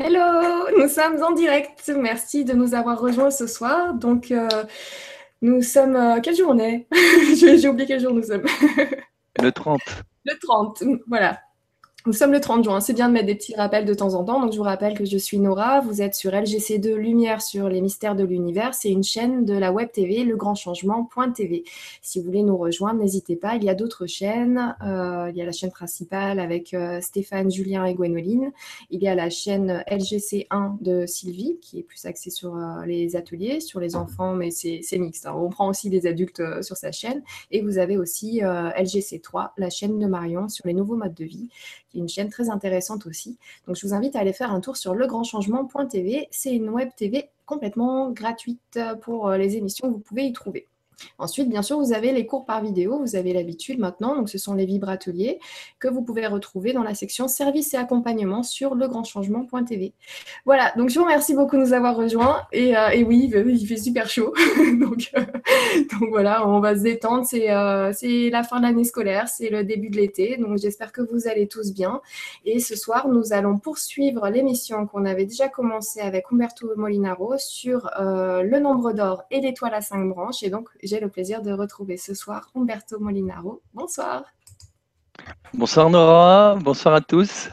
Hello, nous sommes en direct. Merci de nous avoir rejoints ce soir. Donc, euh, nous sommes. euh, quelle journée J'ai j'ai oublié quel jour nous sommes. Le 30. Le 30, voilà. Nous sommes le 30 juin. C'est bien de mettre des petits rappels de temps en temps. Donc, je vous rappelle que je suis Nora. Vous êtes sur LGC2 Lumière sur les mystères de l'univers. C'est une chaîne de la web TV, legrandchangement.tv. Si vous voulez nous rejoindre, n'hésitez pas. Il y a d'autres chaînes. Euh, il y a la chaîne principale avec euh, Stéphane, Julien et Gwénoline. Il y a la chaîne LGC1 de Sylvie, qui est plus axée sur euh, les ateliers, sur les enfants, mais c'est mixte. hein. On prend aussi les adultes sur sa chaîne. Et vous avez aussi euh, LGC3, la chaîne de Marion sur les nouveaux modes de vie, une chaîne très intéressante aussi. Donc je vous invite à aller faire un tour sur legrandchangement.tv. C'est une web TV complètement gratuite pour euh, les émissions vous pouvez y trouver. Ensuite, bien sûr, vous avez les cours par vidéo, vous avez l'habitude maintenant, donc ce sont les vibrateliers que vous pouvez retrouver dans la section services et accompagnement sur legrandchangement.tv. Voilà, donc je vous remercie beaucoup de nous avoir rejoints. Et, euh, oui, il fait super chaud. donc, euh, donc voilà, on va se détendre. C'est euh, c'est la fin de l'année scolaire, c'est le début de l'été. Donc j'espère que vous allez tous bien. Et ce soir, nous allons poursuivre l'émission qu'on avait déjà commencé avec Umberto Molinaro sur le nombre d'or et l'étoile à cinq branches. Et donc, j'ai le plaisir de retrouver ce soir Umberto Molinaro. Bonsoir. Bonsoir Nora, bonsoir à tous.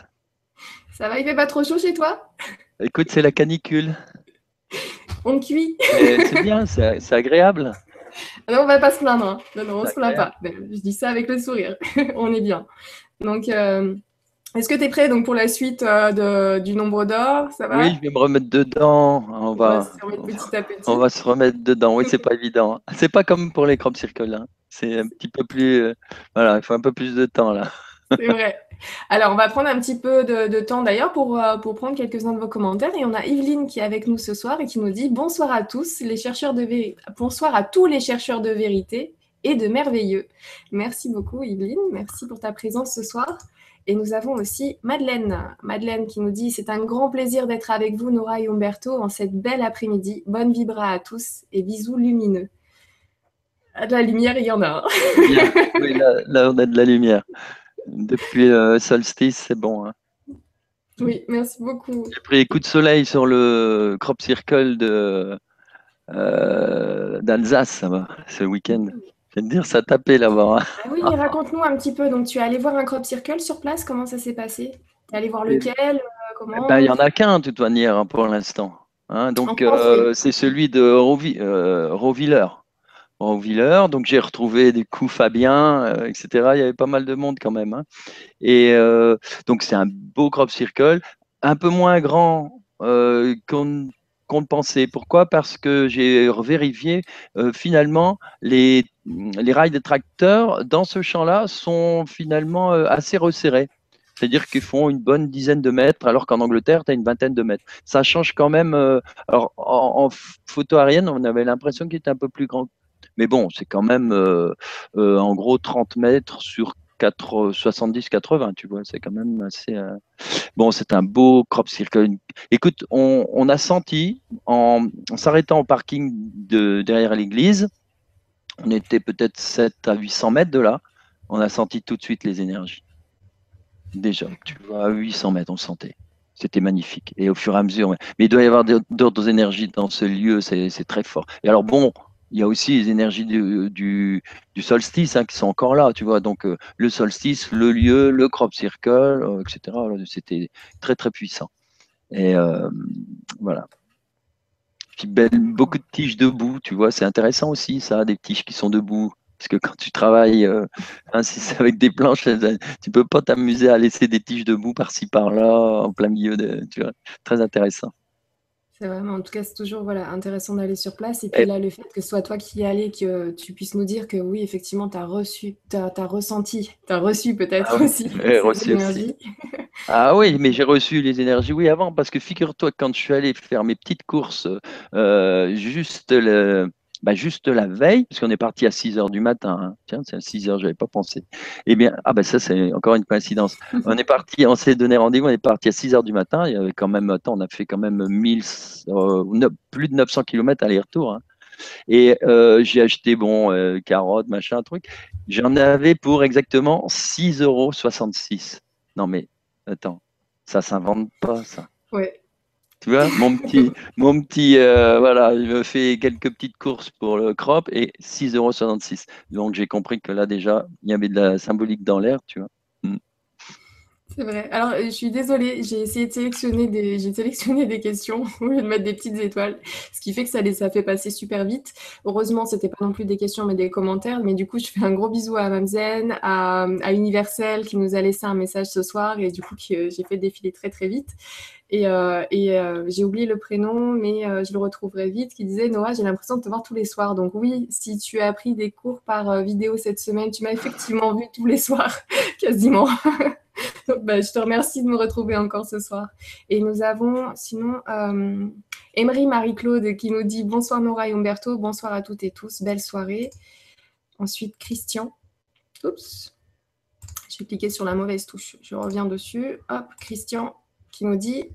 Ça va, il fait pas trop chaud chez toi? Écoute, c'est la canicule. On cuit C'est bien, c'est agréable. Ah Non, on va pas se plaindre. hein. Non, non, on se plaint pas. Je dis ça avec le sourire. on est bien. Donc, euh, est-ce que tu es prêt donc, pour la suite euh, de- du nombre d'or Ça va? Oui, je vais me remettre dedans. On On va va, se remettre petit à petit. on va se remettre dedans. Oui, c'est pas évident. C'est pas comme pour les crop circles. hein. C'est un petit peu plus. euh, Voilà, il faut un peu plus de temps là. C'est vrai. Alors, on va prendre un petit peu de, de temps d'ailleurs pour, euh, pour prendre quelques-uns de vos commentaires. Et on a Yveline qui est avec nous ce soir et qui nous dit Bonsoir à tous, les chercheurs de Bonsoir à tous les chercheurs de vérité et de merveilleux. Merci beaucoup, Yveline. Merci pour ta présence ce soir. Et nous avons aussi Madeleine. Madeleine qui nous dit C'est un grand plaisir d'être avec vous, Nora et Umberto, en cette belle après-midi. Bonne vibra à tous et bisous lumineux. Ah, De la lumière, il y en a. hein. Oui, là, là, on a de la lumière. Depuis le solstice, c'est bon. hein. Oui, merci beaucoup. J'ai pris des coups de soleil sur le crop circle de euh, d'Alsace ce week-end. Je vais te dire, ça tapait là-bas. hein. Ah oui, raconte-nous un petit peu. Donc, tu es allé voir un crop circle sur place. Comment ça s'est passé? Tu es allé voir lequel euh, Comment? Eh ben, il n'y en a qu'un, de toute manière, hein, pour l'instant. Hein, donc, euh, c'est celui de Rovi- euh, Roviller. Roviller. Donc, j'ai retrouvé des coups Fabien, etc. Il y avait pas mal de monde quand même. hein. Et donc, c'est un beau crop circle, un peu moins grand qu'on pensait. Pourquoi? Parce que j'ai vérifié, euh, finalement, les, les rails de tracteurs dans ce champ-là sont finalement euh, assez resserrés. C'est-à-dire qu'ils font une bonne dizaine de mètres, alors qu'en Angleterre, tu as une vingtaine de mètres. Ça change quand même. euh, alors, en, photo aérienne, on avait l'impression qu'il était un peu plus grand. Mais bon, c'est quand même en gros 30 mètres sur 70-80, tu vois. C'est quand même assez. euh, Bon, c'est un beau crop circle. Écoute, on, a senti, en, s'arrêtant au parking de, derrière l'église, on était peut-être 7 à 800 mètres de là, on a senti tout de suite les énergies. Déjà, tu vois, à 800 mètres, on sentait. C'était magnifique. Et au fur et à mesure, mais il doit y avoir d'autres énergies dans ce lieu, c'est très fort. Et alors, bon, il y a aussi les énergies du, solstice hein, qui sont encore là, tu vois. Donc, euh, le solstice, le lieu, le crop circle, euh, etc. C'était très, très puissant. Et euh, voilà. Puis, belle- beaucoup de tiges debout, tu vois. C'est intéressant aussi, ça, des tiges qui sont debout. Parce que quand tu travailles, hein, avec des planches, tu peux pas t'amuser à laisser des tiges debout par-ci par-là, en plein milieu de. Très intéressant. C'est vraiment, en tout cas, c'est toujours voilà, intéressant d'aller sur place. Et puis Et- là, le fait que ce soit toi qui y allais, que tu puisses nous dire que oui, effectivement, tu as reçu, tu as, ressenti, tu as reçu peut-être Ah oui, aussi cette reçu aussi. Ah oui, mais j'ai reçu les énergies, oui, avant, parce que figure-toi que quand je suis allé faire mes petites courses euh, juste, le, bah, juste la veille, parce qu'on est parti à 6 heures du matin, hein. tiens, c'est à 6 heures, je n'avais pas pensé. Eh bien, ah ben ça, c'est encore une coïncidence. On est parti, on s'est donné rendez-vous, on est parti à 6 heures du matin, il y avait quand même, attends, on a fait quand même 1000, euh, plus de 900 km aller-retour. hein. Et euh, j'ai acheté, bon, euh, carottes, machin, truc. J'en avais pour exactement 6,66 euros. Non, mais attends, ça s'invente pas, ça. Ouais. Tu vois, mon petit, mon petit euh, voilà, il me fait quelques petites courses pour le crop et 6,66 euros. Donc j'ai compris que là déjà, il y avait de la symbolique dans l'air, tu vois. C'est vrai. Alors, euh, je suis désolée, j'ai essayé de sélectionner des, j'ai sélectionné des questions au lieu de mettre des petites étoiles, ce qui fait que ça, les, ça fait passer super vite. Heureusement, c'était pas non plus des questions, mais des commentaires. Mais du coup, je fais un gros bisou à Mamzen, à, à Universel, qui nous a laissé un message ce soir et du coup, que j'ai fait défiler très très vite. Et, euh, euh, j'ai oublié le prénom, mais euh, je le retrouverai vite, qui disait Noah, j'ai l'impression de te voir tous les soirs. Donc oui, si tu as pris des cours par vidéo cette semaine, tu m'as effectivement vu tous les soirs, quasiment. Donc, bah, je te remercie de me retrouver encore ce soir. Et nous avons sinon Emery Marie-Claude qui nous dit bonsoir Nora et Umberto, bonsoir à toutes et tous, belle soirée. Ensuite Christian. Oups, j'ai cliqué sur la mauvaise touche. Je reviens dessus. Hop, Christian qui nous dit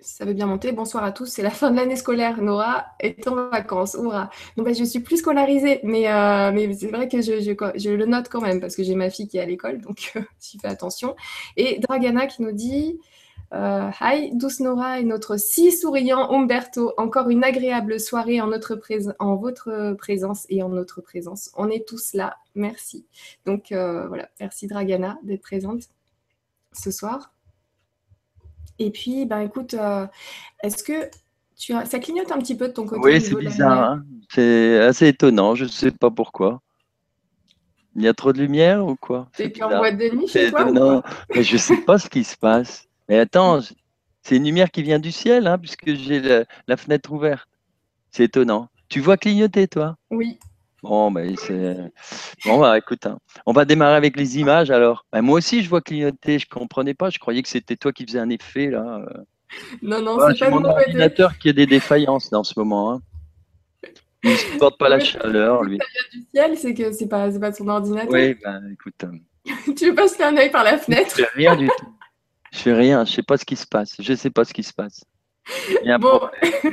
ça veut bien monter. Bonsoir à tous. C'est la fin de l'année scolaire. Nora est en vacances. Hurrah. Donc, ben, je suis plus scolarisée, mais, euh, mais c'est vrai que je, je, je, le note quand même parce que j'ai ma fille qui est à l'école, donc euh, j'y fais attention. Et Dragana qui nous dit euh, Hi, douce Nora et notre si souriant Umberto. Encore une agréable soirée en, notre en votre présence et en notre présence. On est tous là. Merci. Donc, euh, voilà. Merci Dragana d'être présente ce soir. Et puis, ben, écoute, euh, est-ce que tu as... ça clignote un petit peu de ton côté Oui, c'est bizarre. Hein c'est assez étonnant. Je ne sais pas pourquoi. Il y a trop de lumière ou quoi? C'est en boîte de nuit chez toi Non, mais je ne sais pas ce qui se passe. Mais attends, c'est une lumière qui vient du ciel, hein, puisque j'ai la, la fenêtre ouverte. C'est étonnant. Tu vois clignoter, toi? Oui. Bon, ben, c'est. Bon, bah, écoute, hein. on va démarrer avec les images alors. Ben, moi aussi, je vois clignoter. Je ne comprenais pas. Je croyais que c'était toi qui faisais un effet là. Non, non, c'est pas mon ordinateur qui a des défaillances dans ce moment. Hein. Il ne supporte pas la chaleur, lui. Ça vient du ciel, c'est que c'est pas, pas son ordinateur. Oui, ben écoute. tu veux pas faire un œil par la fenêtre Je fais rien du tout. Je fais rien. Je sais pas ce qui se passe. Je sais pas ce qui se passe. Bon.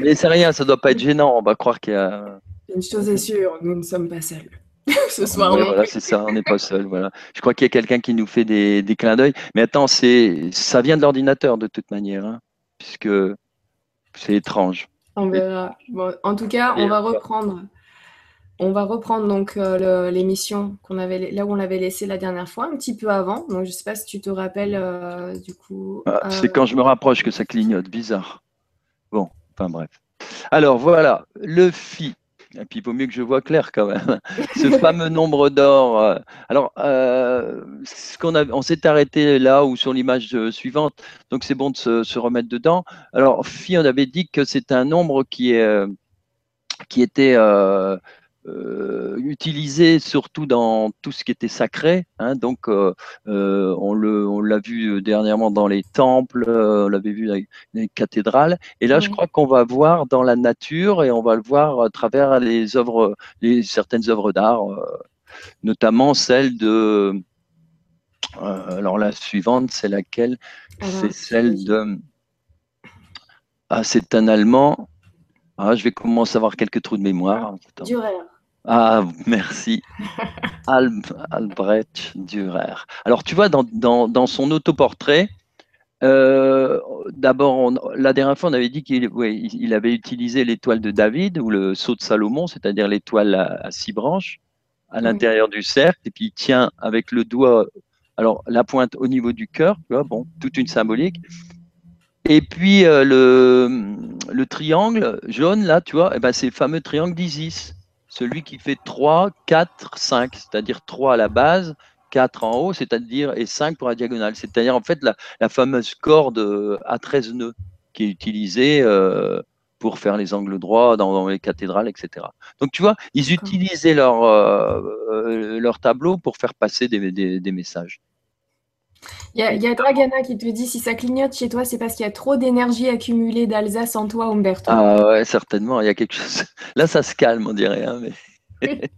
Mais c'est rien. Ça doit pas être gênant. On va croire qu'il y a. Une chose est sûre, nous ne sommes pas seuls. Ce soir, ouais, voilà, c'est ça, on n'est pas seul. Voilà. Je crois qu'il y a quelqu'un qui nous fait des, des clins d'œil. Mais attends, c'est, ça vient de l'ordinateur de toute manière, hein, puisque c'est étrange. On verra. Bon, en tout cas, on va reprendre. On va reprendre donc euh, l'émission qu'on avait là où on l'avait laissée la dernière fois, un petit peu avant. Donc je ne sais pas si tu te rappelles euh, du coup. Ah, c'est quand je me rapproche que ça clignote, bizarre. Bon, enfin bref. Alors voilà, le FI. Et puis il vaut mieux que je vois clair quand même. Ce fameux nombre d'or. euh, Alors, euh, ce qu'on a, on s'est arrêté là ou sur l'image euh, suivante, donc c'est bon de se, se remettre dedans. Alors, Phi, on avait dit que c'est un nombre qui est qui était euh, euh, utilisé surtout dans tout ce qui était sacré. hein. donc, euh, euh, on le, on l'a vu dernièrement dans les temples, euh, on l'avait vu dans les, les cathédrales. Et là, je crois qu'on va voir dans la nature et on va le voir à travers les œuvres, les certaines œuvres d'art, euh, notamment celle de. euh, alors la suivante, c'est laquelle? Alors, C'est celle de. Ah, c'est un Allemand. Ah, je vais commencer à avoir quelques trous de mémoire. Attends. Durer. Ah, merci. Al- Albrecht Dürer. Alors, tu vois, dans, dans, dans son autoportrait, euh, d'abord, la dernière fois, on avait dit qu'il ouais, il il avait utilisé l'étoile de David ou le sceau de Salomon, c'est-à-dire l'étoile à, à six branches à Oui. l'intérieur du cercle, et puis il tient avec le doigt, alors la pointe au niveau du cœur, tu vois, bon, toute une symbolique. Et puis euh, le, le triangle jaune, là, tu vois, eh ben, c'est le fameux triangle d'Isis, celui qui fait 3, 4, 5, c'est-à-dire 3 à la base, 4 en haut, c'est-à-dire et 5 pour la diagonale, c'est-à-dire en fait la, la fameuse corde euh, à 13 nœuds qui est utilisée euh, pour faire les angles droits dans, dans les cathédrales, etc. Donc tu vois, ils utilisaient leur, euh, euh, leur tableau pour faire passer des, des, des messages. Il y, a- il y a Dragana qui te dit si ça clignote chez toi, c'est parce qu'il y a trop d'énergie accumulée d'Alsace en toi, Umberto. Ah ouais, certainement, il y a quelque chose. Là, ça se calme, on dirait. hein, mais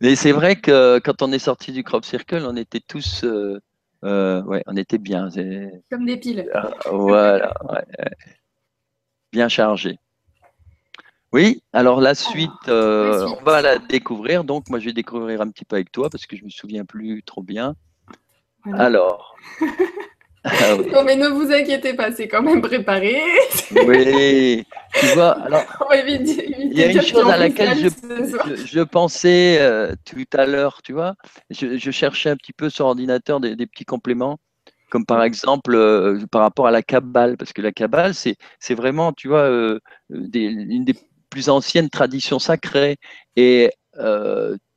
mais c'est vrai que quand on est sorti du crop circle, on était tous, euh, euh, ouais, on était bien. Comme des piles. ah, Voilà, ouais, bien chargé. Oui, alors la suite, euh, la suite. on va la découvrir. Donc, moi, je vais découvrir un petit peu avec toi parce que je me souviens plus trop bien. Voilà. Alors, Ah non, mais ne vous inquiétez pas, c'est quand même préparé. oui, tu vois, alors, il y a une chose à laquelle je, pensais euh, tout à l'heure, tu vois, je, cherchais un petit peu sur ordinateur des, petits compléments, comme par exemple euh, par rapport à la Kabbale, parce que la Kabbale, c'est vraiment, tu vois, euh, une des plus anciennes traditions sacrées. Et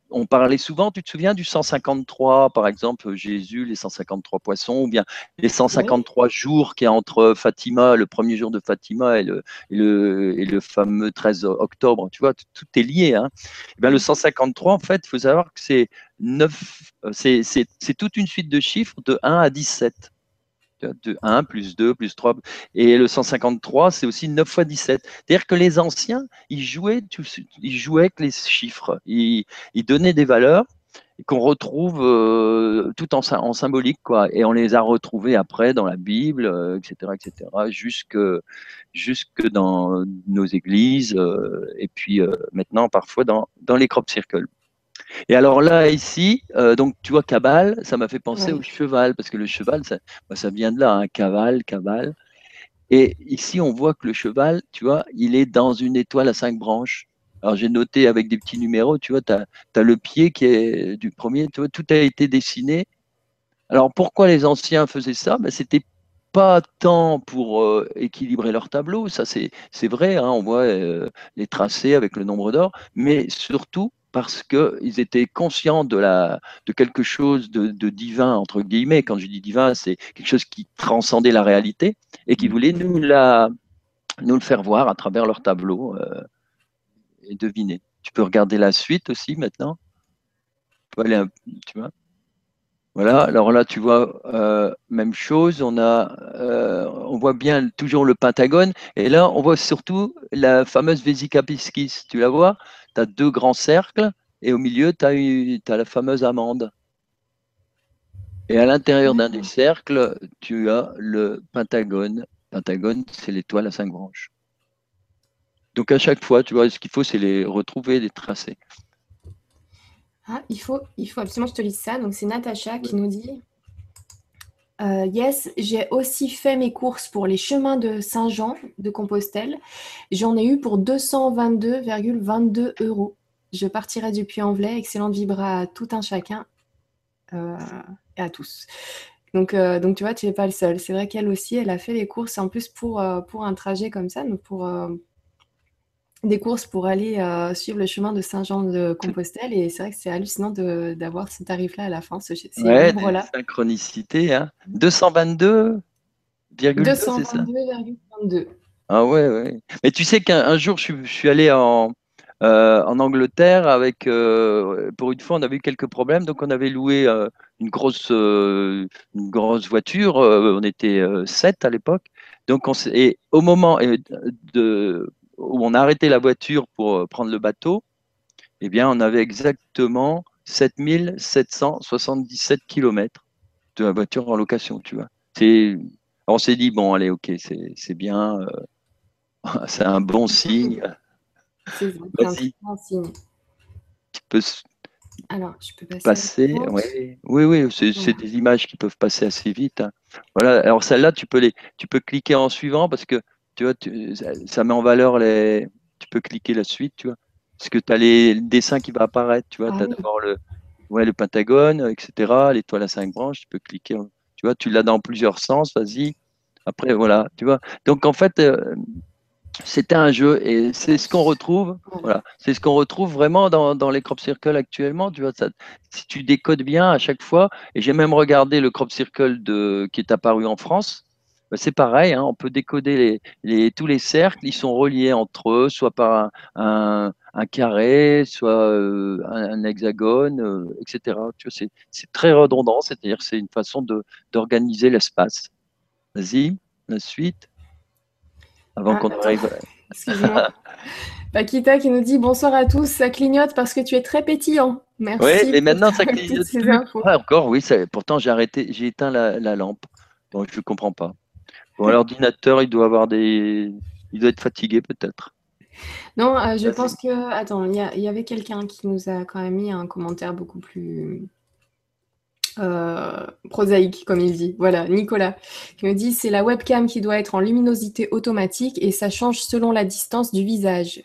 on parlait souvent, tu te souviens du 153, par exemple, Jésus, les 153 poissons, ou bien les 153 jours qui y a entre Fatima, le premier jour de Fatima, et le, et le, fameux 13 octobre. Tu vois, tout, est lié. Hein. Et eh bien, le 153, en fait, il faut savoir que c'est c'est toute une suite de chiffres de 1 à 17 de 1 plus 2 plus 3. Et le 153, c'est aussi 9 fois 17. C'est-à-dire que les anciens, ils jouaient, ils jouaient avec les chiffres. Ils, donnaient des valeurs qu'on retrouve euh, tout en, symbolique. Quoi. Et on les a retrouvés après dans la Bible, etc., euh, etc., jusque, jusque dans nos églises, euh, et puis maintenant parfois dans, dans les crop circles. Et alors là, ici, euh, donc tu vois, cabale, ça m'a fait penser au cheval, parce que le cheval, ça, bah, ça vient de là, hein, cavale, cabale. Et ici, on voit que le cheval, tu vois, il est dans une étoile à cinq branches. Alors j'ai noté avec des petits numéros, tu vois, tu as, le pied qui est du premier, tu vois, tout a été dessiné. Alors pourquoi les anciens faisaient ça? Ben, C'était pas tant pour euh, équilibrer leur tableau, ça c'est vrai, hein, on voit euh, les tracés avec le nombre d'or, mais surtout parce qu'ils étaient conscients de, la, de quelque chose de, divin, entre guillemets. Quand je dis divin, c'est quelque chose qui transcendait la réalité et qui voulait nous, la, nous le faire voir à travers leur tableau euh, et deviner. Tu peux regarder la suite aussi maintenant? Tu, aller tu vois? Voilà, alors là, tu vois, euh, même chose, on, a, euh, on voit bien toujours le pentagone, et là, on voit surtout la fameuse Vésica piscis, tu la vois? Tu as deux grands cercles, et au milieu, tu as, la fameuse amande. Et à l'intérieur d'un des cercles, tu as le pentagone. Pentagone, c'est l'étoile à cinq branches. Donc à chaque fois, tu vois, ce qu'il faut, c'est les retrouver, les tracer. Ah, il, faut, il faut absolument que je te lise ça. Donc, c'est Natacha qui nous dit euh, Yes, j'ai aussi fait mes courses pour les chemins de Saint-Jean de Compostelle. J'en ai eu pour 222,22 euros. Je partirai du Puy-en-Velay. Excellente vibra à tout un chacun euh, et à tous. Donc, euh, donc, tu vois, tu n'es pas le seul. C'est vrai qu'elle aussi, elle a fait les courses en plus pour, pour un trajet comme ça, donc pour, des courses pour aller euh, suivre le chemin de Saint-Jean-de-Compostelle. Et c'est vrai que c'est hallucinant d'avoir ce tarif-là à la fin, ce, ces ouais, synchronicité. Hein. 222,2, c'est ça? 222,22. Ah ouais, ouais. Mais tu sais qu'un jour, je, suis allé en, euh, en Angleterre avec, euh, pour une fois, on avait eu quelques problèmes, donc on avait loué une, grosse, une grosse voiture. on était sept à l'époque. Donc on et au moment de où on a arrêté la voiture pour euh, prendre le bateau, eh bien, on avait exactement 7777 km de la voiture en location, tu vois. On s'est dit, bon, allez, ok, c'est bien, euh, c'est un bon signe. C'est un bon signe. Tu peux alors, je peux passer. oui, oui, oui c'est des images qui peuvent passer assez vite. Hein. Voilà. Alors celle-là, tu peux les, tu peux cliquer en suivant parce que tu vois, ça, met en valeur les. Tu peux cliquer la suite, tu vois. Parce que tu as les dessins qui vont apparaître, tu vois. tu as ah d'abord le, ouais, le pentagone, etc., l'étoile à cinq branches, tu peux cliquer. Tu vois, tu l'as dans plusieurs sens, vas-y. Après, voilà, tu vois. Donc, en fait, euh, c'était un jeu et c'est ce qu'on retrouve. Voilà, c'est ce qu'on retrouve vraiment dans, dans, les crop circles actuellement. Tu vois, ça, si tu décodes bien à chaque fois, et j'ai même regardé le crop circle de, qui est apparu en France, bah, c'est pareil, hein, on peut décoder les, tous les cercles, ils sont reliés entre eux, soit par un, carré, soit euh, un, hexagone, euh, etc. c'est très redondant, c'est-à-dire c'est une façon d'organiser l'espace. Vas-y, la suite, avant ah, qu'on arrive. Excuse-moi. Pakita qui nous dit bonsoir à tous, ça clignote parce que tu es très pétillant. Merci. Oui, mais maintenant ça clignote. encore, oui, pourtant j'ai arrêté, j'ai éteint la, la lampe. Donc je ne comprends pas. Bon, l'ordinateur, il doit avoir des. Il doit être fatigué peut-être. Non, euh, je pense que. Attends, il y, avait quelqu'un qui nous a quand même mis un commentaire beaucoup plus prosaïque, comme il dit. Voilà, Nicolas, qui me dit c'est la webcam qui doit être en luminosité automatique et ça change selon la distance du visage.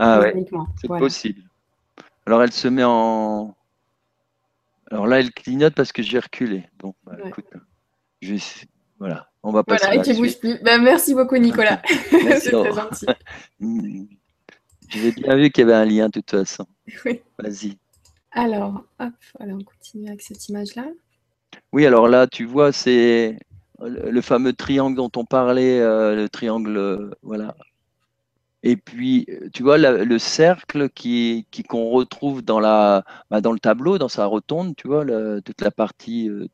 ah ouais, c'est possible. Alors elle se met en. Alors là, elle clignote parce que j'ai reculé. Bon, bah, écoute, je voilà, on va passer. Voilà, et tu bouges plus. Bah, merci beaucoup, Nicolas. c'est très gentil. J'ai bien vu qu'il y avait un lien de toute façon. Oui. Vas-y. Alors, hop, voilà, on continue avec cette image-là. Oui, alors là, tu vois, c'est le fameux triangle dont on parlait, euh, le triangle, euh, voilà. Et puis, tu vois, le cercle qui, qu'on retrouve dans, la, bah, dans le tableau, dans sa rotonde, tu vois, toute la partie. Euh,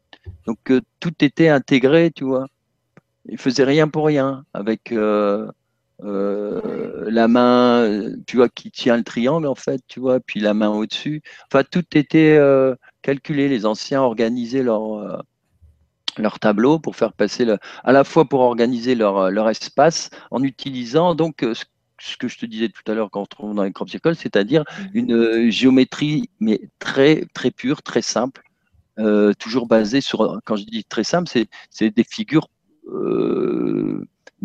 donc, tout était intégré, tu vois. Il faisait rien pour rien avec euh, la main, tu vois, qui tient le triangle, en fait, tu vois, puis la main au-dessus. Enfin, tout était euh, calculé. Les anciens organisaient leur, euh, leur tableau pour faire passer, le, à la fois pour organiser leur, leur espace, en utilisant donc ce que je te disais tout à l'heure quand on trouve dans les crop circles, c'est-à-dire mmh. une géométrie, mais très, très pure, très simple, toujours basée sur, quand je dis très simple, c'est des figures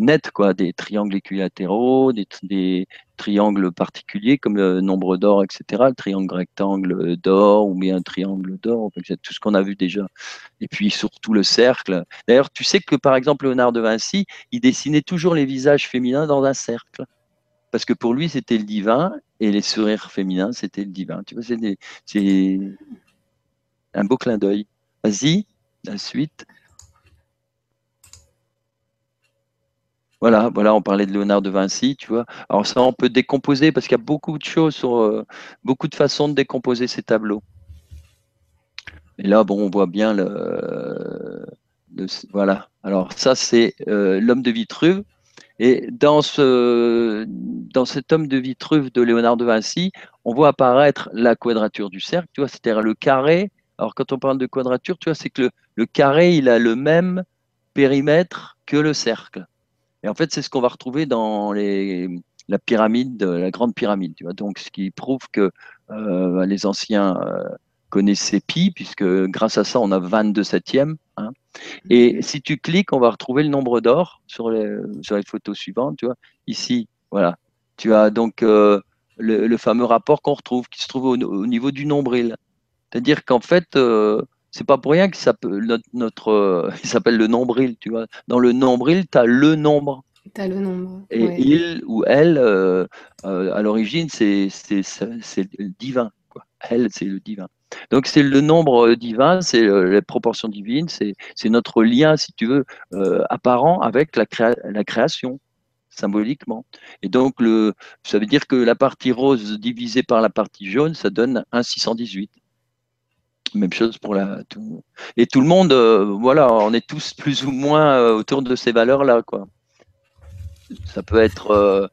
net, quoi, des triangles équilatéraux, des, triangles particuliers comme le nombre d'or, etc., le triangle rectangle d'or ou bien un triangle d'or, tout ce qu'on a vu déjà. Et puis surtout le cercle. D'ailleurs, tu sais que par exemple Léonard de Vinci, il dessinait toujours les visages féminins dans un cercle. Parce que pour lui, c'était le divin et les sourires féminins, c'était le divin. Tu vois, c'est un beau clin d'œil. Vas-y, la suite. Voilà, voilà, on parlait de Léonard de Vinci, tu vois. Alors ça, on peut décomposer parce qu'il y a beaucoup de choses, euh, beaucoup de façons de décomposer ces tableaux. Et là, bon, on voit bien le, voilà. Alors ça, c'est euh, l'homme de Vitruve. Et dans, ce, dans cet homme de Vitruve de Léonard de Vinci, on voit apparaître la quadrature du cercle, tu vois, c'est-à-dire le carré. Alors quand on parle de quadrature, tu vois, c'est que le carré, il a le même périmètre que le cercle. Et en fait, c'est ce qu'on va retrouver dans la pyramide, la grande pyramide. Tu vois Donc, ce qui prouve que euh, les anciens euh, connaissaient pi, puisque grâce à ça, on a 22 septièmes. Hein. Et si tu cliques, on va retrouver le nombre d'or sur les, sur les photos suivantes. Tu vois Ici, voilà. Tu as donc euh, le, fameux rapport qu'on retrouve, qui se trouve au, niveau du nombril. C'est-à-dire qu'en fait, c'est pas pour rien que ça peut, notre, notre euh, il s'appelle le nombril, tu vois. Dans le nombril, tu as le nombre. As le nombre. Et il ou elle, euh, euh, à l'origine, c'est le divin. Elle, c'est le divin. Donc, c'est le nombre divin, c'est les proportions divines, c'est notre lien, si tu veux, apparent avec la, la création symboliquement. Et donc, le, ça veut dire que la partie rose divisée par la partie jaune, ça donne un 618. Même chose pour la. Tout... Et tout le monde, euh, voilà, on est tous plus ou moins euh, autour de ces valeurs-là, quoi. Ça peut être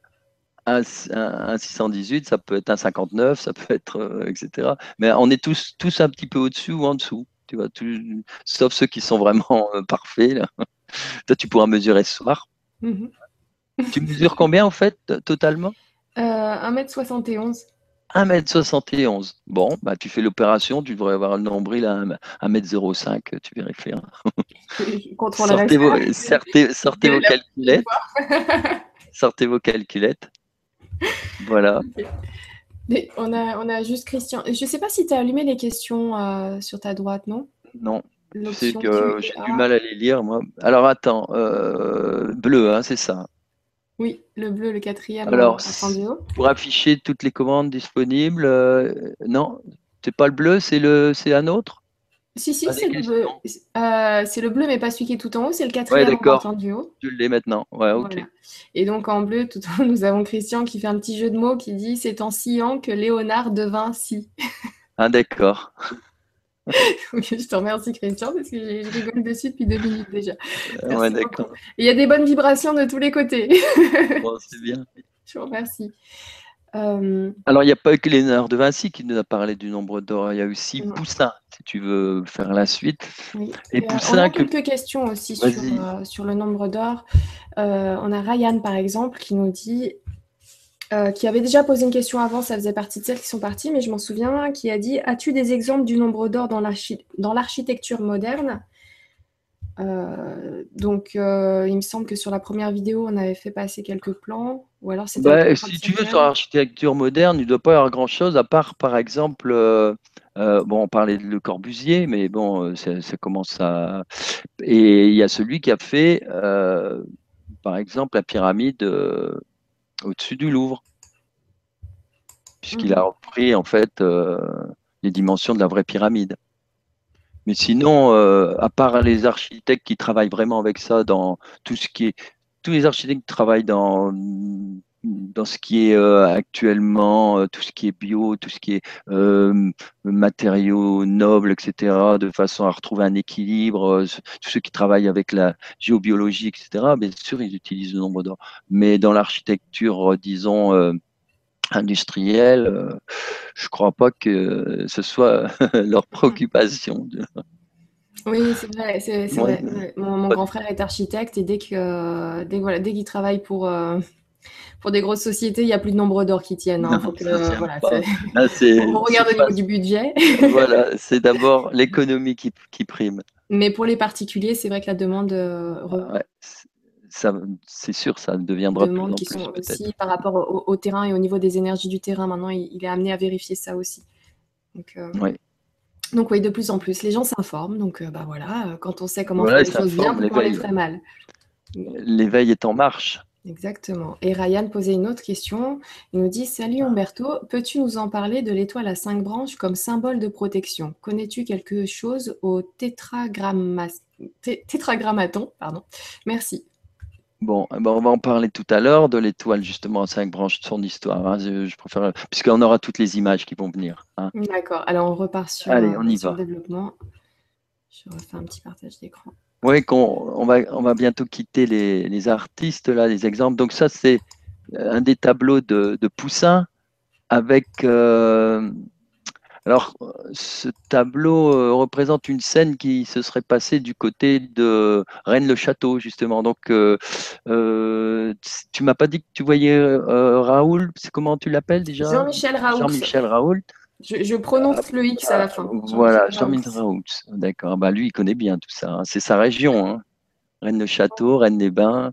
euh, un, 618, ça peut être un 59, ça peut être, etc. Mais on est tous, tous un petit peu au-dessus ou en dessous, tu vois, sauf ceux qui sont vraiment parfaits. Là. Toi, tu pourras mesurer ce soir. Mhm. Tu mesures combien, en fait, totalement? 1m71. 1m71. Bon, bah, tu fais l'opération, tu devrais avoir le nombril à 1m05, tu vérifies. Hein. sortez, vos, sortez, sortez vos calculettes. sortez vos calculettes. Voilà. on, a, on a juste Christian. Je ne sais pas si tu as allumé les questions euh, sur ta droite, non? Non. C'est que j'ai du mal à les lire, moi. Alors attends, euh, bleu, hein, c'est ça. Oui, le bleu, le quatrième. Alors, pour afficher toutes les commandes disponibles, euh, non, c'est pas le bleu, c'est le, c'est un autre? Si, si, c'est le bleu. Euh, c'est le bleu, mais pas celui qui est tout en haut, c'est le quatrième ouais, en du haut. Je l'ai maintenant. Ouais, ok. Et donc en bleu, tout en haut, nous avons Christian qui fait un petit jeu de mots qui dit C'est en sciant que Léonard devint si. ah, d'accord. je te remercie Christian parce que je rigole dessus depuis deux minutes déjà. ouais, d'accord. Il y a des bonnes vibrations de tous les côtés. bon, c'est bien. Je vous remercie. Euh, Alors, il n'y a pas que Léonard de Vinci qui nous a parlé du nombre d'or. Il y a aussi Poussin, si tu veux faire la suite. Et, euh, Poussin, on a quelques questions aussi sur, euh, sur, le nombre d'or. on a Ryan, par exemple, qui nous dit qui avait déjà posé une question avant, ça faisait partie de celles qui sont parties, mais je m'en souviens, qui a dit As-tu des exemples du nombre d'or dans l'architecture moderne? Euh, donc, euh, il me semble que sur la première vidéo, on avait fait passer quelques plans. Ou alors c'était. Bah, si tu veux, sur l'architecture moderne, il ne doit pas y avoir grand-chose, à part, par exemple, bon, on parlait de Le Corbusier, mais bon, ça, ça, commence à. Et il y a celui qui a fait, par exemple, la pyramide au-dessus du Louvre, puisqu'il a mhm. repris en fait euh, les dimensions de la vraie pyramide. Mais sinon, euh, à part les architectes qui travaillent vraiment avec ça, dans tout ce qui est, tous les architectes qui travaillent dans dans ce qui est euh, actuellement, tout ce qui est bio, tout ce qui est matériaux nobles, etc., de façon à retrouver un équilibre, tous ceux qui travaillent avec la géobiologie, etc., bien sûr, ils utilisent le nombre d'or. Mais dans l'architecture, disons, industrielle, je ne crois pas que ce soit leur préoccupation. Oui, c'est vrai. Mon, grand frère est architecte et dès, que, dès, voilà, dès qu'il travaille pour, pour des grosses sociétés, il n'y a plus de nombre d'or qui tiennent. Hein. Faut voilà, on regarde au niveau du budget. voilà, c'est d'abord l'économie qui, qui, prime. Mais pour les particuliers, c'est vrai que la demande. Euh, c'est sûr, ça deviendra demande plus en plus, sont aussi par rapport au, terrain et au niveau des énergies du terrain. Maintenant, il, est amené à vérifier ça aussi. Donc, euh, donc oui, de plus en plus, les gens s'informent. Donc, euh, bah voilà, quand on sait comment faire les choses bien, on les ferait mal. L'éveil est en marche. Exactement. Et Ryan posait une autre question. Il nous dit Salut Umberto, peux-tu nous en parler de l'étoile à cinq branches comme symbole de protection? Connais-tu quelque chose au tétragrammaton Pardon? Merci. Bon, eh ben, on va en parler tout à l'heure de l'étoile justement à cinq branches, de son histoire. Hein. Je, préfère, puisqu'on aura toutes les images qui vont venir. Hein. D'accord. Alors on repart sur, Allez, on y va. le développement. Je refais un petit partage d'écran. Oui, on, va, on va bientôt quitter les, artistes, là, les exemples. Donc ça, c'est un des tableaux de, Poussin avec... Euh, alors, ce tableau euh, représente une scène qui se serait passée du côté de Rennes-le-Château, justement. Donc, euh, tu m'as pas dit que tu voyais Raoul, c'est comment tu l'appelles déjà? Jean-Michel Raoul. Jean-Michel Raoul. Je, prononce le X à la fin. Voilà, Jean-Michel Raoult. D'accord. Bah, lui, il connaît bien tout ça. Hein. C'est sa région. Hein. Rennes-le-Château, Rennes-les-Bains.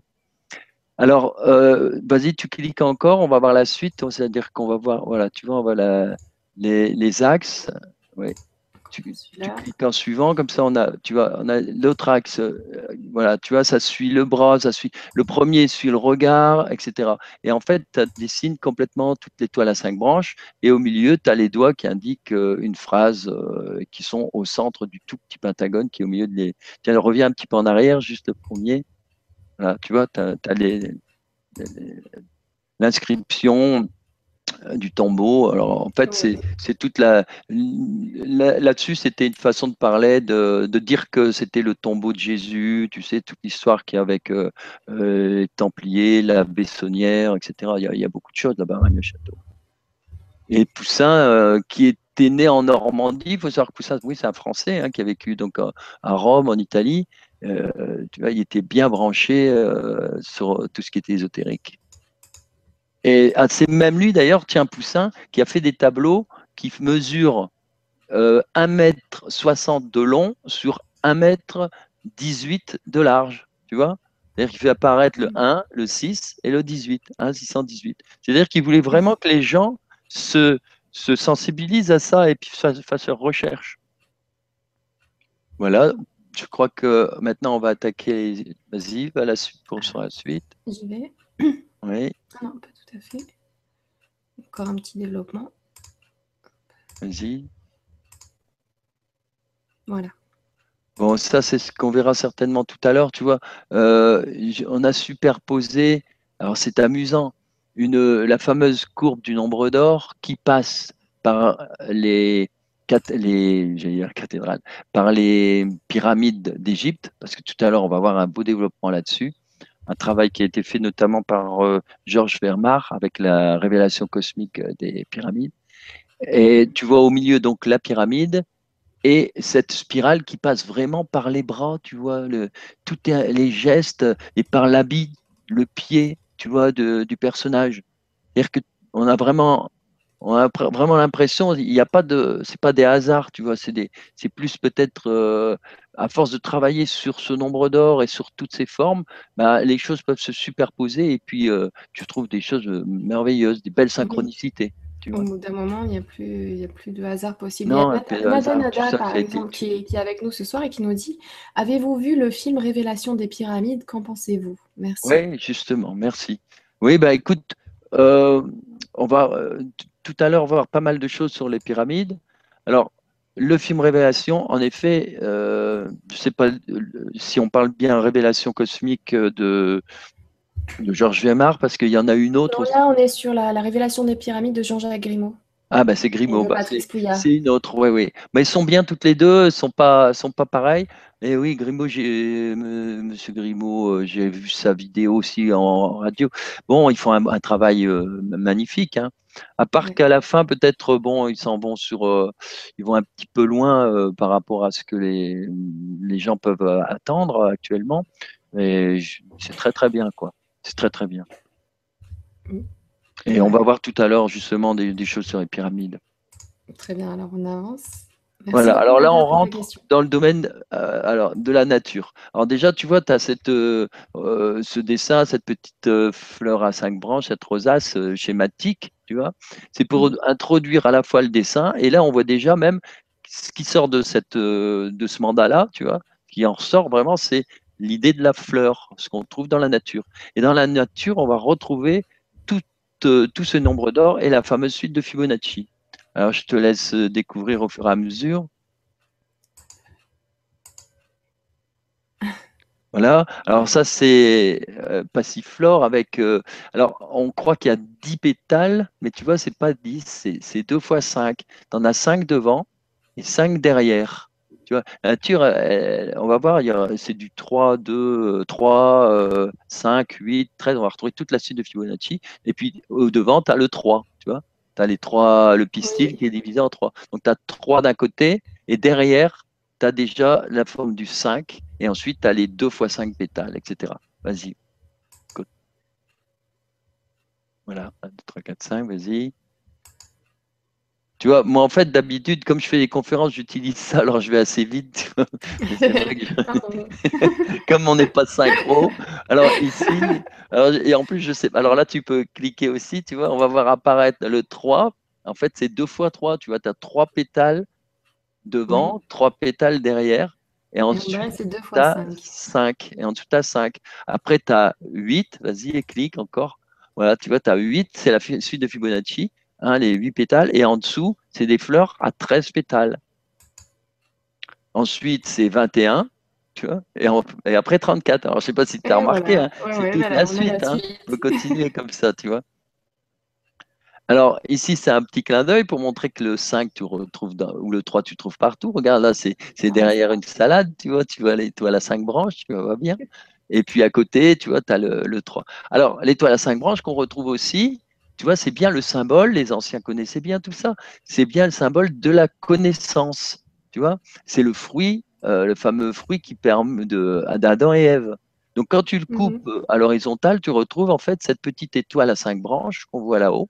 Alors, euh, vas-y, tu cliques encore. On va voir la suite. C'est-à-dire qu'on va voir, voilà, tu vois, on va la, les, les axes. Oui tu, cliques en suivant, comme ça on a, tu vois, on a l'autre axe, euh, voilà, tu vois, ça suit le bras, ça suit, le premier suit le regard, etc. Et en fait, tu dessines complètement toutes les toiles à cinq branches, et au milieu, tu as les doigts qui indiquent euh, une phrase euh, qui sont au centre du tout petit pentagone qui est au milieu de les. Tiens, reviens un petit peu en arrière, juste le premier. Voilà, tu vois, tu as, l'inscription euh, du tombeau. Alors en fait, c'est toute la. Là-dessus, c'était une façon de parler, de, dire que c'était le tombeau de Jésus, tu sais, toute l'histoire qu'il y a avec euh, euh, les Templiers, la Bessonnière, etc. Il y a, beaucoup de choses là-bas, hein, le château. Et Poussin, qui était né en Normandie, il faut savoir que Poussin, oui, c'est un Français hein, qui a vécu donc à, Rome, en Italie. tu vois, il était bien branché sur tout ce qui était ésotérique. Et ah, c'est même lui d'ailleurs, tiens, Poussin, qui a fait des tableaux qui mesurent euh, 1m60 de long sur 1m18 de large. Tu vois? C'est-à-dire qu'il fait apparaître le 1, le 6 et le 18, 1, 618. C'est-à-dire qu'il voulait vraiment que les gens se, se sensibilisent à ça et puis fassent leur recherche. Voilà, je crois que maintenant on va attaquer. Vas-y, va la suite pour sur la suite. J'y vais. Oui. Ah non, fait. Encore un petit développement. Vas-y. Voilà. Bon, ça, c'est ce qu'on verra certainement tout à l'heure. Tu vois, euh, on a superposé, alors c'est amusant, une, la fameuse courbe du nombre d'or qui passe par les, les, cathédrales, par les pyramides d'Égypte, parce que tout à l'heure, on va voir un beau développement là-dessus un travail qui a été fait notamment par euh, Georges Vermar avec la révélation cosmique euh, des pyramides. Et tu vois au milieu donc la pyramide et cette spirale qui passe vraiment par les bras, tu vois, le, tout les gestes et par l'habit, le pied, tu vois, du personnage. C'est-à-dire vraiment on a vraiment l'impression, il n'y a pas de, c'est pas des hasards, tu vois, c'est c'est plus peut-être euh, à force de travailler sur ce nombre d'or et sur toutes ces formes, bah, les choses peuvent se superposer et puis euh, tu trouves des choses euh, merveilleuses, des belles synchronicités. Au bout d'un moment, il n'y a, plus, a plus de hasard possible. il y a Nada, par exemple, qui est, qui est, avec nous ce soir et qui nous dit Avez-vous vu le film Révélation des pyramides? Qu'en pensez-vous? Merci. Oui, justement, merci. Oui, bah écoute, on va tout à l'heure voir pas mal de choses sur les pyramides. Alors, le film Révélation, en effet, euh, je ne sais pas si on parle bien Révélation cosmique de, de Georges Vémard, parce qu'il y en a une autre. là, on est sur la, Révélation des pyramides de Jean-Jacques Grimaud. Ah, bah c'est Grimaud, bah, c'est une autre, oui, oui. Mais ils sont bien toutes les deux, ne sont pas, sont pas pareilles. Et oui, Grimaud, j'ai, Monsieur Grimaud, euh, j'ai vu sa vidéo aussi en radio. Bon, ils font un, travail euh, magnifique. Hein. À part qu'à la fin, peut-être, bon, ils s'en vont sur, euh, ils vont un petit peu loin euh, par rapport à ce que les, les gens peuvent euh, attendre actuellement. Mais c'est très très bien, quoi. C'est très très bien. Et on va voir tout à l'heure justement des, des choses sur les pyramides. Très bien, alors on avance voilà, alors là, on rentre dans le domaine euh, alors, de la nature. Alors déjà, tu vois, tu as cette, euh, euh, ce dessin, cette petite fleur à cinq branches, cette rosace schématique, tu vois. C'est pour introduire à la fois le dessin, et là, on voit déjà même ce qui sort de, cette, de ce mandala, tu vois, qui en ressort vraiment, c'est l'idée de la fleur, ce qu'on trouve dans la nature. Et dans la nature, on va retrouver tout, tout ce nombre d'or et la fameuse suite de Fibonacci. Alors, je te laisse euh, découvrir au fur et à mesure. Voilà. Alors ça, c'est euh, passiflore avec... Euh, alors, on croit qu'il y a 10 pétales, mais tu vois, c'est pas 10, c'est 2 fois 5. Tu en as 5 devant et 5 derrière. Tu vois, la nature, on va voir, c'est du 3, 2, 3, 5, 8, 13. On va retrouver toute la suite de Fibonacci. Et puis, au devant, tu as le 3, tu vois tu as les trois, le pistil qui est divisé en trois. Donc tu as trois d'un côté et derrière, tu as déjà la forme du 5 et ensuite tu as les 2 fois 5 pétales, etc. Vas-y. Voilà, 1, 2, 3, 4, 5, vas-y. Tu vois, moi en fait, d'habitude, comme je fais des conférences, j'utilise ça, alors je vais assez vite. comme on n'est pas synchro. Alors ici, et en plus, je sais, alors là, tu peux cliquer aussi, tu vois, on va voir apparaître le 3. En fait, c'est 2 fois 3, tu vois, tu as 3 pétales devant, 3 pétales derrière. Et ensuite, tu as 5. Et ensuite, tu as 5. Après, tu as 8. Vas-y, et clique encore. Voilà, tu vois, tu as 8. C'est la suite de Fibonacci. Hein, les 8 pétales, et en dessous, c'est des fleurs à 13 pétales. Ensuite, c'est 21, tu vois, et, après 34. Alors, je ne sais pas si tu as remarqué, hein, c'est toute la, suite. Hein. On peut continuer comme ça, tu vois. Alors, ici, c'est un petit clin d'œil pour montrer que le 5, tu retrouves ou le 3, tu trouves partout. Regarde, là, c'est derrière une salade, tu vois, tu vois l'étoile à 5 branches, tu vois bien. Et puis à côté, tu vois, tu as le, le 3. Alors, l'étoile à 5 branches qu'on retrouve aussi, tu vois, c'est bien le symbole, les anciens connaissaient bien tout ça, c'est bien le symbole de la connaissance. Tu vois, c'est le fruit, euh, le fameux fruit qui permet d'Adam et Ève. Donc quand tu le mmh coupes à l'horizontale, tu retrouves en fait cette petite étoile à cinq branches qu'on voit là-haut.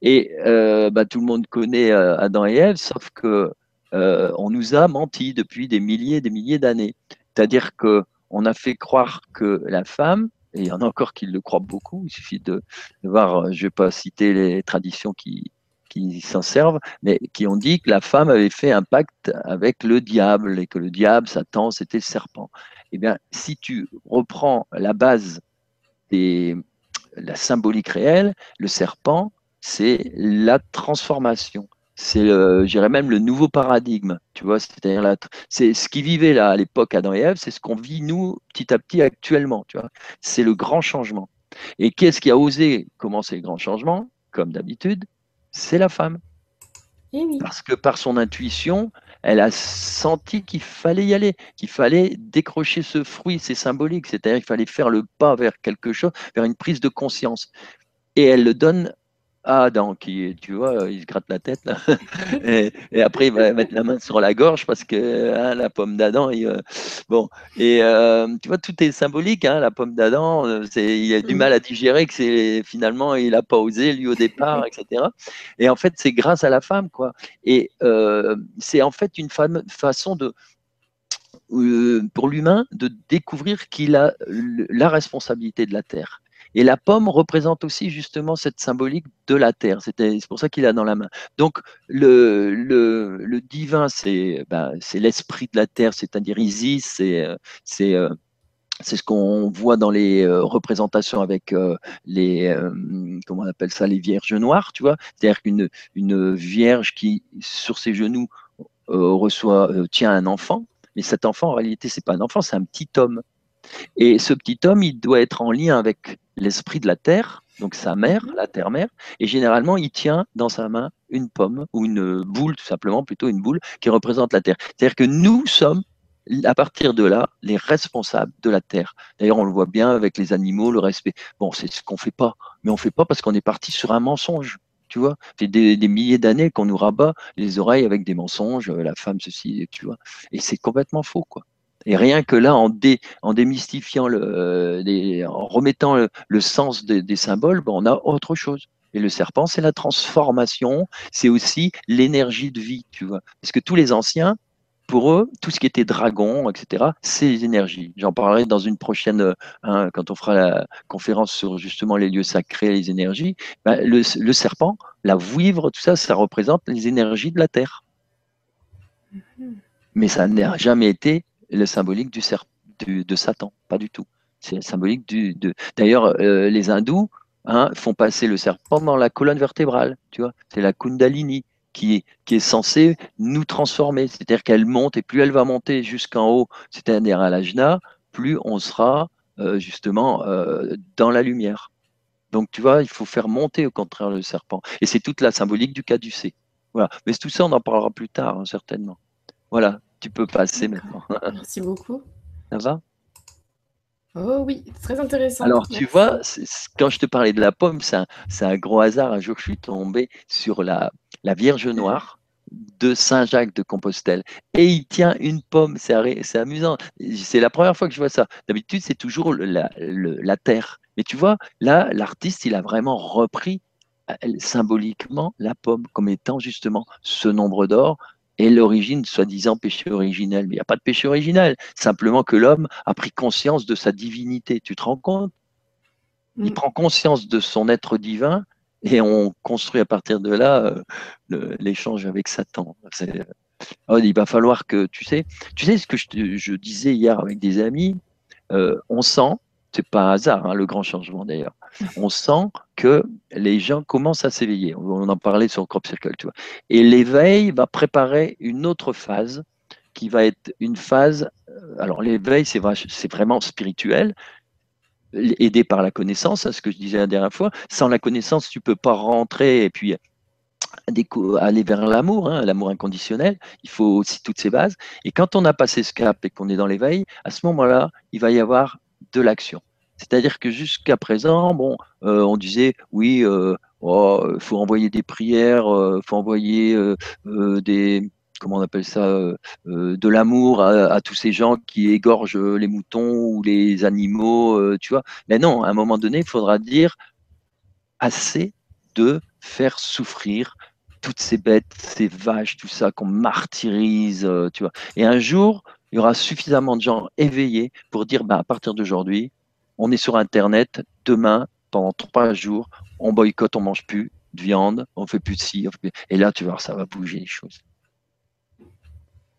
Et euh, bah, tout le monde connaît euh, Adam et Ève, sauf que on nous a menti depuis des milliers et des milliers d'années. C'est-à-dire que on a fait croire que la femme et il y en a encore qui le croient beaucoup. Il suffit de, voir, euh, je ne vais pas citer les traditions qui, qui s'en servent, mais qui ont dit que la femme avait fait un pacte avec le diable et que le diable, Satan, c'était le serpent. Eh bien, si tu reprends la base de la symbolique réelle, le serpent, c'est la transformation c'est, j'irais même, le nouveau paradigme. Tu vois, c'est-à-dire c'est ce qui vivait là à l'époque Adam et Ève, c'est ce qu'on vit nous petit à petit actuellement. Tu vois, c'est le grand changement. Et quest ce qui a osé commencer le grand changement? Comme d'habitude, c'est la femme. Eh Parce que par son intuition, elle a senti qu'il fallait y aller, qu'il fallait décrocher ce fruit, c'est symbolique, c'est-à-dire qu'il fallait faire le pas vers quelque chose, vers une prise de conscience. Et elle le donne Adam qui, tu vois, il se gratte la tête là. et, après il va mettre la main sur la gorge parce que hein, la pomme d'Adam, euh, bon, et euh, tu vois, tout est symbolique. Hein, la pomme d'Adam, euh, il a du mal à digérer que c'est finalement il n'a pas osé lui au départ, etc. Et en fait, c'est grâce à la femme, quoi. Et c'est en fait une façon de pour l'humain de découvrir qu'il a la responsabilité de la terre et la pomme représente aussi justement cette symbolique de la terre. C'est pour ça qu'il a dans la main. Donc le, divin, ben, c'est l'esprit de la terre, c'est-à-dire Isis, c'est euh, euh, ce qu'on voit dans les euh, représentations avec les comment on appelle ça les vierges noires, tu vois, c'est-à-dire qu'une une vierge qui sur ses genoux reçoit tient un enfant, mais cet enfant en réalité c'est pas un enfant, c'est un petit homme. Et ce petit homme, il doit être en lien avec l'esprit de la terre, donc sa mère, mhm. la terre-mère, et généralement il tient dans sa main une pomme ou une boule, tout simplement, plutôt une boule qui représente la terre. C'est-à-dire que nous sommes à partir de là, les responsables de la terre. D'ailleurs, on le voit bien avec les animaux, le respect. Bon, c'est ce qu'on fait pas, mais on fait pas parce qu'on est parti sur un mensonge. Tu vois, c'est des, des, milliers d'années qu'on nous rabat les oreilles avec des mensonges, la femme ceci, tu vois, et c'est complètement faux, quoi. Et rien que là, en, en démystifiant, le, euh, en remettant le, sens des, symboles, ben, on a autre chose. Et le serpent, c'est la transformation, c'est aussi l'énergie de vie, tu vois. Parce que tous les anciens, pour eux, tout ce qui était dragon, etc., c'est les énergies. J'en parlerai dans une prochaine, hein, quand on fera la conférence sur justement les lieux sacrés, les énergies. Ben, le, le, serpent, la vouivre, tout ça, ça représente les énergies de la terre. Mm-hmm. Mais ça n'a jamais été le symbolique du, de Satan, pas du tout. C'est symbolique du. D'ailleurs, euh, les hindous hein, font passer le serpent dans la colonne vertébrale, tu vois. C'est la Kundalini qui est, qui est censée nous transformer. C'est-à-dire qu'elle monte et plus elle va monter jusqu'en haut, c'est-à-dire à l'ajna, plus on sera euh, justement euh, dans la lumière. Donc, tu vois, il faut faire monter au contraire le serpent. Et c'est toute la symbolique du caducé. Voilà. Mais tout ça, on en parlera plus tard, hein, certainement. Voilà. Tu peux passer maintenant. Merci beaucoup. Ça va? Oh oui, très intéressant. Alors, tu vois, quand je te parlais de la pomme, c'est un, gros hasard. Un jour, je suis tombé sur la, la Vierge Noire de Saint-Jacques de Compostelle. Et il tient une pomme. C'est amusant. C'est la première fois que je vois ça. D'habitude, c'est toujours la, la terre. Mais tu vois, là, l'artiste, il a vraiment repris euh, symboliquement la pomme comme étant justement ce nombre d'or, et l'origine, soi-disant péché originel. Mais il n'y a pas de péché originel, simplement que l'homme a pris conscience de sa divinité. Tu te rends compte? Il mm. prend conscience de son être divin et on construit à partir de là euh, l'échange avec Satan. Oh, il va falloir que, tu sais, tu sais ce que je, disais hier avec des amis, euh, on sent, c'est pas un hasard, hein, le grand changement d'ailleurs, on sent que les gens commencent à s'éveiller. On en parlait sur Crop Circle, tu. Et l'éveil va préparer une autre phase qui va être une phase. Euh, alors, l'éveil, c'est vraiment spirituel, aidé par la connaissance, à ce que je disais la dernière fois. Sans la connaissance, tu peux pas rentrer et puis aller vers l'amour, hein, l'amour inconditionnel. Il faut aussi toutes ces bases. Et quand on a passé ce cap et qu'on est dans l'éveil, à ce moment-là, il va y avoir de l'action. C'est-à-dire que jusqu'à présent, bon, euh, on disait oui, euh, oh, faut envoyer des prières, euh, faut envoyer des comment on appelle ça, de l'amour à, tous ces gens qui égorgent les moutons ou les animaux, tu vois. Mais non, à un moment donné, il faudra dire assez de faire souffrir toutes ces bêtes, ces vaches, tout ça qu'on martyrise, tu vois. Et un jour, il y aura suffisamment de gens éveillés pour dire, bah, à partir d'aujourd'hui, on est sur Internet, demain, pendant trois jours, on boycotte, on mange plus de viande, on fait plus de ci, et là, tu vois, ça va bouger les choses.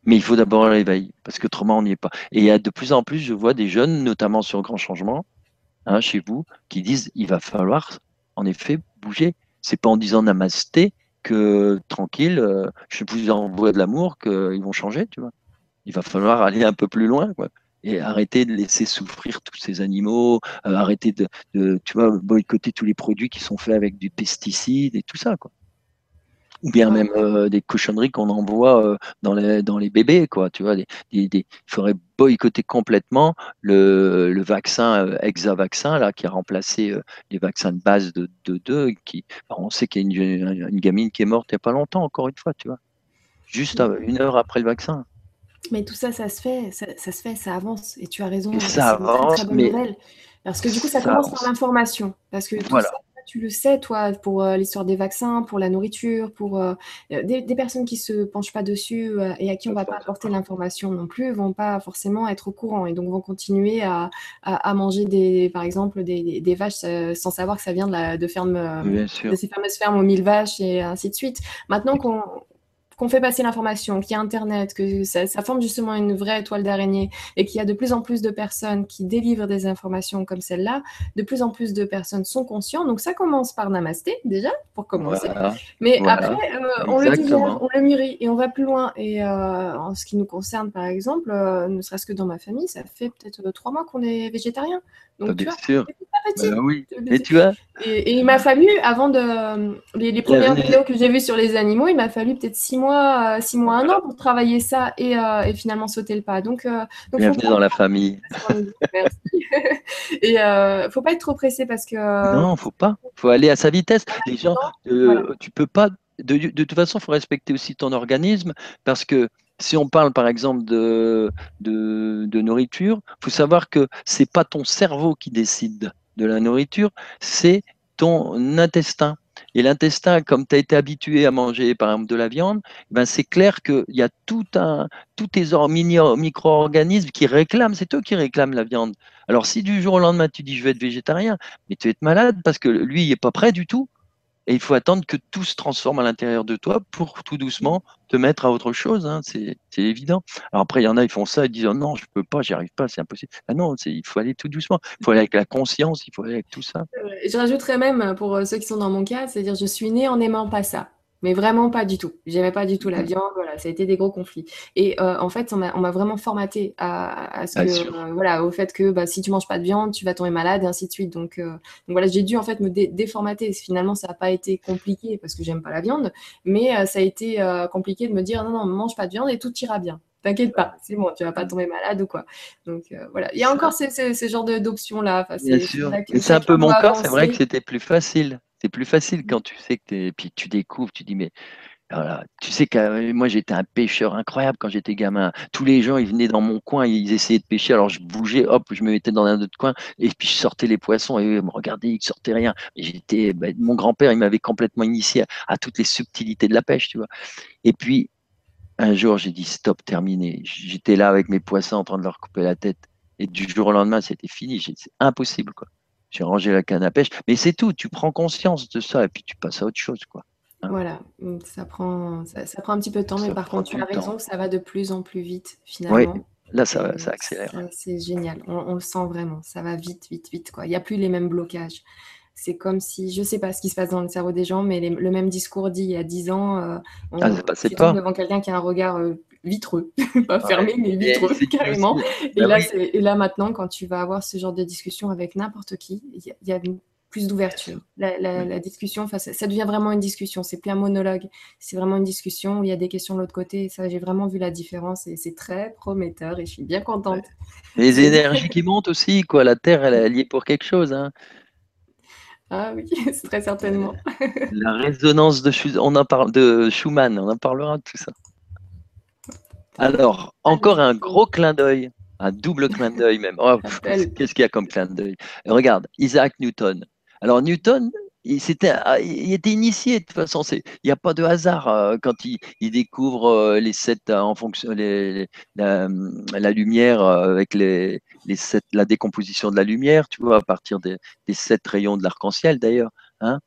Mais il faut d'abord l'éveil, parce qu'autrement, on n'y est pas. Et il y a de plus en plus, je vois des jeunes, notamment sur Grand Changement, hein, chez vous, qui disent il va falloir, en effet, bouger. C'est pas en disant namasté que tranquille, euh, je vous envoie de l'amour qu'ils vont changer, tu vois. Il va falloir aller un peu plus loin, et arrêter de laisser souffrir tous ces animaux, euh, arrêter de, tu vois, boycotter tous les produits qui sont faits avec du pesticide et tout ça, quoi. ou bien même des cochonneries qu'on envoie dans, les, dans les bébés, quoi. Tu vois, il faudrait boycotter complètement le, le vaccin hexavaccin là qui a remplacé les vaccins de base de deux. qui, on sait qu'il y a une, une, gamine qui est morte il n'y a pas longtemps, encore une fois, tu vois, juste une heure après le vaccin. Mais tout ça, ça se fait, ça, se fait, ça avance. Et tu as raison. Ça avance, très, bonne mais... nouvelle. Parce que du coup, ça, commence par l'information. Parce que tout ça, tu le sais, toi, pour euh, l'histoire des vaccins, pour la nourriture, pour euh, euh, des, personnes qui se penchent pas dessus et à qui on va pas apporter l'information non plus, vont pas forcément être au courant et donc vont continuer à, à, manger des, par exemple, des, des vaches sans savoir que ça vient de, la, de, ferme, de ces fameuses fermes aux mille vaches et ainsi de suite. Maintenant qu'on qu'on fait passer l'information, qu'il y a Internet, que ça, forme justement une vraie toile d'araignée et qu'il y a de plus en plus de personnes qui délivrent des informations comme celle-là, de plus en plus de personnes sont conscientes. Donc ça commence par Namasté déjà, pour commencer. Mais après, euh, on le digère, on le mûrit et on va plus loin. Et euh, en ce qui nous concerne, par exemple, euh, ne serait-ce que dans ma famille, ça fait peut-être trois mois qu'on est végétarien. Donc, tu sûr. Bah oui. Et tu vois et, il m'a fallu, avant de les, premières vidéos que j'ai vues sur les animaux, il m'a fallu peut-être six mois, euh, six mois, un an pour travailler ça et, euh, et finalement sauter le pas. Donc, euh, donc bienvenue dans la famille. Merci. et euh, faut pas être trop pressé parce que. Non, faut pas. Faut aller à sa vitesse. Les gens, tu peux pas. De, de toute façon, il faut respecter aussi ton organisme parce que si on parle par exemple de, nourriture, il faut savoir que ce n'est pas ton cerveau qui décide de la nourriture, c'est ton intestin. Et l'intestin, comme tu as été habitué à manger par exemple de la viande, ben c'est clair qu'il y a tout un, tous tes micro-organismes qui réclament, c'est eux qui réclament la viande. Alors si du jour au lendemain tu dis je vais être végétarien, mais tu vas être malade parce que lui il n'est pas prêt du tout. Et il faut attendre que tout se transforme à l'intérieur de toi pour tout doucement te mettre à autre chose. Hein. C'est évident. Alors après, il y en a, ils font ça, ils disent oh non, je peux pas, j'y arrive pas, c'est impossible. Ah non, il faut aller tout doucement. Il faut aller avec la conscience, il faut aller avec tout ça. Je rajouterais même pour euh, ceux qui sont dans mon cas, c'est-à-dire je suis née en n'aimant pas ça mais vraiment pas du tout. J'aimais pas du tout la viande, voilà, ça a été des gros conflits. Et euh, en fait, on m'a vraiment formaté à, ce que, euh, voilà, au fait que bah, si tu manges pas de viande, tu vas tomber malade et ainsi de suite. Donc, euh, donc voilà, j'ai dû en fait me déformater. Finalement, ça n'a pas été compliqué parce que j'aime pas la viande, mais ça a été compliqué de me dire non, non, mange pas de viande et tout ira bien. T'inquiète pas, c'est bon, tu vas pas tomber malade ou quoi. Donc voilà, il y a encore ces, ces, genres d'options là. Bien sûr. C'est un peu mon cas, c'est vrai que c'était plus facile. C'est plus facile quand tu sais que tu puis tu découvres, tu dis mais voilà, tu sais que moi j'étais un pêcheur incroyable quand j'étais gamin. Tous les gens ils venaient dans mon coin, ils essayaient de pêcher, alors je bougeais, hop, je me mettais dans un autre coin et puis je sortais les poissons et eux ils me regardaient, ils sortaient rien. J'étais, ben, mon grand-père il m'avait complètement initié à, toutes les subtilités de la pêche, tu vois. Et puis un jour j'ai dit stop, terminé. J'étais là avec mes poissons en train de leur couper la tête et du jour au lendemain c'était fini. C'est impossible quoi j'ai rangé la canne à pêche, mais c'est tout, tu prends conscience de ça et puis tu passes à autre chose. Quoi. Hein. Voilà, ça prend, ça, prend un petit peu de temps, mais par contre, tu as raison, ça va de plus en plus vite finalement. Oui, là, ça, ça accélère. C'est génial, on, le sent vraiment, ça va vite, vite, vite. Quoi. Il n'y a plus les mêmes blocages. C'est comme si, je ne sais pas ce qui se passe dans le cerveau des gens, mais le même discours dit il y a 10 ans, euh, on, ah, pas. devant quelqu'un qui a un regard euh, vitreux, pas fermé, mais vitreux carrément. Et, bah là, et là, maintenant, quand tu vas avoir ce genre de discussion avec n'importe qui, il y, a plus d'ouverture. La, discussion, ça, ça devient vraiment une discussion. C'est plus un monologue. C'est vraiment une discussion où il y a des questions de l'autre côté. ça, j'ai vraiment vu la différence et c'est très prometteur et je suis bien contente. Les énergies qui montent aussi, quoi. La Terre, elle est liée pour quelque chose. Hein. Ah oui, c'est très certainement. La résonance de, on en parle, de Schumann, on en parlera de tout ça. Alors, encore un gros clin d'œil, un double clin d'œil même. Oh, qu'est-ce qu'il y a comme clin d'œil? Regarde, Isaac Newton. Alors, Newton, il, ah, il était initié de toute façon. Il n'y a pas de hasard euh, quand il, découvre euh, les sept euh, en fonction la, lumière avec les, sept, la décomposition de la lumière, tu vois, à partir des, sept rayons de l'arc-en-ciel d'ailleurs. Hein.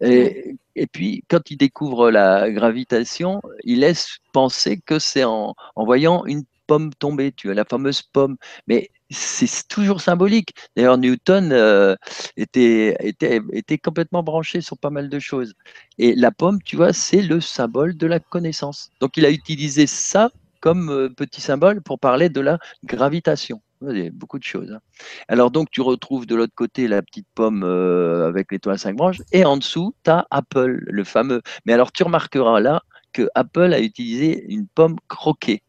Et, et, puis, quand il découvre la gravitation, il laisse penser que c'est en, voyant une pomme tomber, tu vois, la fameuse pomme. Mais c'est toujours symbolique. D'ailleurs, Newton euh, était, était, était complètement branché sur pas mal de choses. Et la pomme, tu vois, c'est le symbole de la connaissance. Donc, il a utilisé ça comme euh, petit symbole pour parler de la gravitation. Beaucoup de choses. hein. Alors, donc, tu retrouves de l'autre côté la petite pomme euh, avec l'étoile à cinq branches, et en dessous, tu as Apple, le fameux. Mais alors, tu remarqueras là que Apple a utilisé une pomme croquée.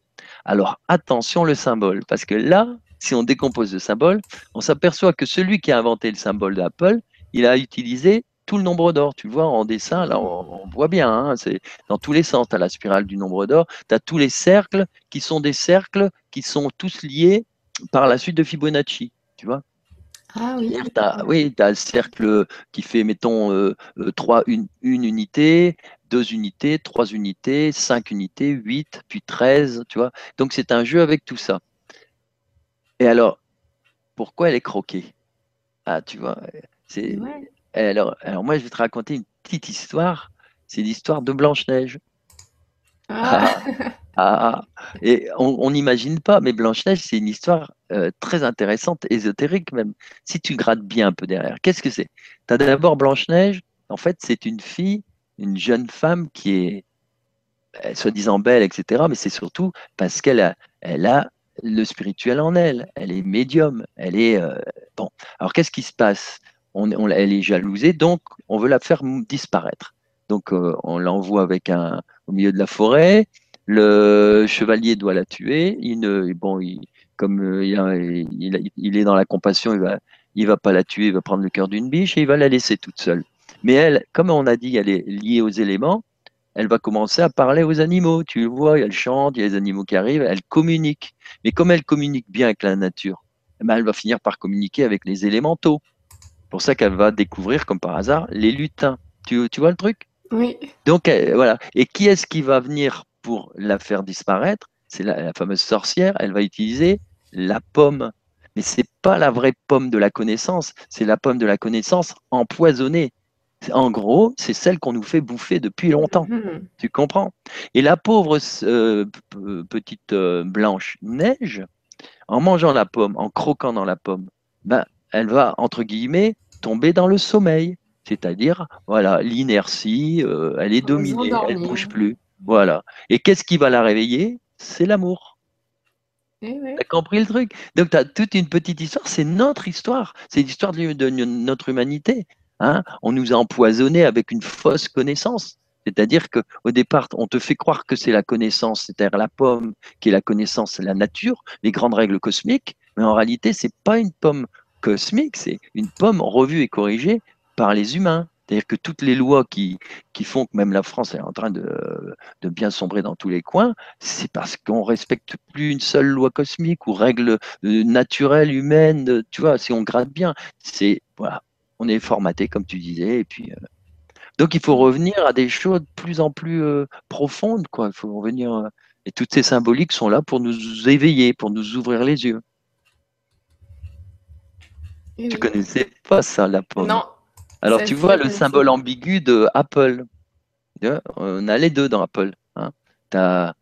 Alors, attention le symbole, parce que là, si on décompose le symbole, on s'aperçoit que celui qui a inventé le symbole d'Apple, il a utilisé tout le nombre d'or. Tu vois en dessin, là, on, on voit bien, hein, c'est dans tous les sens. Tu as la spirale du nombre d'or, tu as tous les cercles qui sont des cercles qui sont tous liés par la suite de Fibonacci. Tu vois Ah oui. Oui, tu as le cercle qui fait, mettons, euh, euh, trois, une, une unité, deux unités, trois unités, cinq unités, huit, puis 13, tu vois. Donc, c'est un jeu avec tout ça. Et alors, pourquoi elle est croquée? Ah, tu vois, c'est... Ouais. Alors, alors, moi, je vais te raconter une petite histoire. C'est l'histoire de Blanche-Neige. Ah, Ah, ah. et on n'imagine pas, mais Blanche-Neige, c'est une histoire euh, très intéressante, ésotérique même. Si tu grattes bien un peu derrière, qu'est-ce que c'est? Tu as d'abord Blanche-Neige, en fait, c'est une fille, une jeune femme qui est euh, soi-disant belle, etc., mais c'est surtout parce qu'elle a, elle a le spirituel en elle, elle est médium, elle est... euh, bon, alors qu'est-ce qui se passe? On, elle est jalousée, donc on veut la faire disparaître. Donc on l'envoie avec un, au milieu de la forêt, le chevalier doit la tuer. Il ne, bon, il, comme euh, il, il est dans la compassion, il va, il va pas la tuer, il va prendre le cœur d'une biche et il va la laisser toute seule. Mais elle, comme on a dit, elle est liée aux éléments. Elle va commencer à parler aux animaux. Tu le vois, elle chante, il y a les animaux qui arrivent, elle communique. Mais comme elle communique bien avec la nature, eh ben, elle va finir par communiquer avec les élémentaux. C'est pour ça qu'elle va découvrir, comme par hasard, les lutins. Tu, tu vois le truc? Oui. Donc euh, voilà. Et qui est-ce qui va venir pour la faire disparaître? C'est la, la fameuse sorcière. Elle va utiliser la pomme. Mais c'est pas la vraie pomme de la connaissance. C'est la pomme de la connaissance empoisonnée. En gros, c'est celle qu'on nous fait bouffer depuis longtemps. Mhm. Tu comprends? Et la pauvre euh, petite euh, blanche neige, en mangeant la pomme, en croquant dans la pomme, ben, elle va, entre guillemets, tomber dans le sommeil. C'est-à-dire, voilà, l'inertie, euh, elle est dominée, elle ne bouge plus. Voilà. Et qu'est-ce qui va la réveiller? C'est l'amour. Eh. T'as compris le truc? Donc, tu as toute une petite histoire, c'est notre histoire, c'est l'histoire de, de notre humanité. hein. On nous a empoisonnés avec une fausse connaissance. C'est-à-dire qu'au départ, on te fait croire que c'est la connaissance, c'est-à-dire la pomme, qui est la connaissance, la nature, les grandes règles cosmiques, mais en réalité, c'est pas une pomme cosmique, c'est une pomme revue et corrigée par les humains. C'est-à-dire que toutes les lois qui, qui font que même la France est en train de, de bien sombrer dans tous les coins, c'est parce qu'on respecte plus une seule loi cosmique ou règle euh, naturelle, humaine, euh, tu vois, si on gratte bien, c'est, voilà, on est formaté, comme tu disais, et puis, euh, donc il faut revenir à des choses de plus en plus euh, profondes, quoi, il faut revenir, euh, et toutes ces symboliques sont là pour nous éveiller, pour nous ouvrir les yeux. Eh Tu oui. connaissais pas ça, la pomme? Non. Alors ça, tu vois le symbole ambigu de Apple. On a les deux dans Apple. Hein. Tu as,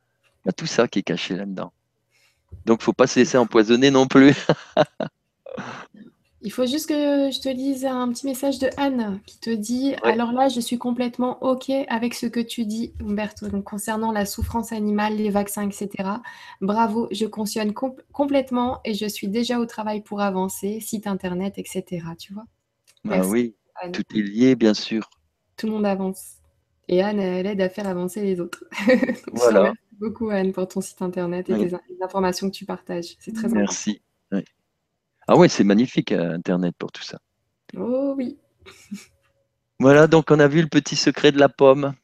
tout ça qui est caché là-dedans. Donc faut pas se laisser empoisonner non plus. Il faut juste que je te lise un petit message de Anne qui te dit Ouais. Alors là, je suis complètement OK avec ce que tu dis, Umberto, donc concernant la souffrance animale, les vaccins, etc. Bravo, je cautionne com- complètement et je suis déjà au travail pour avancer, site internet, etc. Tu vois Bah Merci, oui, Anne. tout est lié bien sûr. Tout le monde avance. Et Anne, elle aide à faire avancer les autres. Donc, Voilà. remercie beaucoup, Anne, pour ton site internet et Oui. les, in- les informations que tu partages. C'est très important. Merci. Ah ouais, c'est magnifique euh, Internet pour tout ça. Oh oui. Voilà, donc on a vu le petit secret de la pomme.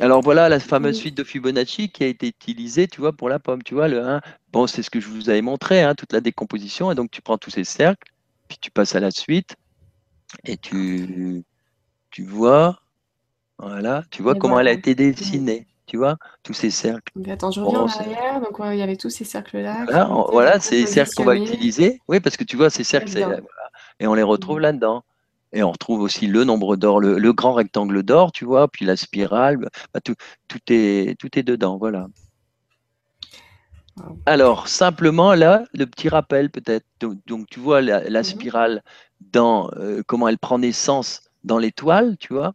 Alors voilà la fameuse suite de Fibonacci qui a été utilisée, tu vois, pour la pomme. Tu vois, le 1, bon, c'est ce que je vous avais montré, hein, toute la décomposition. Et donc tu prends tous ces cercles, puis tu passes à la suite, et tu, tu vois, voilà, tu vois Et comment elle a été dessinée, tu vois, tous ces cercles. Donc attends, je reviens en arrière. Donc ouais, il y avait tous ces cercles-là. Voilà, on- voilà, c'est les cercles qu'on va utiliser. Oui, parce que tu vois, ces cercles, voilà, et on les retrouve Mhm. là-dedans. Et on retrouve aussi le nombre d'or, le, le grand rectangle d'or, tu vois, puis la spirale, bah, tout, tout est, tout est dedans, voilà. Alors, simplement, là, le petit rappel peut-être. Donc, donc, tu vois la, la Mhm. spirale dans euh, comment elle prend naissance dans l'étoile, tu vois.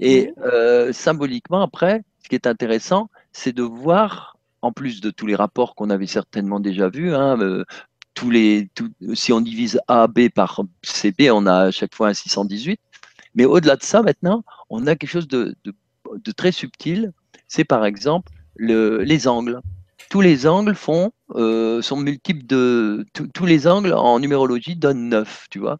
Et Oui. euh, symboliquement, après, ce qui est intéressant, c'est de voir en plus de tous les rapports qu'on avait certainement déjà vus, hein, euh, tous les, si on divise A, B par CB, on a à chaque fois un 618. Mais au-delà de ça, maintenant, on a quelque chose de, très subtil. C'est par exemple les angles. Tous les angles font, euh, sont multiples de. Tous les angles en numérologie donnent 9, tu vois.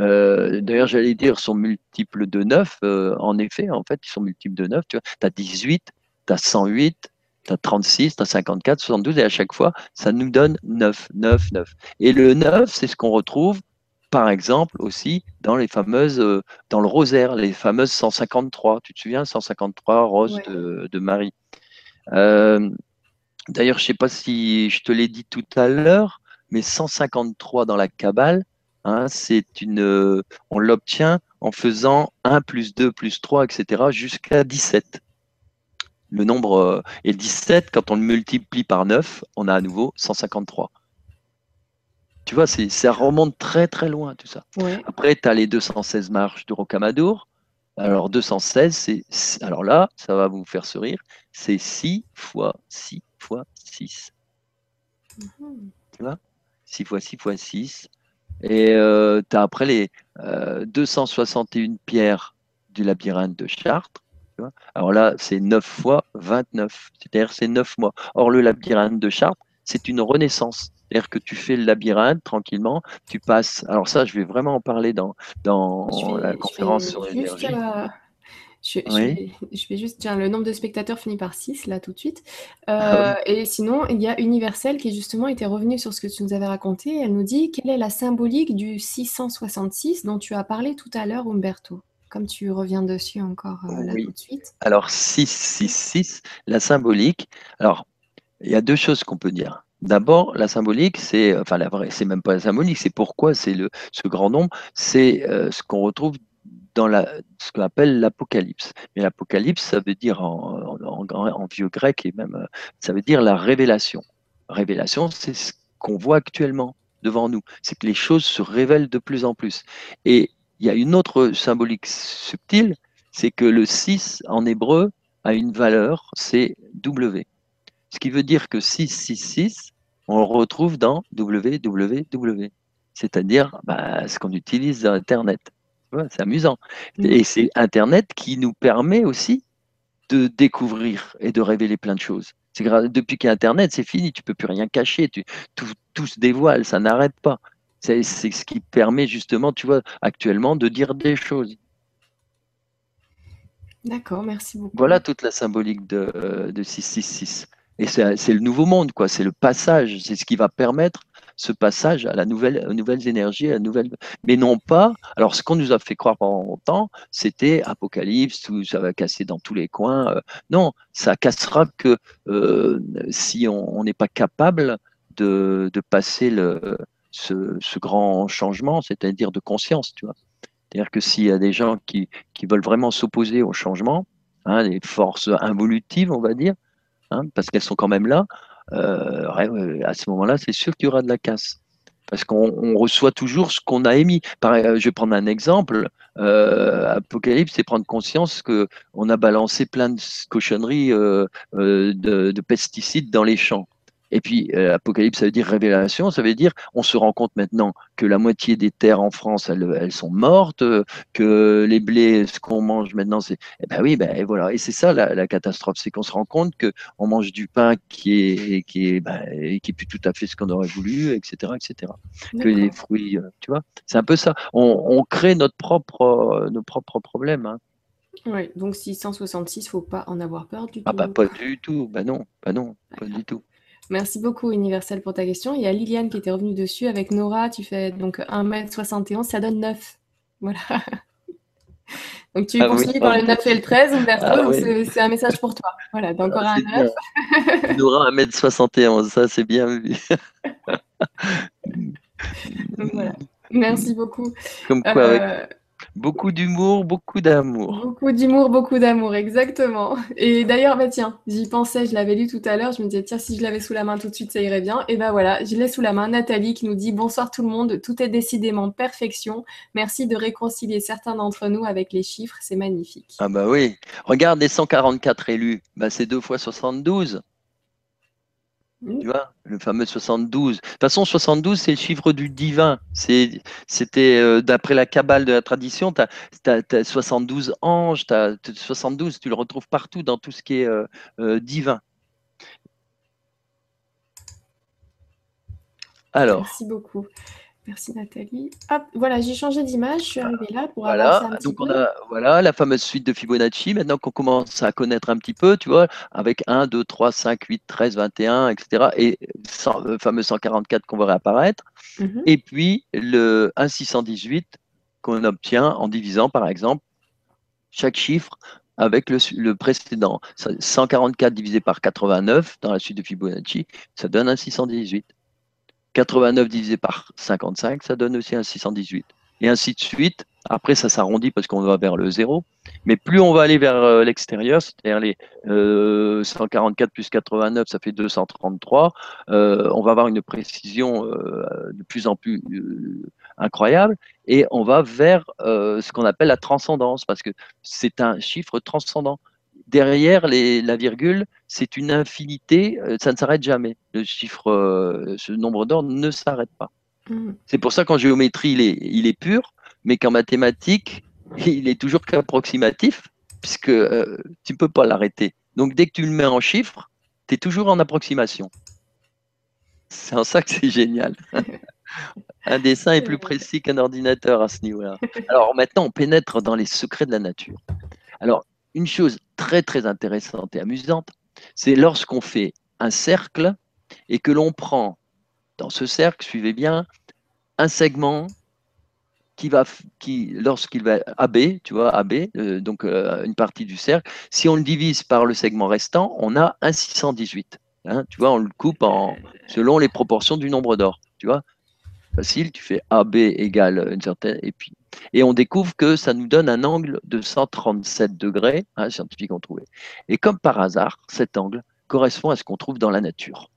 Euh, d'ailleurs, j'allais dire, sont multiples de 9. Euh, en effet, en fait, ils sont multiples de 9. Tu as 18, tu as 108, tu as 36, tu as 54, 72, et à chaque fois, ça nous donne 9, 9, 9. Et le 9, c'est ce qu'on retrouve, par exemple, aussi dans les fameuses, euh, dans le rosaire, les fameuses 153. Tu te souviens, 153 roses de, Marie. D'ailleurs, je ne sais pas si je te l'ai dit tout à l'heure, mais 153 dans la Kabbale, Hein, c'est une, euh, on l'obtient en faisant 1 plus 2 plus 3, etc., jusqu'à 17. Le nombre euh, est 17, quand on le multiplie par 9, on a à nouveau 153. Tu vois, ça remonte très très loin tout ça. Après, tu as les 216 marches de Rocamadour. Alors 216, c'est alors là, ça va vous faire sourire, c'est 6 fois 6 fois 6. Mhm. Tu vois? 6 fois 6 fois 6, et euh, tu as après les 261 euh, pierres du labyrinthe de Chartres. Alors là, c'est 9 fois 29, c'est-à-dire c'est 9 mois. Or, le labyrinthe de Chartres, c'est une renaissance. C'est-à-dire que tu fais le labyrinthe tranquillement, tu passes. Alors, ça, je vais vraiment en parler dans, dans la conférence sur l'énergie. Je, vais, juste dire le nombre de spectateurs finit par 6 là tout de suite. Ah euh, et sinon, il y a Universel qui justement était revenu sur ce que tu nous avais raconté. Elle nous dit quelle est la symbolique du 666 dont tu as parlé tout à l'heure, Umberto? Comme tu reviens dessus encore euh, là tout de suite. Alors 666, la symbolique. Alors, il y a deux choses qu'on peut dire. D'abord, la symbolique, c'est, enfin la vraie, c'est même pas la symbolique, c'est pourquoi c'est le ce grand nombre, c'est euh, ce qu'on retrouve dans la, ce qu'on appelle l'apocalypse. Mais l'apocalypse, ça veut dire en, en, vieux grec et même, ça veut dire la révélation. Révélation, c'est ce qu'on voit actuellement devant nous. C'est que les choses se révèlent de plus en plus. Et il y a une autre symbolique subtile, c'est que le 6 en hébreu a une valeur, c'est W. Ce qui veut dire que 666, on le retrouve dans www, c'est-à-dire bah, ce qu'on utilise dans Internet c'est amusant. Mmh. Et c'est Internet qui nous permet aussi de découvrir et de révéler plein de choses. C'est depuis qu'Internet, c'est fini, tu peux plus rien cacher, tu, tout, se dévoile, ça n'arrête pas. C'est ce qui permet justement, tu vois, actuellement, de dire des choses. D'accord, merci beaucoup. Voilà toute la symbolique de, de 666. Et c'est le nouveau monde, quoi. C'est le passage. C'est ce qui va permettre ce passage à la nouvelle, aux nouvelles énergies, à nouvelle, mais non pas. Alors, ce qu'on nous a fait croire pendant longtemps, c'était Apocalypse, tout ça va casser dans tous les coins. Euh, non, ça cassera que euh, si on n'est pas capable de, de passer le, ce, ce, grand changement, c'est-à-dire de conscience, tu vois. C'est-à-dire que s'il y a des gens qui, qui veulent vraiment s'opposer au changement, hein, des forces involutives, on va dire, hein, parce qu'elles sont quand même là, euh, à ce moment-là, c'est sûr qu'il y aura de la casse. Parce qu'on reçoit toujours ce qu'on a émis. Euh, je vais prendre un exemple. Euh, Apocalypse, c'est prendre conscience qu'on a balancé plein de cochonneries de, pesticides dans les champs. Et puis, euh, Apocalypse, ça veut dire révélation, ça veut dire on se rend compte maintenant que la moitié des terres en France, elles, elles sont mortes, que les blés, ce qu'on mange maintenant, c'est. Eh ben oui, ben voilà. Et c'est ça la, catastrophe, c'est qu'on se rend compte qu'on mange du pain qui est, qui est, ben, qui est plus tout à fait ce qu'on aurait voulu, etc., etc. Que les fruits, euh, tu vois. C'est un peu ça. On, on, crée notre propre, nos propres problèmes. Hein. Oui, donc 666, faut pas en avoir peur du ah, tout. Ah bah pas du tout, bah non, bah non, pas du tout. Merci beaucoup, Universel, pour ta question. Il y a Liliane qui était revenue dessus avec Nora. Tu fais donc 1m71, ça donne 9. Voilà. Donc tu ah continues par le 9 et le 13, Umberto, ah c'est un message pour toi? Voilà, donc encore ah, un 9. Nora 1m71, ça c'est bien vu. voilà. Merci beaucoup. Comme quoi, euh, Beaucoup d'humour, beaucoup d'amour. Beaucoup d'humour, beaucoup d'amour, exactement. Et d'ailleurs, bah tiens, j'y pensais, je l'avais lu tout à l'heure, je me disais, tiens, si je l'avais sous la main tout de suite, ça irait bien. Et ben voilà, je l'ai sous la main. Nathalie qui nous dit, bonsoir tout le monde, tout est décidément perfection. Merci de réconcilier certains d'entre nous avec les chiffres, c'est magnifique. Ah bah oui, regarde les 144 élus, bah c'est deux fois 72. Tu vois, le fameux 72. De toute façon, 72, c'est le chiffre du divin. C'était euh, d'après la cabale de la tradition, tu as, 72 anges, as, 72, tu le retrouves partout dans tout ce qui est euh, euh, divin. Alors. Merci beaucoup. Merci Nathalie. Hop, voilà, j'ai changé d'image, je suis arrivée là pour voilà, donc on a voilà la fameuse suite de Fibonacci. Maintenant qu'on commence à connaître un petit peu, tu vois, avec 1, 2, 3, 5, 8, 13, 21, etc. Et le fameux 144 qu'on va réapparaître. Mhm. Et puis le 1, 618 qu'on obtient en divisant, par exemple, chaque chiffre avec le, le, précédent. 144 divisé par 89 dans la suite de Fibonacci, ça donne un 618. 89 divisé par 55, ça donne aussi un 618. Et ainsi de suite. Après, ça s'arrondit parce qu'on va vers le zéro. Mais plus on va aller vers euh, l'extérieur, c'est-à-dire les 144 euh, plus 89, ça fait 233, euh, on va avoir une précision de plus en plus incroyable et on va vers ce qu'on appelle la transcendance parce que c'est un chiffre transcendant derrière la virgule, c'est une infinité, euh, ça ne s'arrête jamais. Le chiffre, euh, ce nombre d'or ne s'arrête pas. Mm. C'est pour ça qu'en géométrie, il est, pur, mais qu'en mathématiques, il est toujours qu'approximatif, puisque euh, tu ne peux pas l'arrêter. Donc dès que tu le mets en chiffres, tu es toujours en approximation. C'est en ça que c'est génial. Un dessin est plus précis qu'un ordinateur à ce niveau-là. Alors maintenant, on pénètre dans les secrets de la nature. Alors, une chose très très intéressante et amusante, c'est lorsqu'on fait un cercle et que l'on prend dans ce cercle, suivez bien, un segment qui va, qui, lorsqu'il va AB, tu vois, AB, euh, donc euh, une partie du cercle, si on le divise par le segment restant, on a un 618. Hein, tu vois, on le coupe en, selon les proportions du nombre d'or. Tu vois, facile, tu fais AB égale une certaine, et puis et on découvre que ça nous donne un angle de 137 degrés, hein, scientifiques ont trouvé. Et comme par hasard, cet angle correspond à ce qu'on trouve dans la nature.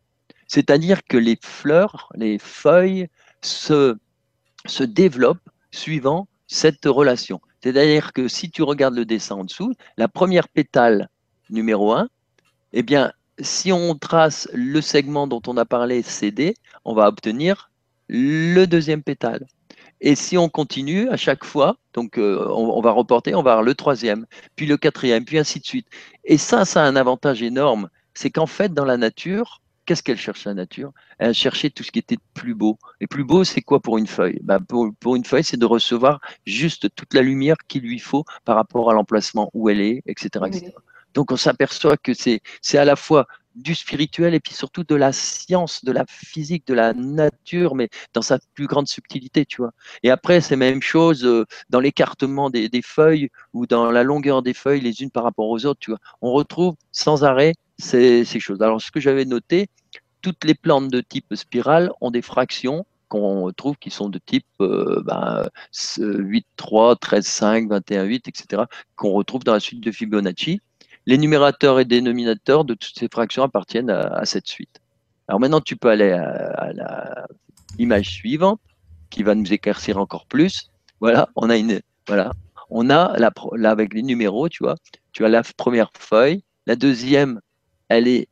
C'est-à-dire que les fleurs, les feuilles se, se développent suivant cette relation. C'est-à-dire que si tu regardes le dessin en dessous, la première pétale numéro 1, eh bien, si on trace le segment dont on a parlé CD, on va obtenir le deuxième pétale. Et si on continue à chaque fois, donc euh, on, va reporter, on va avoir le troisième, puis le quatrième, puis ainsi de suite. Et ça, ça a un avantage énorme, c'est qu'en fait, dans la nature, qu'est-ce qu'elle cherche la nature? Elle cherchait tout ce qui était plus beau. Et plus beau, c'est quoi pour une feuille? Ben, pour, une feuille, c'est de recevoir juste toute la lumière qu'il lui faut par rapport à l'emplacement où elle est, etc. etc. Donc on s'aperçoit que c'est à la fois du spirituel et puis surtout de la science, de la physique, de la nature, mais dans sa plus grande subtilité, tu vois. Et après, c'est même chose euh, dans l'écartement des, feuilles ou dans la longueur des feuilles les unes par rapport aux autres, tu vois. On retrouve sans arrêt ces, choses. Alors, ce que j'avais noté, toutes les plantes de type spirale ont des fractions qu'on trouve qui sont de type euh, ben, 8, 3, 13, 5, 21, 8, etc., qu'on retrouve dans la suite de Fibonacci. Les numérateurs et dénominateurs de toutes ces fractions appartiennent à, cette suite. Alors maintenant, tu peux aller à, l'image suivante qui va nous éclaircir encore plus. Voilà, on a une, voilà, on a là avec les numéros, tu vois, tu as la première feuille, la deuxième, elle est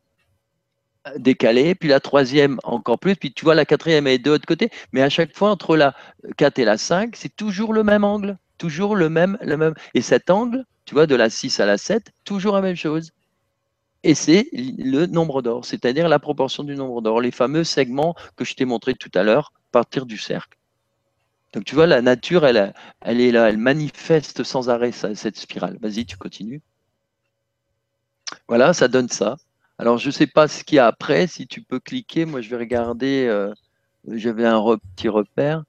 décalée, puis la troisième encore plus, puis tu vois la quatrième elle est de l'autre côté, mais à chaque fois entre la 4 et la 5, c'est toujours le même angle, toujours le même, le même. Et cet angle, tu vois, de la 6 à la 7, toujours la même chose. Et c'est le nombre d'or, c'est-à-dire la proportion du nombre d'or, les fameux segments que je t'ai montré tout à l'heure, partir du cercle. Donc tu vois, la nature, elle, elle est là, elle manifeste sans arrêt cette spirale. Vas-y, tu continues. Voilà, ça donne ça. Alors, je ne sais pas ce qu'il y a après. Si tu peux cliquer, moi, je vais regarder. Euh, j'avais un petit repère.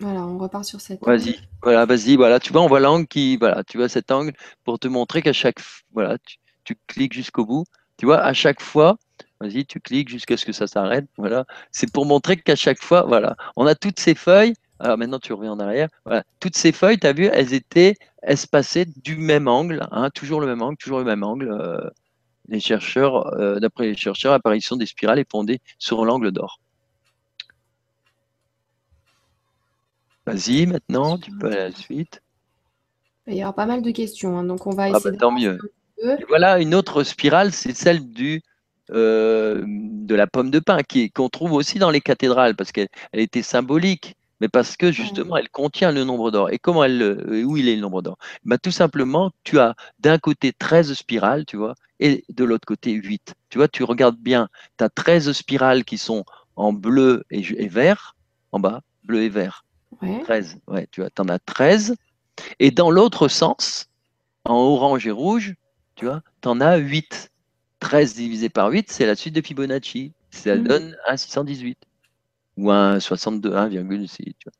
Voilà, on repart sur cette. Vas-y, voilà, vas-y, voilà. Tu vois, on voit l'angle qui, voilà, tu vois cet angle pour te montrer qu'à chaque, voilà, tu, cliques jusqu'au bout. Tu vois, à chaque fois, vas-y, tu cliques jusqu'à ce que ça s'arrête. Voilà, c'est pour montrer qu'à chaque fois, voilà, on a toutes ces feuilles. Alors maintenant, tu reviens en arrière. Voilà, toutes ces feuilles, tu as vu, elles étaient espacées du même angle, hein, toujours le même angle, toujours le même angle. Euh, les chercheurs, euh, d'après les chercheurs, l'apparition des spirales est fondée sur l'angle d'or. Vas-y, maintenant, tu peux aller à la suite. Il y aura pas mal de questions, hein, donc on va ah, bah, essayer. tant mieux. voilà, une autre spirale, c'est celle du euh, de la pomme de pin, qu'on trouve aussi dans les cathédrales, parce qu'elle était symbolique, mais parce que justement, elle contient le nombre d'or. Et comment elle, euh, où il est le nombre d'or? Bah, Tout simplement, tu as d'un côté 13 spirales, tu vois, et de l'autre côté 8. Tu vois, tu regardes bien, tu as 13 spirales qui sont en bleu et, vert, en bas, bleu et vert. 13, ouais, tu vois, en as 13. Et dans l'autre sens, en orange et rouge, tu vois, tu en as 8. 13 divisé par 8, c'est la suite de Fibonacci. Ça mmh. donne un 618 ou un 62, 1,6. Tu vois.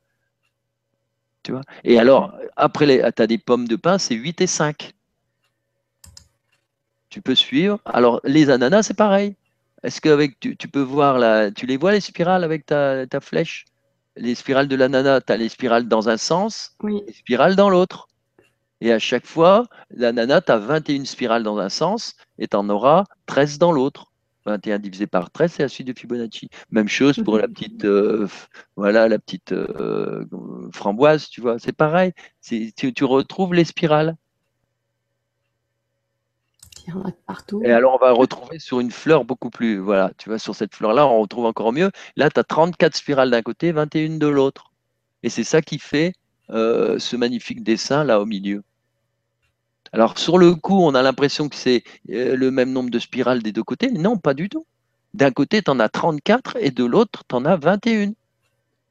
tu vois Et alors, après, tu as des pommes de pin, c'est 8 et 5. Tu peux suivre. Alors, les ananas, c'est pareil. Est-ce que tu, tu, peux voir, la, tu les vois, les spirales avec ta, ta flèche? Les spirales de l'ananas, tu as les spirales dans un sens, oui. les spirales dans l'autre. Et à chaque fois, l'ananas, tu as 21 spirales dans un sens et tu en auras 13 dans l'autre. 21 divisé par 13, c'est la suite de Fibonacci. Même chose pour la petite, euh, voilà, la petite euh, framboise, tu vois, c'est pareil. Tu, tu, retrouves les spirales. Et alors, on va retrouver sur une fleur beaucoup plus, voilà, tu vois, sur cette fleur-là, on retrouve encore mieux. Là, tu as 34 spirales d'un côté, 21 de l'autre. Et c'est ça qui fait euh, ce magnifique dessin là au milieu. Alors sur le coup, on a l'impression que c'est euh, le même nombre de spirales des deux côtés, non, pas du tout. D'un côté, tu en as 34 et de l'autre, tu en as 21.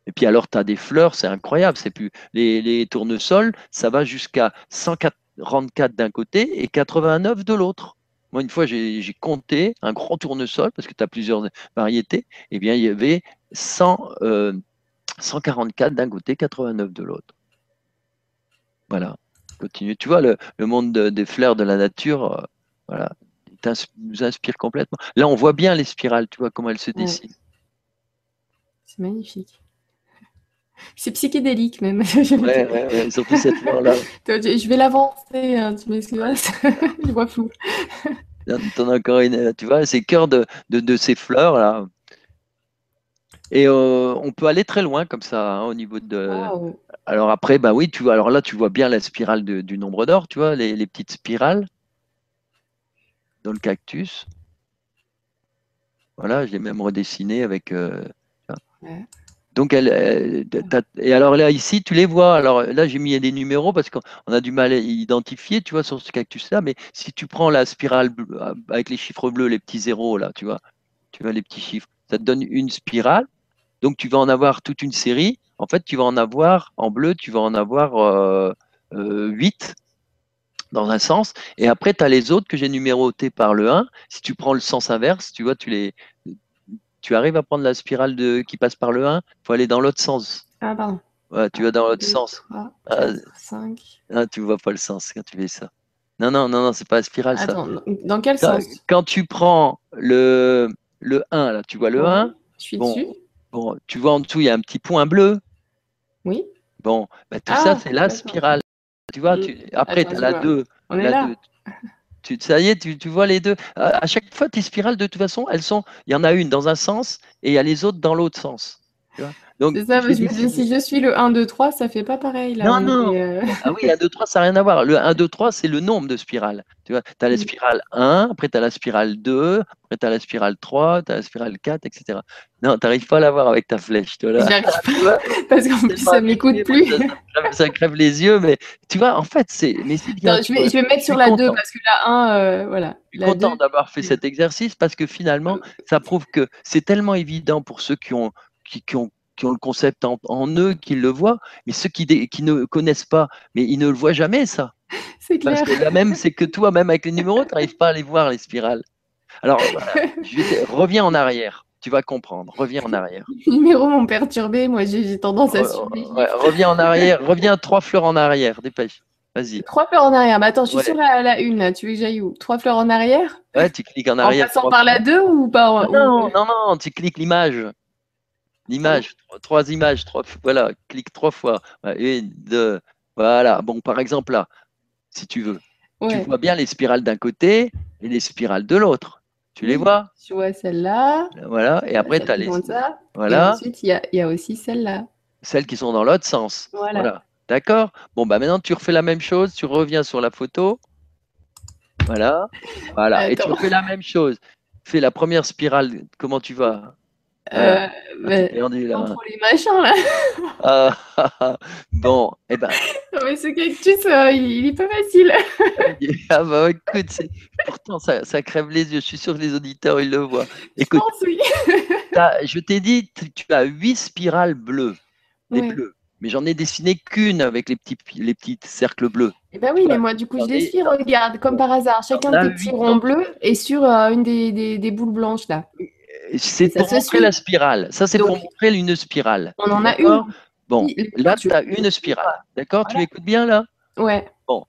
Et puis alors, tu as des fleurs, c'est incroyable. C'est plus les, tournesols, ça va jusqu'à 144 d'un côté et 89 de l'autre. Moi, une fois, j'ai compté un grand tournesol, parce que tu as plusieurs variétés, et eh bien, il y avait 100, 144 euh, d'un côté, 89 de l'autre. Voilà continue. Tu vois, le, monde des fleurs de la nature, euh, voilà, nous inspire complètement. Là, on voit bien les spirales, tu vois, comment elles se dessinent. C'est magnifique. C'est psychédélique même. ouais, surtout cette fleur-là. Je vais l'avancer, hein, tu m'excuses, je vois flou. T'en as encore une, tu vois, c'est cœur de, de, ces fleurs-là. Et euh, on peut aller très loin comme ça hein, au niveau de. Alors après, bah oui, tu vois, alors là, tu vois bien la spirale du nombre d'or, tu vois, les, petites spirales dans le cactus. Voilà, je l'ai même redessiné avec. Euh, donc, elle, et alors là, ici, tu les vois. Alors là, j'ai mis des numéros parce qu'on a du mal à identifier, tu vois, sur ce cactus-là. Mais si tu prends la spirale avec les chiffres bleus, les petits zéros, là, tu vois, tu vois les petits chiffres, ça te donne une spirale. Donc, tu vas en avoir toute une série. En fait, tu vas en avoir, en bleu, tu vas en avoir euh, euh, 8 dans un sens. Et après, tu as les autres que j'ai numérotés par le 1. Si tu prends le sens inverse, tu vois, tu les. Tu arrives à prendre la spirale de, qui passe par le 1, il faut aller dans l'autre sens. Ah, pardon. Ouais, tu vas dans l'autre sens. 3, 4, 5. Ah, tu vois pas le sens quand tu fais ça. Non, non, non, non, c'est pas la spirale, Attends, Dans quel sens? Quand tu prends le, le 1, là, tu vois le 1. Je suis dessus. Bon, tu vois en dessous, il y a un petit point bleu. Oui. Bon, bah, tout ça, ah, c'est la spirale. Tu vois, tu... après, tu as la 2. On est là. Ça y est, tu, vois les deux. À, chaque fois, tes spirales, de toute façon, elles sont. Il y en a une dans un sens et il y a les autres dans l'autre sens. C'est ça, je si je suis le 1, 2, 3, ça fait pas pareil. Là, non, non. Euh. Ah oui, 1, 2, 3, ça n'a rien à voir. Le 1, 2, 3, c'est le nombre de spirales. Tu vois, tu as la spirale 1, après tu as la spirale 2, après tu as la spirale 3, tu as la spirale 4, etc. Non, tu n'arrives pas à l'avoir avec ta flèche. Tu vois, pas, parce qu'en plus, ça m'écoute plus. Ça, crève les yeux, mais tu vois, en fait, c'est. Mais bien. je, vais, je vais mettre sur la 2 parce que la 1, euh, voilà. Je suis content d'avoir fait cet exercice parce que finalement, ça prouve que c'est tellement évident pour ceux qui ont, qui, qui ont qui ont le concept en, eux, qui le voient, mais ceux qui, qui, ne connaissent pas, mais ils ne le voient jamais, ça. C'est clair. Parce que là même, c'est que toi, même avec les numéros, tu n'arrives pas à les voir, les spirales. Alors, reviens en arrière. Tu vas comprendre. Reviens en arrière. Les numéros m'ont perturbé. Moi, j'ai tendance à suivre. reviens en arrière. Reviens trois fleurs en arrière. Dépêche. Vas-y. Trois fleurs en arrière. Mais attends, je suis sur la, une, là. Tu veux que j'aille où? Trois fleurs en arrière? Ouais, tu cliques en arrière. En passant par la deux ou pas non, non, non, tu cliques l'image. L'image, trois, images, trois, voilà, clique trois fois. Une, deux, voilà. Bon, par exemple, là, si tu veux, tu vois bien les spirales d'un côté et les spirales de l'autre. Tu les vois? Tu vois celle-là. Voilà, et après, tu as les. Voilà. Et ensuite, il y a, aussi celle-là. Celles qui sont dans l'autre sens. Voilà. D'accord? Bon, bah maintenant, tu refais la même chose, tu reviens sur la photo. Voilà. Voilà. Et tu refais la même chose fais la première spirale. Comment tu vas? Euh, perdu, là. Entre les machins là. Ah, ah, ah, bon, et eh ben. Non, mais ce cactus, euh, il, est pas facile. ah bah écoute, pourtant ça, ça, crève les yeux. Je suis sûr que les auditeurs ils le voient. Écoute, je, oui. je t'ai dit, tu as huit spirales bleues, des bleus mais j'en ai dessiné qu'une avec les petits, les petits cercles bleus. Eh ben oui, mais moi, du coup, je les regarde, comme par hasard. Chacun des petits ronds bleus est sur euh, une des, des, des, boules blanches, là. C'est pour montrer la spirale. Ça, c'est pour montrer une spirale. On en a une. Bon, là, tu as une spirale. D'accord Tu écoutes bien, là? Ouais. Bon.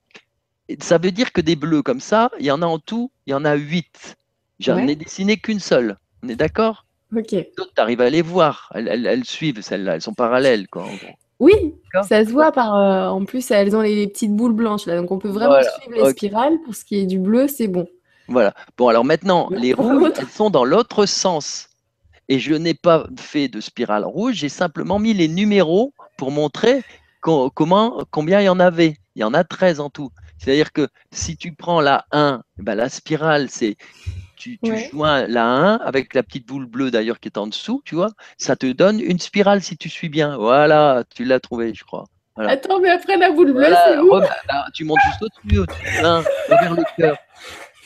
Ça veut dire que des bleus comme ça, il y en a en tout, il y en a huit. J'en ai dessiné qu'une seule. On est d'accord? Ok. Tu arrives à les voir. Elles, elles, suivent celles-là. Elles sont parallèles, quoi, oui, ça se voit par. Euh, en plus, elles ont les, petites boules blanches là, donc on peut vraiment suivre les spirales. Pour ce qui est du bleu, c'est bon. Voilà. Bon, alors maintenant, les rouges, elles sont dans l'autre sens. Et je n'ai pas fait de spirale rouge, j'ai simplement mis les numéros pour montrer comment, combien il y en avait. Il y en a 13 en tout. C'est-à-dire que si tu prends la 1, ben la spirale, c'est tu, joins la 1 avec la petite boule bleue d'ailleurs qui est en dessous, tu vois, ça te donne une spirale si tu suis bien. Voilà, tu l'as trouvé, je crois. Attends, mais après la boule bleue, c'est où? Tu montes juste au-dessus, au-dessus vers le cœur.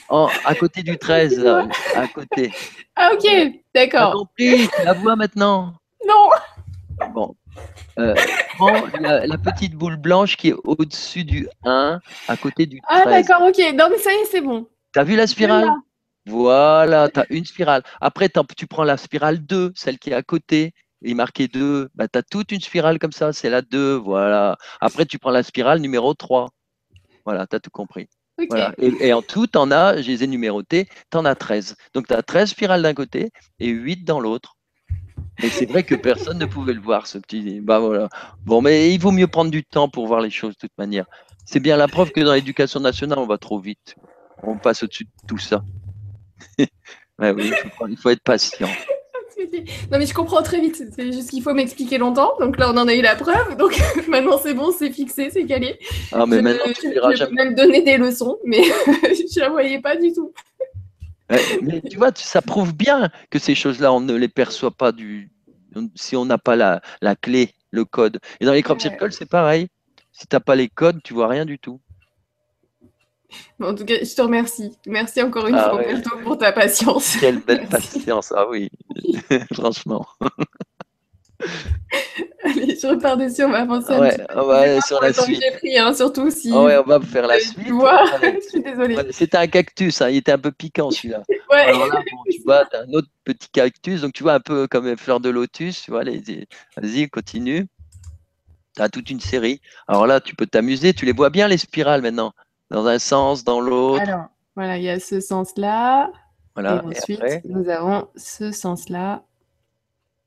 À côté du 13, à côté. Ah, ok, d'accord. Compris, tu la vois maintenant Non. Bon. Euh, prends la, petite boule blanche qui est au-dessus du 1, à côté du 13. Ah, d'accord, ok. Non, mais ça y est, c'est bon. T'as vu la spirale? Voilà, tu as une spirale. Après, tu prends la spirale 2, celle qui est à côté, il est marqué 2, bah, tu as toute une spirale comme ça, c'est la 2, voilà. Après, tu prends la spirale numéro 3. Voilà, tu as tout compris. Et, en tout, tu en as, je les ai numérotées, tu en as 13. Donc, tu as 13 spirales d'un côté et 8 dans l'autre. Et c'est vrai que personne ne pouvait le voir, ce petit. Bah voilà. Bon, mais il vaut mieux prendre du temps pour voir les choses de toute manière. C'est bien la preuve que dans l'éducation nationale, on va trop vite. On passe au-dessus de tout ça. oui, il faut, être patient. Non mais je comprends très vite, c'est juste qu'il faut m'expliquer longtemps. Donc là on en a eu la preuve, donc maintenant c'est bon, c'est fixé, c'est calé. Ah mais maintenant tu je jamais. même donner des leçons, mais je la voyais pas du tout. mais tu vois, ça prouve bien que ces choses-là, on ne les perçoit pas du si on n'a pas la, la, clé, le code. Et dans les crop circles, c'est pareil. Si tu n'as pas les codes, tu vois rien du tout en tout cas, je te remercie. Merci encore une ah fois, pour ta patience. Quelle belle patience, ah oui, franchement. Allez, je repars dessus, on va avancer un petit peu. Ouais, sur la suite. J'ai pris, hein, surtout si. Ah ouais, on va faire la suite. Tu vois, je suis désolée. C'était un cactus, hein, il était un peu piquant celui-là. ouais. Alors là, bon, tu vois, as un autre petit cactus, donc tu vois, un peu comme une fleur de lotus, tu vois, vas-y, continue. Tu as toute une série. Alors là, tu peux t'amuser, tu les vois bien les spirales maintenant dans un sens, dans l'autre. Alors, voilà, il y a ce sens-là. Voilà. Et ensuite, nous avons ce sens-là.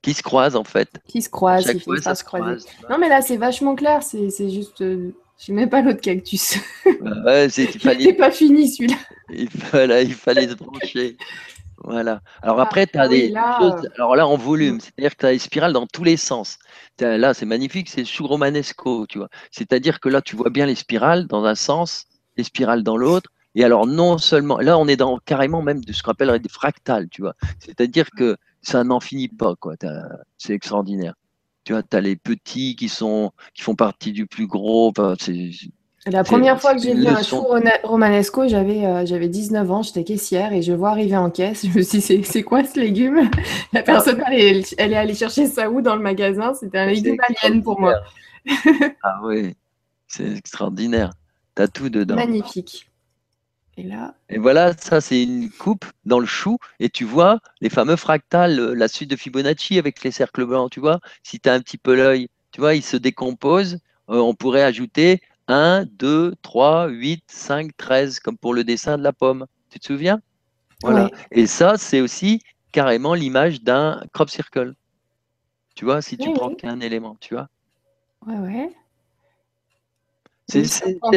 Qui se croise en fait. Qui se croise, qui ça se croise. Non, mais là, c'est vachement clair. C'est juste. Euh, je mets pas l'autre cactus. ouais, c'est il fallait... pas fini celui-là. Il fallait, il fallait se brancher. Voilà. Alors après, tu as ah des choses. Euh, alors là, en volume, c'est-à-dire que tu as des spirales dans tous les sens. Là, c'est magnifique, c'est sous romanesco, tu vois. C'est-à-dire que là, tu vois bien les spirales dans un sens les spirales dans l'autre. Et alors, non seulement, là, on est dans carrément même de ce qu'on appellerait des fractales, tu vois. C'est-à-dire que ça n'en finit pas, quoi. C'est extraordinaire. Tu vois, tu as les petits qui, sont, qui font partie du plus gros. la première fois que j'ai vu un chou romanesco, j'avais euh, j'avais 19 ans, j'étais caissière et je vois arriver en caisse. Je me suis dit, c'est quoi ce légume? La personne, elle, est, elle est allée chercher ça où? Dans le magasin C'était un légume alien pour moi. ah oui, c'est extraordinaire tout dedans. Magnifique. Et là. Et voilà, ça c'est une coupe dans le chou. Et tu vois les fameux fractales, euh, la suite de Fibonacci avec les cercles blancs. Tu vois, si tu as un petit peu l'œil, tu vois, il se décompose. Euh, on pourrait ajouter 1, 2, 3, 8, 5, 13, comme pour le dessin de la pomme. Tu te souviens? Voilà. Et ça, c'est aussi carrément l'image d'un crop circle. Tu vois, si tu prends qu'un élément, tu vois. Ouais, ouais. C'est ça, on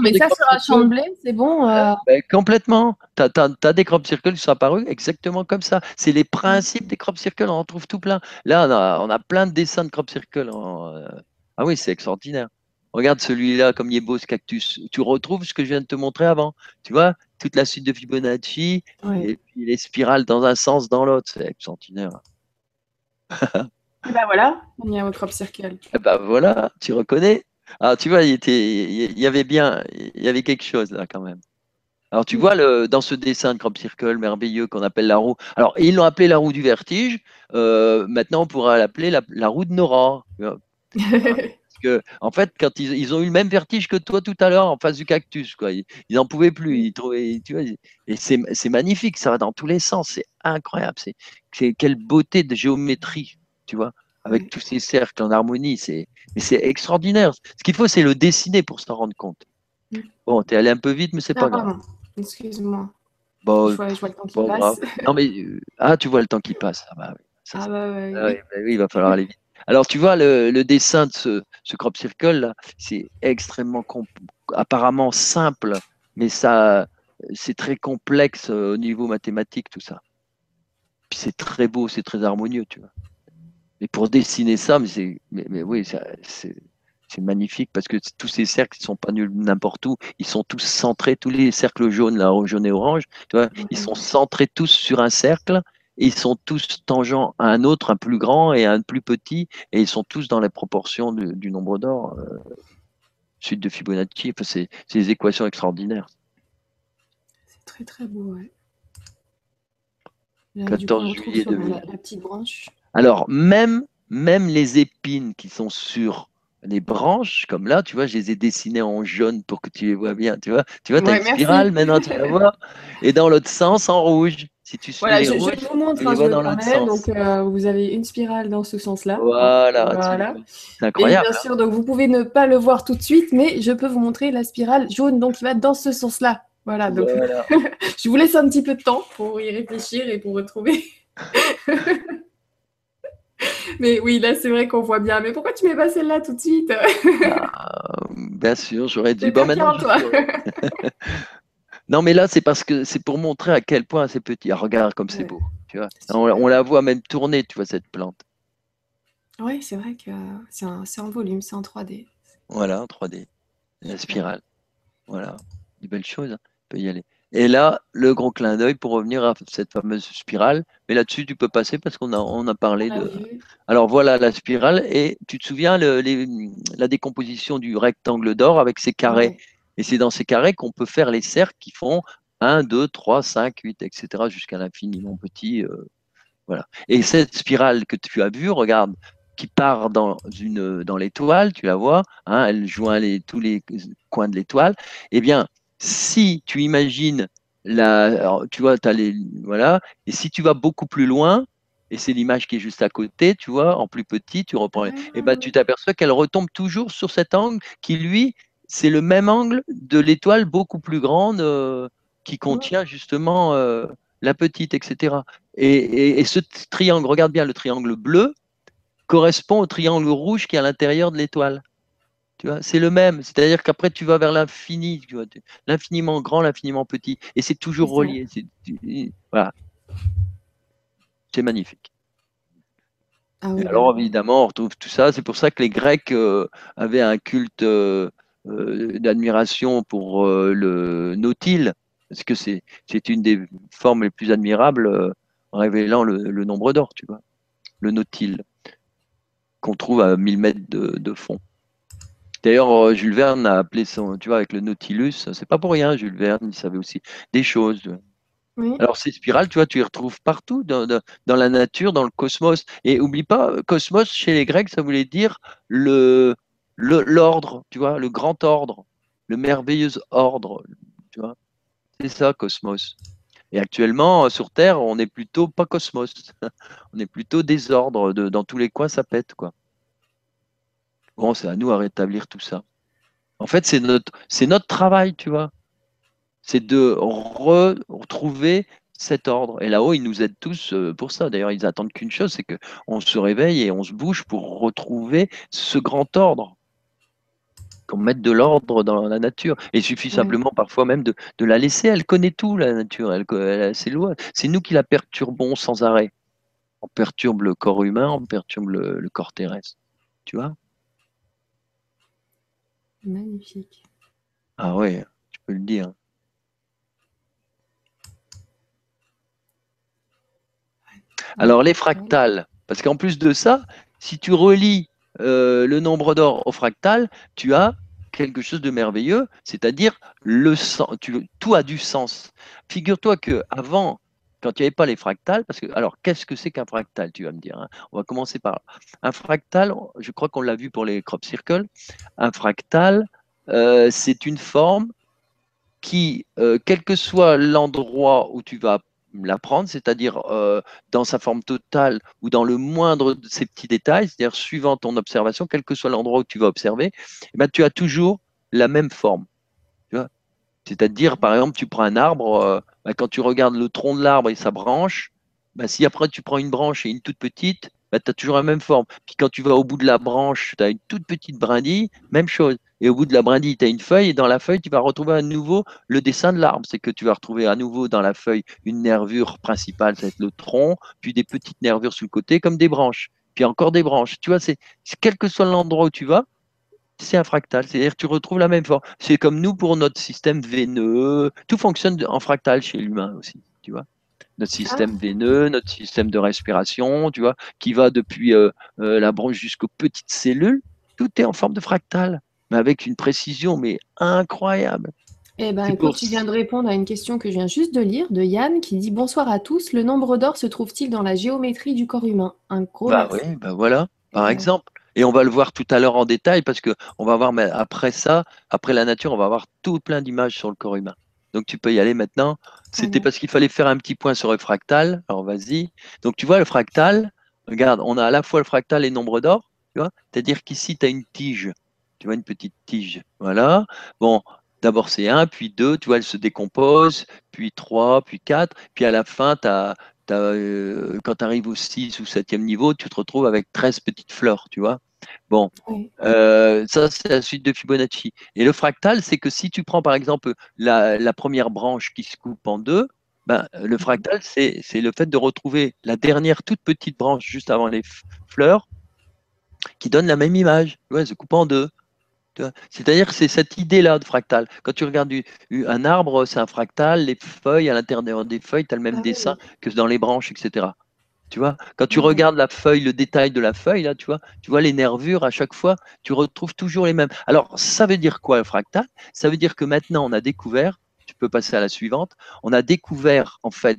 met ça sur un champ de blé, c'est bon euh... ben, Complètement. Tu as, des crop circles qui sont apparus exactement comme ça. C'est les principes des crop circles, on en trouve tout plein. Là, on a, on a plein de dessins de crop circles. Euh, ah oui, c'est extraordinaire. Regarde celui-là, comme il est beau ce cactus. Tu retrouves ce que je viens de te montrer avant. Tu vois, toute la suite de Fibonacci, et puis les spirales dans un sens, dans l'autre. C'est extraordinaire. et ben voilà, on y a votre crop circle. Et ben voilà, tu reconnais. Alors tu vois, il, était, il y avait bien, il y avait quelque chose là quand même. Alors tu vois, le, dans ce dessin de crop circle merveilleux qu'on appelle la roue, alors ils l'ont appelé la roue du vertige, euh, maintenant on pourra l'appeler la, roue de Nora. Parce que, en fait, quand ils, ont eu le même vertige que toi tout à l'heure en face du cactus, quoi, ils n'en pouvaient plus. Ils trouvaient, tu vois, et c'est magnifique, ça va dans tous les sens, c'est incroyable. C'est quelle beauté de géométrie, tu vois, avec tous ces cercles en harmonie. C'est extraordinaire. Ce qu'il faut, c'est le dessiner pour s'en rendre compte. Bon, tu es allé un peu vite, mais c'est pas grave. Excuse-moi. Bon, je, vois, le temps qui passe. Non, mais euh, ah, tu vois le temps qui passe. Ah, bah, oui. ah, bah, oui. Ah bah oui, il va falloir aller vite. Alors, tu vois, le, dessin de ce, crop circle, là, c'est extrêmement, apparemment simple, mais ça, c'est très complexe euh, au niveau mathématique, tout ça. Puis c'est très beau, c'est très harmonieux, tu vois. Et pour dessiner ça, mais, mais, mais oui, c'est c'est magnifique parce que tous ces cercles ne sont pas nuls n'importe où. Ils sont tous centrés, tous les cercles jaunes, là, jaune et orange, tu vois, ils sont centrés tous sur un cercle et ils sont tous tangents à un autre, un plus grand et un plus petit, et ils sont tous dans les proportions du, nombre d'or. Euh, suite de Fibonacci, c'est des équations extraordinaires. C'est très très beau, ouais. 14 juillet de la, la, petite branche. Alors, même, même les épines qui sont sur les branches, comme là, tu vois, je les ai dessinées en jaune pour que tu les vois bien. Tu vois, tu vois, as une spirale maintenant, tu la vois. Et dans l'autre sens, en rouge. Si tu suis voilà, je, rouges, je, vous montre, hein, je dans l'autre sens. Donc, euh, vous avez une spirale dans ce sens-là. Voilà. voilà. C'est incroyable. Et bien sûr, donc vous pouvez ne pas le voir tout de suite, mais je peux vous montrer la spirale jaune, donc qui va dans ce sens-là. Voilà. Donc, voilà. je vous laisse un petit peu de temps pour y réfléchir et pour retrouver. Mais oui, là, c'est vrai qu'on voit bien. Mais pourquoi tu mets pas celle-là tout de suite? Ah, Bien sûr, j'aurais dû. Bon, maintenant, non, mais là, c'est parce que c'est pour montrer à quel point c'est petit. Ah, regarde comme c'est beau. Tu vois on, la voit même tourner, tu vois, cette plante. Oui, c'est vrai que c'est en volume, c'est en 3D. Voilà, en 3D. La spirale. Voilà. Des belles choses. Hein. On peut y aller. Et là, le gros clin d'œil pour revenir à cette fameuse spirale. Mais là-dessus, tu peux passer parce qu'on a, on a parlé de. Alors voilà la spirale. Et tu te souviens la décomposition du rectangle d'or avec ses carrés. Et c'est dans ces carrés qu'on peut faire les cercles qui font 1, 2, 3, 5, 8, etc. jusqu'à l'infiniment petit. Euh, voilà. Et cette spirale que tu as vue, regarde, qui part dans, une, dans l'étoile, tu la vois, hein, elle joint les, tous les coins de l'étoile. Eh bien, si tu imagines la, tu vois, as les, voilà, et si tu vas beaucoup plus loin, et c'est l'image qui est juste à côté, tu vois, en plus petit, tu reprends, et ben tu t'aperçois qu'elle retombe toujours sur cet angle qui, lui, c'est le même angle de l'étoile beaucoup plus grande euh, qui contient justement euh, la petite, etc. Et, et, ce triangle, regarde bien, le triangle bleu correspond au triangle rouge qui est à l'intérieur de l'étoile. Tu vois, c'est le même. C'est-à-dire qu'après, tu vas vers l'infini, tu vois, l'infiniment grand, l'infiniment petit. Et c'est toujours relié. C'est, voilà. C'est magnifique. Ah alors, évidemment, on retrouve tout ça. C'est pour ça que les Grecs euh, avaient un culte euh, euh, d'admiration pour le nautile, parce que c'est, une des formes les plus admirables en révélant le, nombre d'or, tu vois. Le nautile, qu'on trouve à 1000 mètres de fond. D'ailleurs, euh, Jules Verne a appelé son, tu vois, avec le Nautilus, c'est pas pour rien, Jules Verne, il savait aussi des choses. Alors, ces spirales, tu vois, tu les retrouves partout dans, la nature, dans le cosmos. Et oublie pas, cosmos, chez les Grecs, ça voulait dire le l'ordre, tu vois, le grand ordre, le merveilleux ordre, tu vois. C'est ça, cosmos. Et actuellement, sur Terre, on est plutôt pas cosmos, on est plutôt désordre. De, dans tous les coins, ça pète, quoi. Bon, c'est à nous à rétablir tout ça. En fait, c'est notre, c'est notre travail, tu vois. C'est de retrouver cet ordre. Et là-haut, ils nous aident tous euh, pour ça. D'ailleurs, ils attendent qu'une chose, c'est qu'on se réveille et on se bouge pour retrouver ce grand ordre. Qu'on mette de l'ordre dans la nature. Et il suffit simplement parfois même de, la laisser. Elle connaît tout, la nature. Elle, elle c'est C'est nous qui la perturbons sans arrêt. On perturbe le corps humain, on perturbe le corps terrestre. Tu vois? Magnifique. Ah oui, tu peux le dire. Alors les fractales, parce qu'en plus de ça, si tu relis euh, le nombre d'or au fractal, tu as quelque chose de merveilleux, c'est-à-dire le sens. Tout a du sens. Figure-toi que avant quand il n'y avait pas les fractales, parce que alors qu'est-ce que c'est qu'un fractal, tu vas me dire. Hein? On va commencer par. Un fractal, je crois qu'on l'a vu pour les crop circles. Un fractal, euh, c'est une forme qui, euh, quel que soit l'endroit où tu vas la prendre, c'est-à-dire euh, dans sa forme totale ou dans le moindre de ces petits détails, c'est-à-dire suivant ton observation, quel que soit l'endroit où tu vas observer, eh ben, tu as toujours la même forme. C'est-à-dire, par exemple, tu prends un arbre, ben, quand tu regardes le tronc de l'arbre et sa branche, ben, si après tu prends une branche et une toute petite, tu as toujours la même forme. Puis quand tu vas au bout de la branche, tu as une toute petite brindille, même chose. Et au bout de la brindille, tu as une feuille, et dans la feuille, tu vas retrouver à nouveau le dessin de l'arbre. C'est que tu vas retrouver à nouveau dans la feuille une nervure principale, ça va être le tronc, puis des petites nervures sur le côté, comme des branches, puis encore des branches. Tu vois, c'est quel que soit l'endroit où tu vas, c'est un fractal. C'est-à-dire que tu retrouves la même forme. C'est comme nous pour notre système veineux. Tout fonctionne en fractal chez l'humain aussi, tu vois notre système ah. veineux, notre système de respiration, tu vois, qui va depuis euh, euh, la branche jusqu'aux petites cellules, tout est en forme de fractal mais avec une précision mais incroyable. Eh ben, écoute, tu viens de répondre à une question que je viens juste de lire de Yann qui dit Bonsoir à tous. Le nombre d'or se trouve-t-il dans la géométrie du corps humain? Un gros. Bah oui, bah voilà, par exemple. Et on va le voir tout à l'heure en détail parce que on va voir, mais après ça, après la nature, on va avoir tout plein d'images sur le corps humain. Donc tu peux y aller maintenant. C'était parce qu'il fallait faire un petit point sur le fractal. Alors vas-y. Donc tu vois le fractal. Regarde, on a à la fois le fractal et le nombre d'or. C'est-à-dire qu'ici, tu as une tige tu vois, une petite tige. Voilà. Bon, d'abord c'est 1, puis 2, tu vois, elle se décompose, puis 3, puis 4, puis à la fin, as, euh, quand tu arrives au 6 ou 7e niveau, tu te retrouves avec 13 petites fleurs, tu vois. Bon, euh, ça c'est la suite de Fibonacci. Et le fractal, c'est que si tu prends par exemple la, première branche qui se coupe en deux, ben, le mhm. fractal, c'est le fait de retrouver la dernière toute petite branche juste avant les fleurs qui donne la même image. Ouais, se coupe en deux. C'est-à-dire que c'est cette idée-là de fractal. Quand tu regardes un arbre, c'est un fractal, les feuilles, à l'intérieur des feuilles, tu as le même ah dessin que dans les branches, etc. Tu vois, quand tu regardes la feuille, le détail de la feuille, là, tu vois, tu vois les nervures à chaque fois, tu retrouves toujours les mêmes. Alors, ça veut dire quoi, un fractal? Ça veut dire que maintenant, on a découvert, tu peux passer à la suivante, on a découvert, en fait,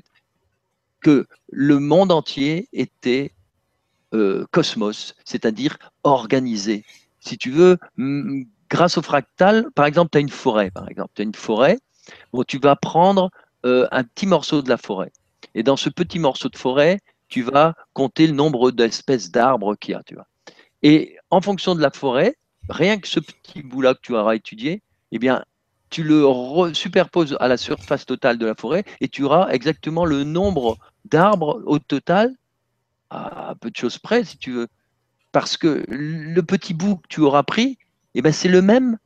que le monde entier était euh, cosmos, c'est-à-dire organisé si tu veux, grâce au fractal, par exemple, tu as une forêt, par exemple, tu as une forêt, où tu vas prendre euh, un petit morceau de la forêt. Et dans ce petit morceau de forêt, tu vas compter le nombre d'espèces d'arbres qu'il y a, tu. Et en fonction de la forêt, rien que ce petit bout-là que tu auras étudié, eh bien, tu le superposes à la surface totale de la forêt et tu auras exactement le nombre d'arbres au total, à peu de choses près, si tu veux, parce que le petit bout que tu auras pris, eh ben, c'est le même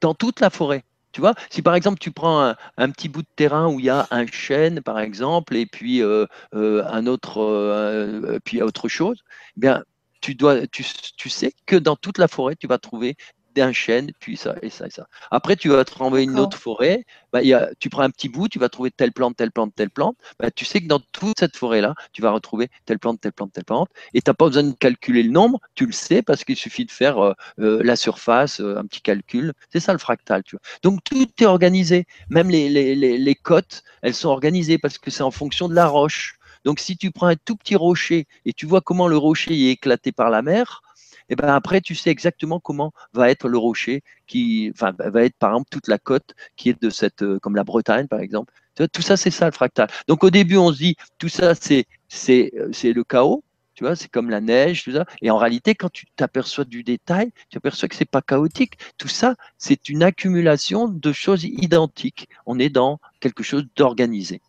dans toute la forêt. Tu vois, si par exemple tu prends un, petit bout de terrain où il y a un chêne, par exemple, et puis euh, euh, un autre, euh, puis autre chose, eh bien, tu, dois, tu, tu, sais que dans toute la forêt, tu vas trouver d'un chêne, puis ça, et ça, et ça. Après, tu vas te renvoyer une autre forêt, bah, y a, tu prends un petit bout, tu vas trouver telle plante, telle plante, telle plante. Bah, tu sais que dans toute cette forêt-là, tu vas retrouver telle plante, telle plante, telle plante. Et tu n'as pas besoin de calculer le nombre, tu le sais parce qu'il suffit de faire euh, euh, la surface, euh, un petit calcul. C'est ça le fractal. Tu vois. Donc tout est organisé. Même les, les, les, les cotes, elles sont organisées parce que c'est en fonction de la roche. Donc si tu prends un tout petit rocher et tu vois comment le rocher est éclaté par la mer, et ben après tu sais exactement comment va être le rocher qui va être par exemple toute la côte qui est de cette euh, comme la Bretagne par exemple tout ça c'est ça le fractal donc au début on se dit tout ça euh, c'est le chaos tu vois, c'est comme la neige, tout ça. Et en réalité, quand tu t'aperçois du détail, tu aperçois que c'est pas chaotique. Tout ça, c'est une accumulation de choses identiques. On est dans quelque chose d'organisé.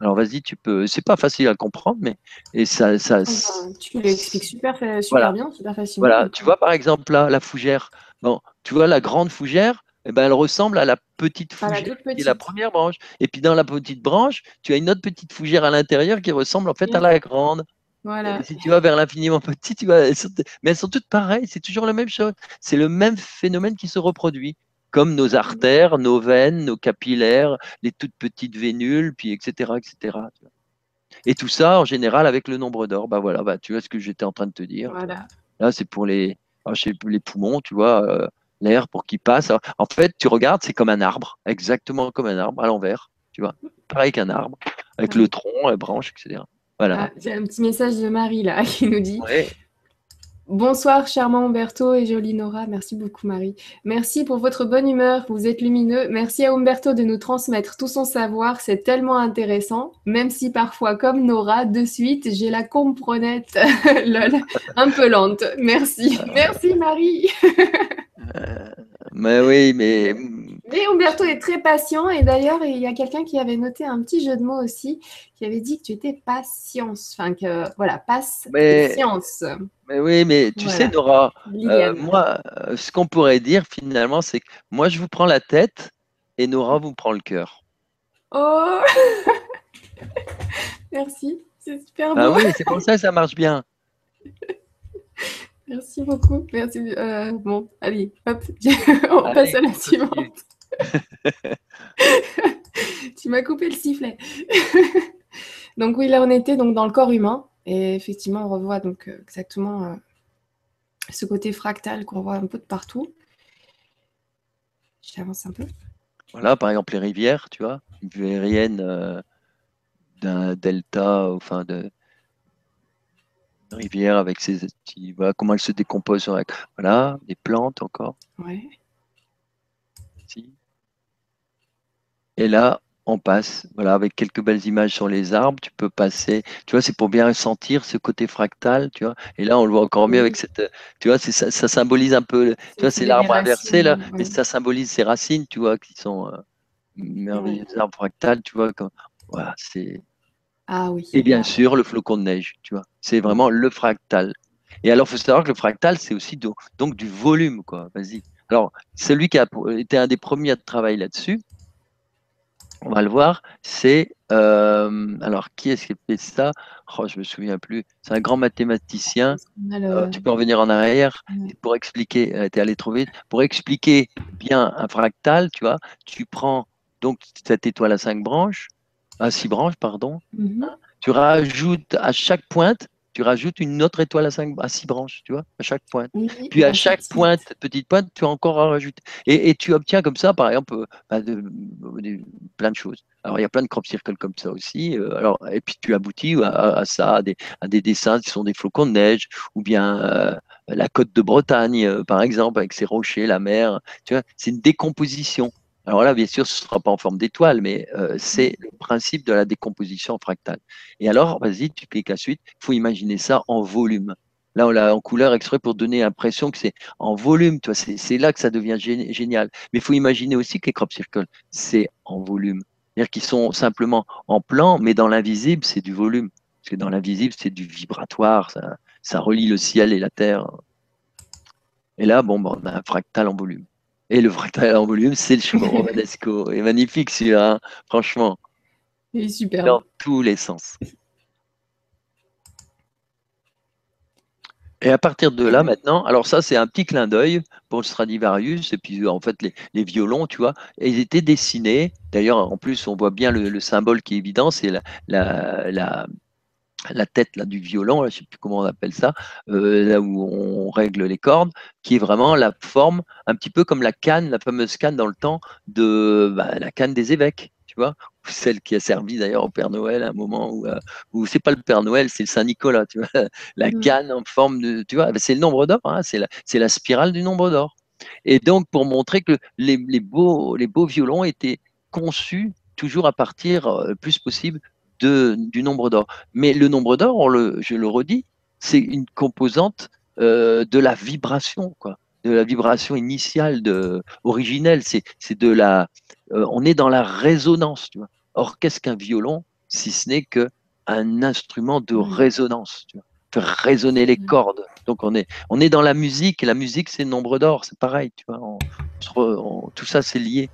Alors vas-y, tu peux. C'est pas facile à comprendre, mais et ça, ça. tu l'expliques super, super bien, super facilement. Voilà, tu vois par exemple là, la fougère. Bon, tu vois la grande fougère, eh ben, elle ressemble à la petite fougère qui est la première branche. Et puis dans la petite branche, tu as une autre petite fougère à l'intérieur qui ressemble en fait à la grande. Voilà. si tu vas vers l'infiniment petit, tu vas... mais elles sont toutes pareilles, c'est toujours la même chose. C'est le même phénomène qui se reproduit comme nos artères, nos veines, nos capillaires, les toutes petites vénules, puis etc. etc. Et tout ça, en général, avec le nombre d'or. Bah voilà, bah, tu vois ce que j'étais en train de te dire. Voilà. Là, c'est pour les, ah, les poumons, tu vois, euh, l'air pour qu'il passe. en fait, tu regardes, c'est comme un arbre, exactement comme un arbre à l'envers, tu vois. Pareil qu'un arbre, avec le tronc, les branches, etc. Voilà. Ah, j'ai un petit message de Marie là qui nous dit Bonsoir, charmant Umberto et jolie Nora. Merci beaucoup, Marie. Merci pour votre bonne humeur. Vous êtes lumineux. Merci à Umberto de nous transmettre tout son savoir. C'est tellement intéressant. Même si parfois, comme Nora, de suite, j'ai la comprenette un peu lente. Merci. Merci, Marie. Euh, mais oui, mais. Mais Umberto est très patient et d'ailleurs, il y a quelqu'un qui avait noté un petit jeu de mots aussi, qui avait dit que tu étais patience. Enfin, que voilà, passe patience. Mais oui, mais tu sais, Nora, euh, moi, euh, ce qu'on pourrait dire finalement, c'est que moi, je vous prends la tête et Nora vous prend le cœur. Oh Merci, c'est super ah beau. Ah oui, c'est comme ça que ça marche bien. Merci beaucoup. Merci. Euh, bon, allez, hop, on passe à la suivante. tu m'as coupé le sifflet. donc oui, là on était donc dans le corps humain et effectivement on revoit donc euh, exactement euh, ce côté fractal qu'on voit un peu de partout. J'avance un peu. Voilà, par exemple les rivières, tu vois, une vue aérienne d'un delta, enfin de rivière avec ses voilà comment elle se décompose avec voilà des plantes encore ouais. et là on passe voilà avec quelques belles images sur les arbres tu peux passer tu vois c'est pour bien sentir ce côté fractal tu vois et là on le voit encore mieux avec cette tu vois ça, ça, symbolise un peu tu vois c'est l'arbre inversé là mais ça symbolise ses racines tu vois qui sont euh, merveilleux arbres fractals tu vois comme voilà c'est ah oui. Et bien sûr, le flocon de neige, tu vois. C'est vraiment le fractal. Et alors, il faut savoir que le fractal, c'est aussi donc du volume, quoi. Vas-y. Alors, celui qui a été un des premiers à travailler là-dessus, on va le voir, c'est. Euh, alors, qui est-ce qui a fait ça? Oh, je me souviens plus. C'est un grand mathématicien. Euh, tu peux revenir en arrière pour expliquer. Euh, tu es allé trop vite. Pour expliquer bien un fractal, tu vois, tu prends donc cette étoile à cinq branches, à six branches, pardon. Mhm. Tu rajoutes à chaque pointe, tu rajoutes une autre étoile à, cinq, à six branches, tu vois, à chaque pointe. Puis à chaque pointe, petite pointe, tu as encore à rajouter. Et, tu obtiens comme ça, par exemple, euh, bah, plein de choses. Alors, il y a plein de crop circles comme ça aussi. Euh, alors, et puis, tu aboutis à, ça, à des, à des, dessins qui sont des flocons de neige, ou bien euh, la côte de Bretagne, par exemple, avec ses rochers, la mer. Tu vois, c'est une décomposition. Alors là, bien sûr, ce ne sera pas en forme d'étoile, mais euh, c'est le principe de la décomposition fractale. Et alors, vas-y, tu cliques à suite. Il faut imaginer ça en volume. Là, on l'a en couleur extrait pour donner l'impression que c'est en volume. C'est là que ça devient génial. Mais il faut imaginer aussi que les crop circles, c'est en volume. C'est-à-dire qu'ils sont simplement en plan, mais dans l'invisible, c'est du volume. Parce que dans l'invisible, c'est du vibratoire. Ça, ça, relie le ciel et la terre. Et là, bon, on a un fractal en volume. Et le fractal en volume, c'est le chemin romanesco. Et magnifique celui-là, hein, franchement. Il est super. Dans tous les sens. Et à partir de là, maintenant, alors ça, c'est un petit clin d'œil pour le Stradivarius, et puis en fait, les, violons, tu vois, ils étaient dessinés. D'ailleurs, en plus, on voit bien le, symbole qui est évident, c'est la, la, la tête là, du violon, je ne sais plus comment on appelle ça, euh, là où on règle les cordes, qui est vraiment la forme, un petit peu comme la canne, la fameuse canne dans le temps de bah, la canne des évêques, tu vois, celle qui a servi d'ailleurs au Père Noël à un moment où, euh, où c'est pas le Père Noël, c'est le Saint Nicolas, tu vois, la mmh. canne en forme de, tu vois, c'est le nombre d'or, hein, c'est la, la, spirale du nombre d'or. Et donc pour montrer que les, les, beaux, les beaux violons étaient conçus toujours à partir euh, le plus possible du nombre d'or. Mais le nombre d'or, je le redis, c'est une composante euh, de la vibration, quoi, de la vibration initiale, de, originelle. C'est de la, euh, on est dans la résonance. Tu vois. Or, qu'est-ce qu'un violon si ce n'est que un instrument de résonance tu vois, Faire résonner les cordes. Donc on est, on est dans la musique et la musique c'est le nombre d'or, c'est pareil. Tu vois, tout ça c'est lié.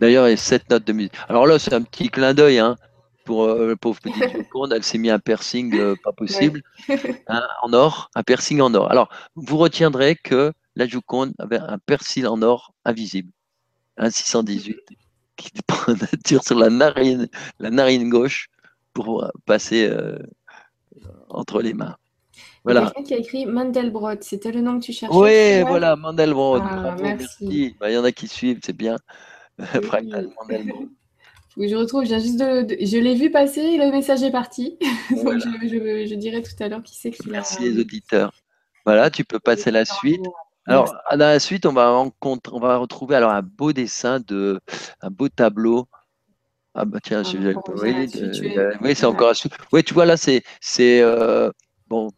D'ailleurs, il y a sept notes de musique. Alors là, c'est un petit clin d'œil hein, pour euh, le pauvre petit Joconde. Elle s'est mis un piercing euh, pas possible hein, en or, un piercing en or. Alors, vous retiendrez que la Joconde avait un persil en or invisible, un 618. qui nature sur la narine, la narine gauche pour passer euh, entre les mains. Voilà. Quelqu'un qui a écrit Mandelbrot, c'était le nom que tu cherchais Oui, voilà, Mandelbrot. Ah, merci. Bah, il y en a qui suivent, c'est bien. je retrouve, je, juste de, je l'ai vu passer, le message est parti. Donc je, dirai tout à l'heure qui c'est qui. Merci les auditeurs. Voilà, tu peux passer la suite. Alors, dans la suite, on va, on va retrouver alors un beau dessin de un beau tableau. Ah bah tiens, je, ah, oui, oui c'est encore. Oui, tu vois là, c'est c'est euh, bon,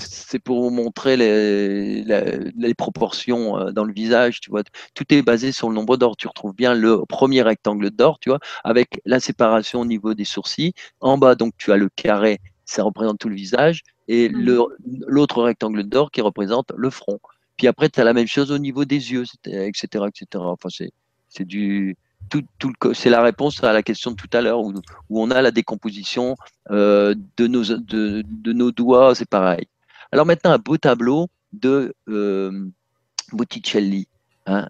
c'est pour vous montrer les, les, proportions euh, dans le visage, tu vois. Tout est basé sur le nombre d'or. Tu retrouves bien le premier rectangle d'or, tu vois, avec la séparation au niveau des sourcils. En bas, donc, tu as le carré, ça représente tout le visage, et mmh. l'autre rectangle d'or qui représente le front. Puis après, tu as la même chose au niveau des yeux, etc., etc. Enfin, c'est du tout, tout c'est la réponse à la question de tout à l'heure où, où, on a la décomposition euh, de, nos, de, de, nos doigts, c'est pareil. Alors maintenant, un beau tableau de euh, Botticelli. Hein,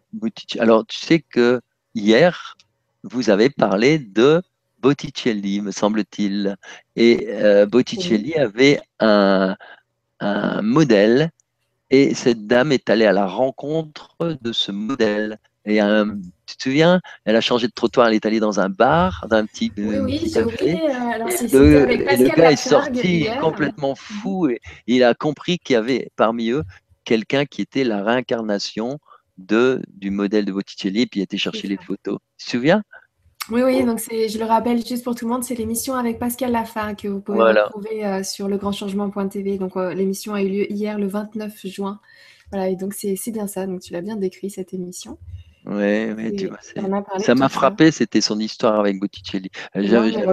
Alors, tu sais que hier, vous avez parlé de Botticelli, me semble-t-il. Et euh, Botticelli avait un, un modèle et cette dame est allée à la rencontre de ce modèle. Et un, tu te souviens, elle a changé de trottoir, elle est allée dans un bar, dans un petit, oui, oui, café. Euh, le, le, gars est sorti complètement fou et, il a compris qu'il y avait parmi eux quelqu'un qui était la réincarnation de, du modèle de Botticelli et puis il a été chercher les photos. Tu te souviens? Oui, oui, donc je le rappelle juste pour tout le monde, c'est l'émission avec Pascal Lafin que vous pouvez retrouver euh, sur legrandchangement.tv. Donc euh, l'émission a eu lieu hier le 29 juin. Voilà, et donc c'est bien ça. Donc tu l'as bien décrit cette émission. Oui, oui, tu vois, ça m'a frappé, c'était son histoire avec Botticelli.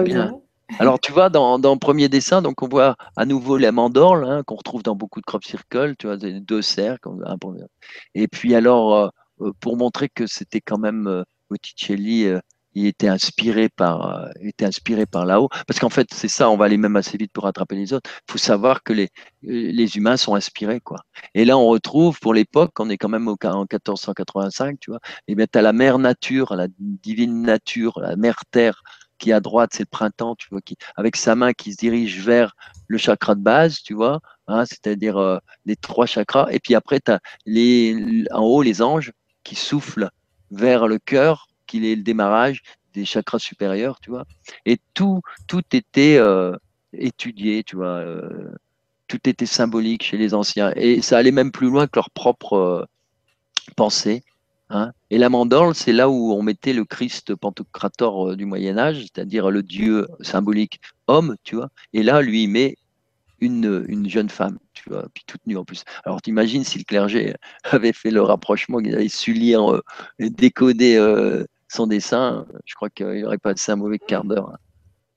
bien. Alors, tu vois, dans, dans, le premier dessin, donc on voit à nouveau les mandorles hein, qu'on retrouve dans beaucoup de crop circles, tu vois, deux cercles. Et puis, alors, euh, pour montrer que c'était quand même Botticelli il était inspiré par, euh, était inspiré par là-haut. Parce qu'en fait, c'est ça, on va aller même assez vite pour rattraper les autres. Il faut savoir que les, les humains sont inspirés, quoi. Et là, on retrouve, pour l'époque, on est quand même au, en 1485, tu vois, et bien, tu as la mère nature, la divine nature, la mère terre, qui à droite, c'est le printemps, tu vois, qui, avec sa main qui se dirige vers le chakra de base, tu vois, hein, c'est-à-dire euh, les trois chakras. Et puis après, tu as les, en haut les anges qui soufflent vers le cœur qu'il est le démarrage des chakras supérieurs, tu vois. Et tout, tout était euh, étudié, tu vois. Euh, tout était symbolique chez les anciens. Et ça allait même plus loin que leur propre euh, pensée. Hein. Et la mandorle, c'est là où on mettait le Christ Pantocrator du Moyen Âge, c'est-à-dire le Dieu symbolique homme, tu vois. Et là, lui, il met une, une jeune femme, tu vois, puis toute nue en plus. Alors t'imagines si le clergé avait fait le rapprochement, qu'il avait su lire et décoder son dessin, je crois qu'il n'aurait pas passé un mauvais quart d'heure.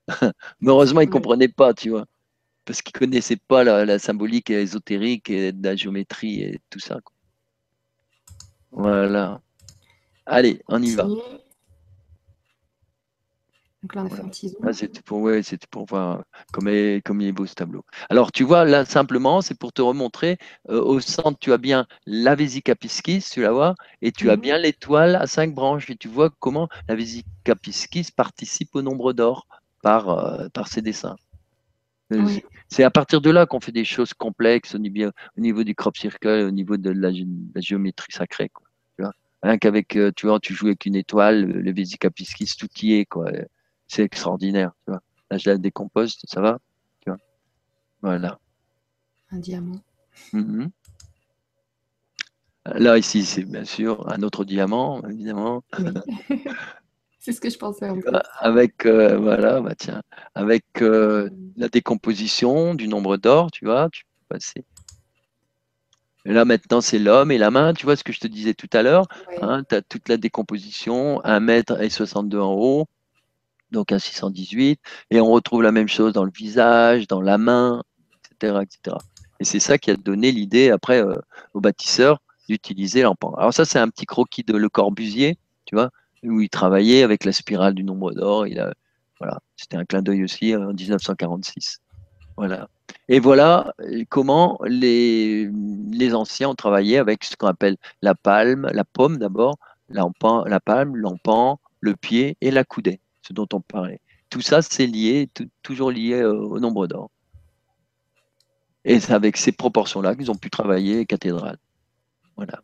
Mais heureusement, il ne comprenait pas, tu vois, parce qu'il ne connaissait pas la, symbolique ésotérique et la géométrie et tout ça. Voilà. Allez, on y va. Donc là, on fait un petit c'était pour, ouais, pour voir comme, comme il est beau ce tableau. Alors, tu vois, là, simplement, c'est pour te remontrer. Euh, au centre, tu as bien la Vésica piscis, tu la vois, et tu as mhm. bien l'étoile à cinq branches. Et tu vois comment la Vésica piscis participe au nombre d'or par, euh, par ses dessins. Euh, c'est à partir de là qu'on fait des choses complexes au niveau, au niveau, du crop circle, au niveau de la, géométrie sacrée. Quoi, tu vois Rien qu'avec, tu vois, tu joues avec une étoile, le Vésica piscis, tout y est. Quoi c'est extraordinaire. Tu vois. Là, je la décompose, ça va tu vois. Voilà. Un diamant. Mm-hmm. Là, ici, c'est bien sûr un autre diamant, évidemment. c'est ce que je pensais. En Avec, euh, voilà, bah tiens, avec euh, la décomposition du nombre d'or, tu vois, tu peux passer. Et là, maintenant, c'est l'homme et la main. Tu vois ce que je te disais tout à l'heure. Hein, tu as toute la décomposition, 1 mètre et 62 en haut, donc un 618, et on retrouve la même chose dans le visage, dans la main, etc. etc. Et c'est ça qui a donné l'idée après euh, aux bâtisseurs d'utiliser l'empant. Alors ça, c'est un petit croquis de Le Corbusier, tu vois, où il travaillait avec la spirale du nombre d'or. Il a, voilà, c'était un clin d'œil aussi en 1946. Voilà. Et voilà comment les, les anciens ont travaillé avec ce qu'on appelle la palme, la pomme d'abord, la palme, l'empan, le pied et la coudée, dont on parlait. Tout ça, c'est lié, toujours lié au nombre d'or. Et c'est avec ces proportions-là qu'ils ont pu travailler cathédrale. Voilà.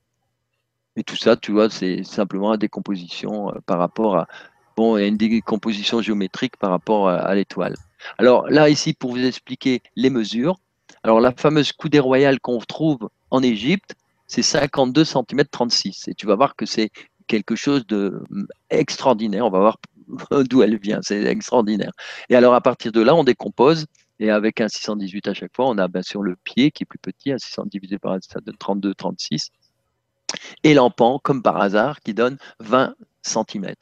Et tout ça, tu vois, c'est simplement la décomposition euh, par rapport à, bon, une décomposition géométrique par rapport à, l'étoile. Alors là, ici, pour vous expliquer les mesures, alors la fameuse coudée royale qu'on trouve en Égypte, c'est 52 cm 36. Et tu vas voir que c'est quelque chose d'extraordinaire. On va voir d'où elle vient. C'est extraordinaire. Et alors, à partir de là, on décompose. Et avec un 618 à chaque fois, on a bien sûr le pied qui est plus petit, un 600 divisé par ça donne 32, 36. Et l'empan, comme par hasard, qui donne 20 cm.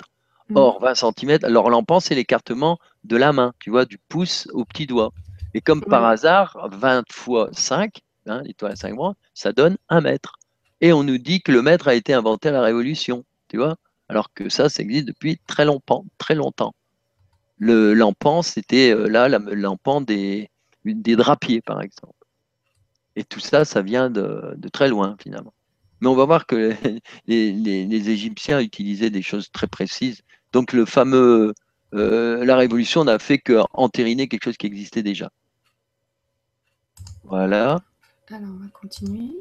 Mm. Or, 20 cm, alors l'empan, c'est l'écartement de la main, tu vois, du pouce au petit doigt. Et comme par hasard, 20 fois 5, hein, l'étoile à 5 bras, ça donne 1 mètre. Et on nous dit que le mètre a été inventé à la Révolution, tu vois, alors que ça, ça existe depuis très longtemps, très longtemps. Le l'empan, c'était euh, là l'empan des, des drapiers, par exemple. Et tout ça, ça vient de, très loin, finalement. Mais on va voir que les, Égyptiens utilisaient des choses très précises. Donc le fameux, euh, la Révolution n'a fait qu'entériner quelque chose qui existait déjà. Voilà. Alors, on va continuer.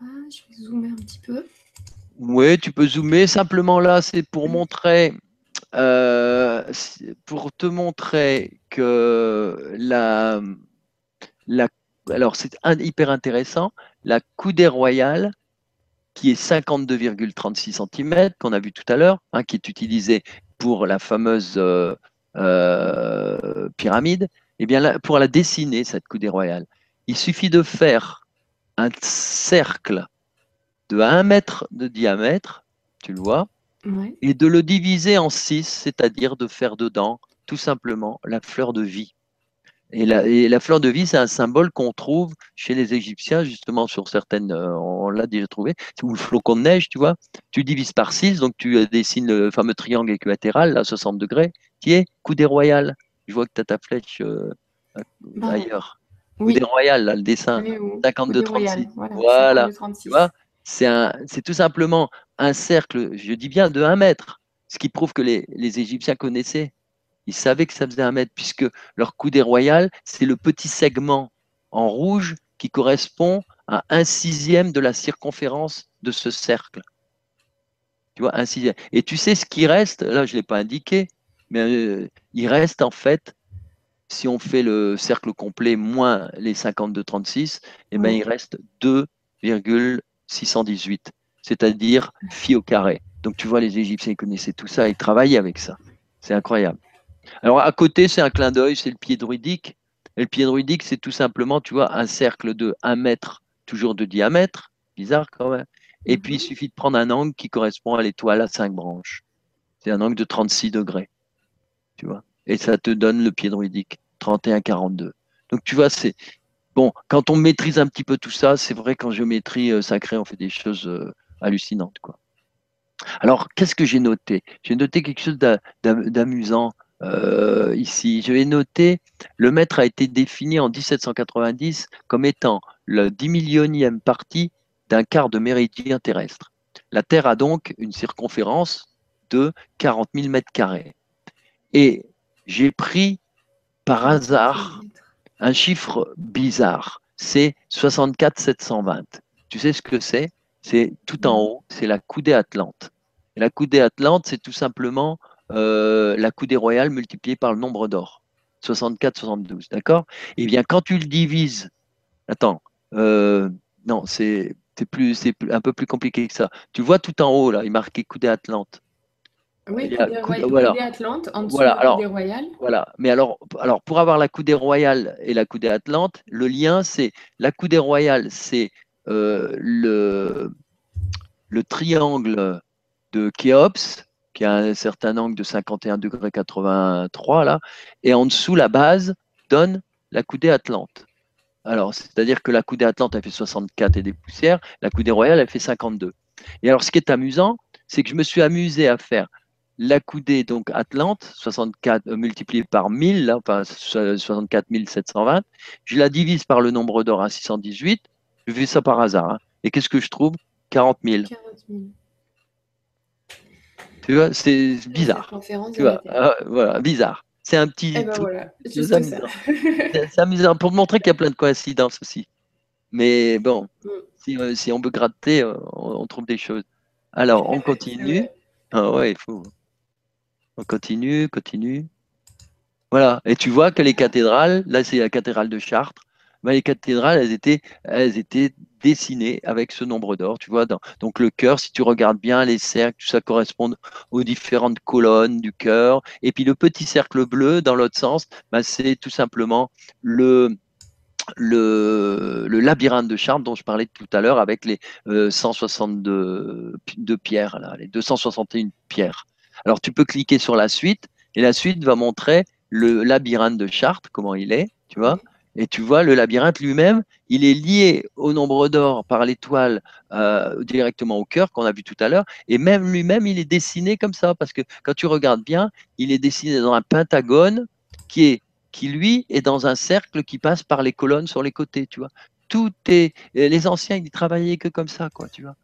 Ah, je vais zoomer un petit peu. Oui, tu peux zoomer. Simplement là, c'est pour montrer, euh, pour te montrer que la, la alors c'est hyper intéressant, la coudée royale, qui est 52,36 cm, qu'on a vu tout à l'heure, hein, qui est utilisée pour la fameuse euh, euh, pyramide, et eh bien pour la dessiner, cette coudée royale, il suffit de faire un cercle de 1 mètre de diamètre, tu le vois, et de le diviser en 6, c'est-à-dire de faire dedans tout simplement la fleur de vie. Et la, fleur de vie, c'est un symbole qu'on trouve chez les Égyptiens, justement, sur certaines, euh, on l'a déjà trouvé, ou le flocon de neige, tu vois. Tu divises par 6, donc tu euh, dessines le fameux triangle équilatéral à 60 degrés, qui est coudée royale. Je vois que tu as ta flèche euh, bah, ailleurs. Coudée royale, là, le dessin. 52-36. Voilà. Tu vois c'est tout simplement un cercle, je dis bien de 1 mètre, ce qui prouve que les, les Égyptiens connaissaient ils savaient que ça faisait un mètre, puisque leur coudée royale, c'est le petit segment en rouge qui correspond à un sixième de la circonférence de ce cercle. Tu vois, un sixième. Et tu sais ce qui reste, là je ne l'ai pas indiqué, mais euh, il reste en fait, si on fait le cercle complet moins les 52,36, eh ben, il reste 2,618, c'est-à-dire phi au carré. Donc tu vois, les Égyptiens connaissaient tout ça, ils travaillaient avec ça. C'est incroyable. Alors à côté, c'est un clin d'œil, c'est le pied druidique. Et le pied druidique, c'est tout simplement, tu vois, un cercle de 1 mètre, toujours de diamètre, bizarre quand même. Et puis il mhm. suffit de prendre un angle qui correspond à l'étoile à 5 branches. C'est un angle de 36 degrés, tu vois. Et ça te donne le pied druidique, 31-42. Donc tu vois, c'est bon, quand on maîtrise un petit peu tout ça, c'est vrai qu'en géométrie euh, sacrée, on fait des choses euh, hallucinantes, quoi. Alors, qu'est-ce que j'ai noté? J'ai noté quelque chose d'amusant euh, ici. Je vais noter, le mètre a été défini en 1790 comme étant le 10 millionième partie d'un quart de méridien terrestre. La Terre a donc une circonférence de 40 000 mètres carrés. Et j'ai pris par hasard un chiffre bizarre, c'est 64 720. Tu sais ce que c'est? C'est tout en haut, c'est la coudée atlante. La coudée atlante, c'est tout simplement euh, la coudée royale multipliée par le nombre d'or. 64, 72, d'accord? Eh bien, quand tu le divises, attends, euh, non, c'est plus, c'est un peu plus compliqué que ça. Tu vois tout en haut là, il marqué coudée atlante. Oui, coudée, voilà. atlante en dessous de la coudée royale. Voilà, mais alors, alors pour avoir la coudée royale et la coudée atlante, le lien c'est la coudée royale, c'est euh, le, le triangle de Khéops qui a un certain angle de 51 degrés 83 là, et en dessous la base donne la coudée atlante. Alors, c'est-à-dire que la coudée atlante elle fait 64 et des poussières, la coudée royale elle fait 52. Et alors, ce qui est amusant, c'est que je me suis amusé à faire la coudée donc atlante, 64 euh, multiplié par 1000, là, enfin 64 720, je la divise par le nombre d'or à 618, je fais ça par hasard. Hein. Et qu'est-ce que je trouve? 40 000. 40 000. Tu vois, c'est bizarre. Tu vois, ah, voilà, bizarre. C'est un petit. Eh ben voilà, c'est amusant. pour montrer qu'il y a plein de coïncidences aussi. Mais bon, mm. si, euh, si, on veut gratter, euh, on, trouve des choses. Alors, on continue. Ah ouais, il faut. On continue, continue. Voilà. Et tu vois que les cathédrales, là, c'est la cathédrale de Chartres. Ben, les cathédrales, elles étaient, elles étaient dessinées avec ce nombre d'or. Tu vois, donc le cœur, si tu regardes bien, les cercles, tout ça correspond aux différentes colonnes du cœur. Et puis le petit cercle bleu, dans l'autre sens, ben, c'est tout simplement le, le, labyrinthe de Chartres dont je parlais tout à l'heure avec les 162 euh, pierres, là, les 261 pierres. Alors tu peux cliquer sur la suite et la suite va montrer le labyrinthe de Chartres, comment il est, tu vois. Et tu vois, le labyrinthe lui-même, il est lié au nombre d'or par l'étoile euh, directement au cœur qu'on a vu tout à l'heure. Et même lui-même, il est dessiné comme ça, parce que quand tu regardes bien, il est dessiné dans un pentagone qui est qui lui est dans un cercle qui passe par les colonnes sur les côtés, tu vois. Tout est, les anciens, ils travaillaient que comme ça, quoi, tu vois.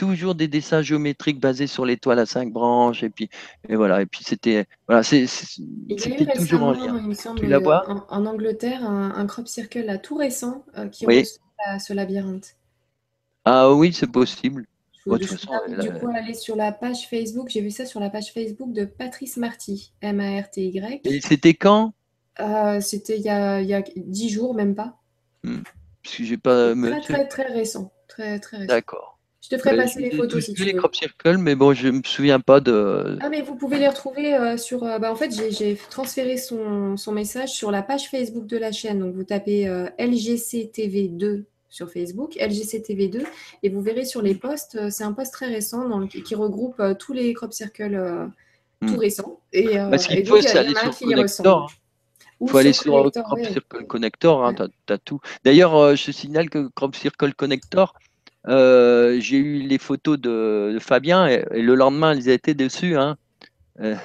Toujours des dessins géométriques basés sur l'étoile à cinq branches, et puis, et voilà, et puis c'était, voilà, c'est, c'était toujours en lien. Semble, tu la vois en, Angleterre, un, crop circle là, tout récent euh, qui oui. ce labyrinthe. Ah oui, c'est possible. du coup, aller sur la page Facebook, j'ai vu ça sur la page Facebook de Patrice Marty, M-A-R-T-Y. Et c'était quand? Euh, c'était il y a dix jours, même pas. Hmm. Parce que j'ai pas. Très, très, très récent. Très, très récent. D'accord. Je te ferai bah, passer les photos si tu les crop circles, mais bon, je me souviens pas de. Ah, mais vous pouvez les retrouver euh, sur. Euh, bah, en fait, j'ai transféré son, son, message sur la page Facebook de la chaîne. Donc, vous tapez LGCTV2 sur Facebook, LGCTV2, et vous verrez sur les posts, c'est un post très récent dans qui regroupe tous les crop circles tout hmm. récents. Et, Parce qu'il faut, c'est aller sur Connector. Il faut aller sur Crop Circle Connector, hein, tu as, tout. D'ailleurs, euh, je signale que Crop Circle Connector, euh, j'ai eu les photos de, Fabien et, le lendemain, ils étaient dessus, hein, euh,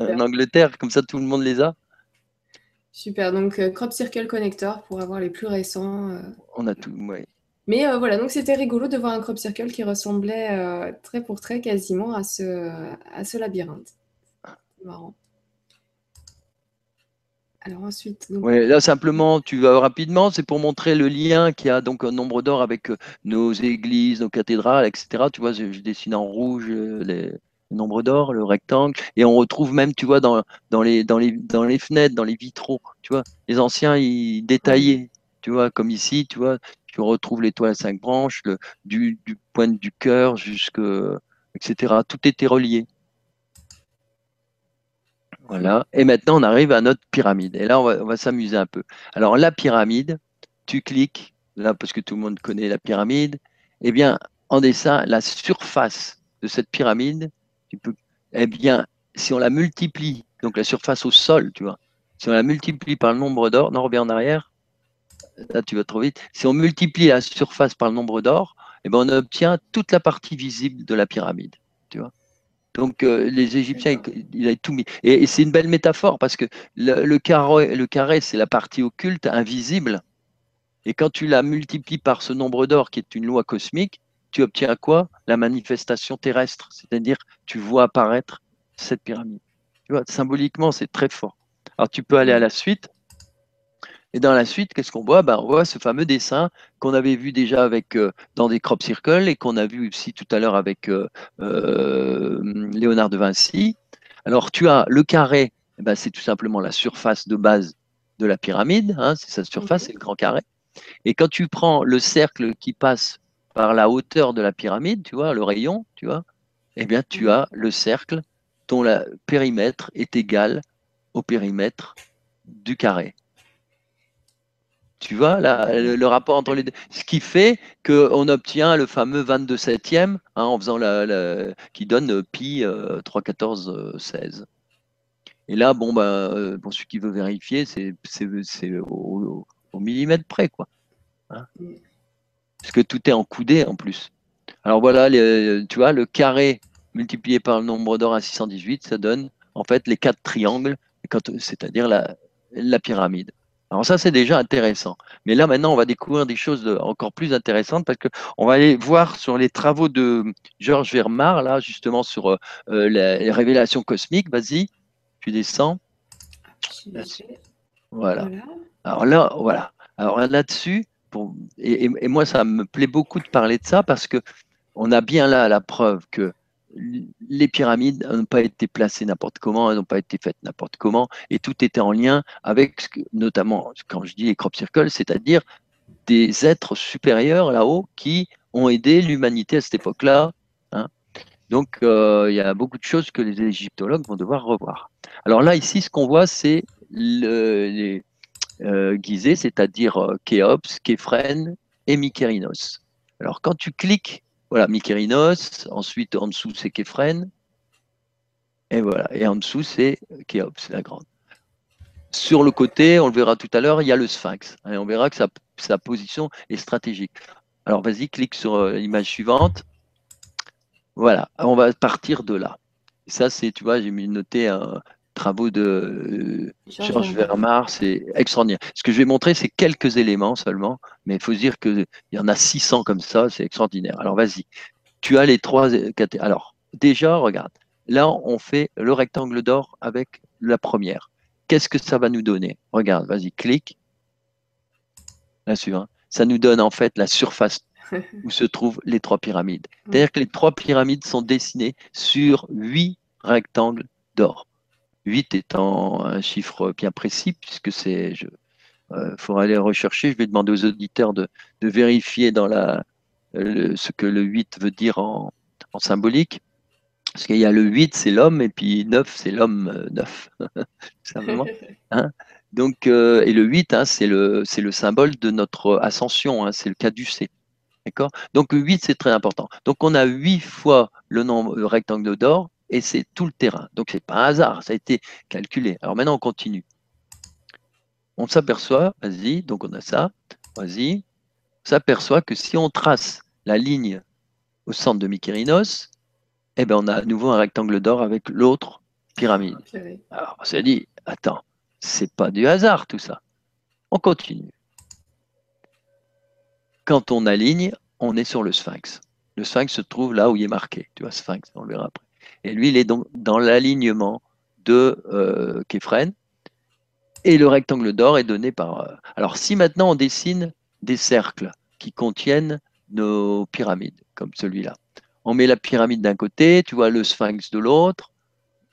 en Angleterre, comme ça tout le monde les a. Super, donc Crop Circle Connector pour avoir les plus récents. On a tout, oui. Mais voilà, donc c'était rigolo de voir un crop circle qui ressemblait très pour très quasiment à ce, à ce labyrinthe. Marrant. Alors ensuite. là simplement, tu vas rapidement, c'est pour montrer le lien qu'il y a donc un nombre d'or avec euh, nos églises, nos cathédrales, etc. Tu vois, je, dessine en rouge euh, les, le nombre d'or, le rectangle, et on retrouve même, tu vois, dans, dans, les, dans, les, dans les fenêtres, dans les vitraux, tu vois, les anciens, ils détaillaient, tu vois, comme ici, tu vois, tu retrouves l'étoile à cinq branches, le, du, du point du cœur jusque, etc. Tout était relié. Voilà. Et maintenant, on arrive à notre pyramide. Et là, on va, s'amuser un peu. Alors, la pyramide, tu cliques, là, parce que tout le monde connaît la pyramide. Eh bien, en dessin, la surface de cette pyramide, eh bien, si on la multiplie, donc la surface au sol, tu vois, si on la multiplie par le nombre d'or, non, reviens en arrière, là, tu vas trop vite. Si on multiplie la surface par le nombre d'or, eh bien, on obtient toute la partie visible de la pyramide, tu vois. Donc euh, les Égyptiens, il a tout mis. Et, c'est une belle métaphore parce que le, carré, le carré c'est la partie occulte, invisible. Et quand tu la multiplies par ce nombre d'or qui est une loi cosmique, tu obtiens quoi? La manifestation terrestre. C'est-à-dire, tu vois apparaître cette pyramide. Tu vois, symboliquement, c'est très fort. Alors tu peux aller à la suite. Et dans la suite, qu'est-ce qu'on voit? Ben, On voit ce fameux dessin qu'on avait vu déjà avec, euh, dans des crop circles et qu'on a vu aussi tout à l'heure avec euh, euh, Léonard de Vinci. Alors, tu as le carré, eh ben, c'est tout simplement la surface de base de la pyramide, hein, c'est sa surface, c'est le grand carré. Et quand tu prends le cercle qui passe par la hauteur de la pyramide, tu vois, le rayon, tu vois, eh bien, tu as le cercle dont le périmètre est égal au périmètre du carré. Tu vois, le, rapport entre les deux. Ce qui fait qu'on obtient le fameux 22 septième hein, en faisant la, qui donne pi 3, 14, 16. Et là, bon, ben, pour celui qui veut vérifier, c'est au, millimètre près. Quoi. Hein. Parce que tout est en coudé en plus. Alors voilà, tu vois, le carré multiplié par le nombre d'or à 618, ça donne en fait les quatre triangles, c'est-à-dire la pyramide. Alors ça, c'est déjà intéressant. Mais là, maintenant, on va découvrir des choses encore plus intéressantes parce qu'on va aller voir sur les travaux de Georges Vermar, là, justement, sur euh, euh, les révélations cosmiques. Vas-y, tu descends. Voilà. Alors là, voilà. Alors là-dessus, et, et, moi, ça me plaît beaucoup de parler de ça parce que on a bien là la preuve que les pyramides n'ont pas été placées n'importe comment, elles n'ont pas été faites n'importe comment, et tout était en lien avec, notamment, quand je dis les crop circles, c'est-à-dire des êtres supérieurs là-haut qui ont aidé l'humanité à cette époque-là. Hein. Donc, euh, il y a beaucoup de choses que les égyptologues vont devoir revoir. Alors là, ici, ce qu'on voit, c'est le, les euh, c'est-à-dire euh, Khéops, et Mykérinos. Alors, quand tu cliques voilà, Mykérinos. Ensuite, en dessous, c'est Képhren. Et voilà. Et en dessous, c'est Khéops, la grande. Sur le côté, on le verra tout à l'heure, il y a le sphinx. Et on verra que sa, position est stratégique. Alors, vas-y, clique sur euh, l'image suivante. Voilà, on va partir de là. Ça, c'est, tu vois, j'ai noté un, travaux de euh, Georges Vermar, c'est extraordinaire. Ce que je vais montrer, c'est quelques éléments seulement, mais il faut se dire qu'il y en a 600 comme ça, c'est extraordinaire. Alors vas-y, tu as les trois catégories. Alors, déjà, regarde, là, on fait le rectangle d'or avec la première. Qu'est-ce que ça va nous donner? Regarde, vas-y, clique. Là, suivant. Ça nous donne en fait la surface où se trouvent les trois pyramides. C'est-à-dire que les trois pyramides sont dessinées sur huit rectangles d'or. 8 étant un chiffre bien précis, puisque c'est. Il euh, faudra aller rechercher. Je vais demander aux auditeurs de, vérifier dans ce que le 8 veut dire en, symbolique. Parce qu'il y a le 8, c'est l'homme, et puis 9, c'est l'homme 9. simplement. Hein Donc, euh, et le 8, hein, c'est le, le symbole de notre ascension, hein, c'est le caducé. D'accord? Donc, le 8, c'est très important. Donc, on a 8 fois le nombre le rectangle d'or, et c'est tout le terrain. Donc c'est pas un hasard, ça a été calculé. Alors maintenant on continue. On s'aperçoit, vas-y, donc on a ça, vas-y, on s'aperçoit que si on trace la ligne au centre de Mykérinos, eh ben on a à nouveau un rectangle d'or avec l'autre pyramide. Alors on s'est dit, attends, c'est pas du hasard tout ça. On continue. Quand on aligne, on est sur le sphinx. Le sphinx se trouve là où il est marqué. Tu vois, sphinx, on le verra après. Et lui, il est donc dans l'alignement de euh, Képhren. Et le rectangle d'or est donné par. Euh, alors, si maintenant on dessine des cercles qui contiennent nos pyramides, comme celui-là, on met la pyramide d'un côté, tu vois le sphinx de l'autre.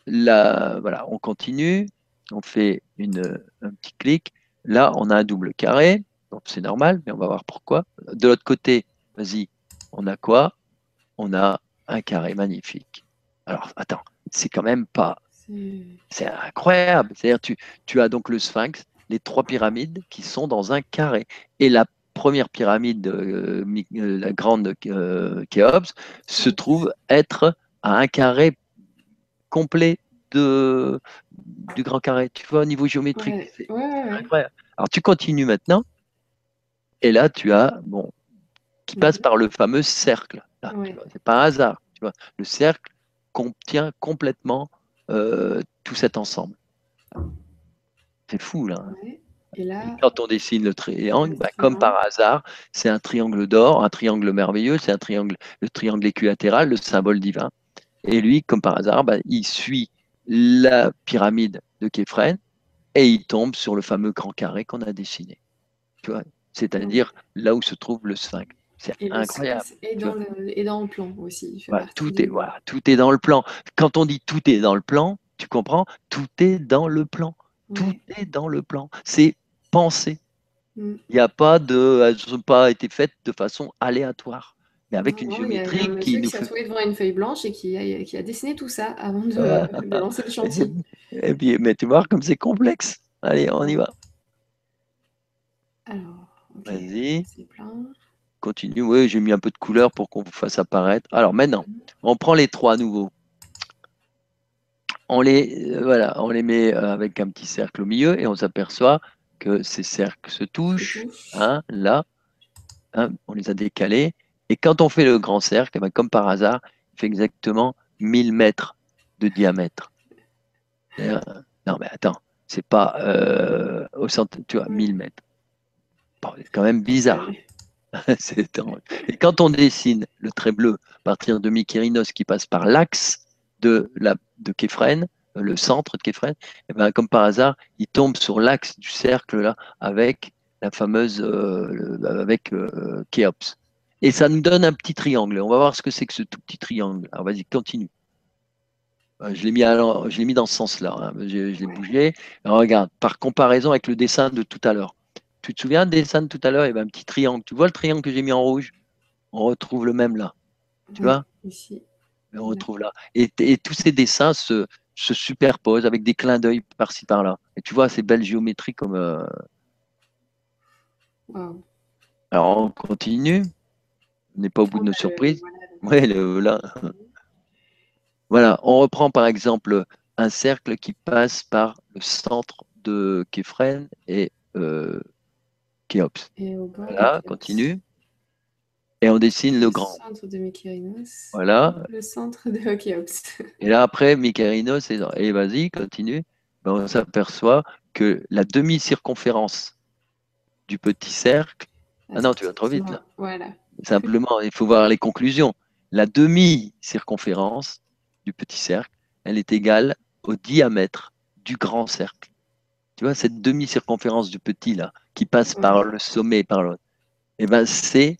Là, voilà, on continue, on fait un petit clic. Là, on a un double carré, donc c'est normal, mais on va voir pourquoi. De l'autre côté, vas-y, on a quoi? On a un carré magnifique. Alors, attends, c'est quand même pas. C'est incroyable. C'est-à-dire, tu, tu as donc le sphinx, les trois pyramides qui sont dans un carré. Et la première pyramide, euh, euh, la grande euh, Khéops, se trouve être à un carré complet de, du grand carré. Tu vois, au niveau géométrique, c'est incroyable. Alors, tu continues maintenant. Et là, tu as, bon, qui passe par le fameux cercle. C'est pas un hasard. Tu vois. Le cercle, contient complètement euh, tout cet ensemble. C'est fou là. Et là... quand on dessine le triangle, bah, comme par hasard, c'est un triangle d'or, un triangle merveilleux, c'est un triangle, le triangle équilatéral, le symbole divin. Et lui, comme par hasard, bah, il suit la pyramide de Képhren et il tombe sur le fameux grand carré qu'on a dessiné. C'est-à-dire là où se trouve le sphinx. C'est incroyable. Et dans, le, et dans, le, plan aussi. tout, est, voilà, tout est dans le plan. Quand on dit tout est dans le plan, tu comprends? Tout est dans le plan. Tout est dans le plan. C'est pensé. Mm. Il n'y a pas de. Elles n'ont pas été faites de façon aléatoire. Mais avec une géométrie y a, qui. nous qui s'est trouvé devant une feuille blanche et qui a, qui a dessiné tout ça avant de, de lancer le chantier. Et puis, mais tu vois comme c'est complexe. Allez, on y va. Alors, vas-y. C'est plein continue. Oui, j'ai mis un peu de couleur pour qu'on vous fasse apparaître. Alors maintenant, on prend les trois nouveaux. On les, euh, voilà, on les met euh, avec un petit cercle au milieu et on s'aperçoit que ces cercles se touchent. Hein, là, hein, on les a décalés. Et quand on fait le grand cercle, eh ben, comme par hasard, il fait exactement 1000 mètres de diamètre. non, mais attends, C'est pas euh, au centre, tu vois, 1000 mètres. c'est quand même bizarre. Et quand on dessine le trait bleu à partir de Mykérinos qui passe par l'axe de, la, de Képhren, euh, le centre de Képhren, eh comme par hasard, il tombe sur l'axe du cercle là avec la fameuse euh, avec euh, Khéops. Et ça nous donne un petit triangle. On va voir ce que c'est que ce tout petit triangle. Alors vas-y, continue. Je l'ai mis, je mis dans ce sens-là. Hein. Je, l'ai bougé. regarde, par comparaison avec le dessin de tout à l'heure. Tu te souviens des dessin de tout à l'heure Il y avait un petit triangle. Tu vois le triangle que j'ai mis en rouge? On retrouve le même là. Tu vois? Ici. On retrouve là. Et, tous ces dessins se, superposent avec des clins d'œil par-ci par-là. Et tu vois ces belles géométries comme. Euh, Alors on continue. On n'est pas au bout de nos surprises. Voilà, là. Voilà, on reprend par exemple un cercle qui passe par le centre de Képhren et euh, Khéops. voilà, continue. Et on dessine le, grand. Le centre de Mykérinos. Voilà. Le centre de Khéops. Et là, après, Mykérinos, et, et vas-y, continue. Ben, on s'aperçoit que la demi-circonférence du petit cercle. Ah, ah non, tu vas trop vite là. Voilà. Simplement, il faut voir les conclusions. La demi-circonférence du petit cercle, elle est égale au diamètre du grand cercle. Tu vois, cette demi-circonférence du petit là, qui passe par le sommet et par l'autre, et eh ben, c'est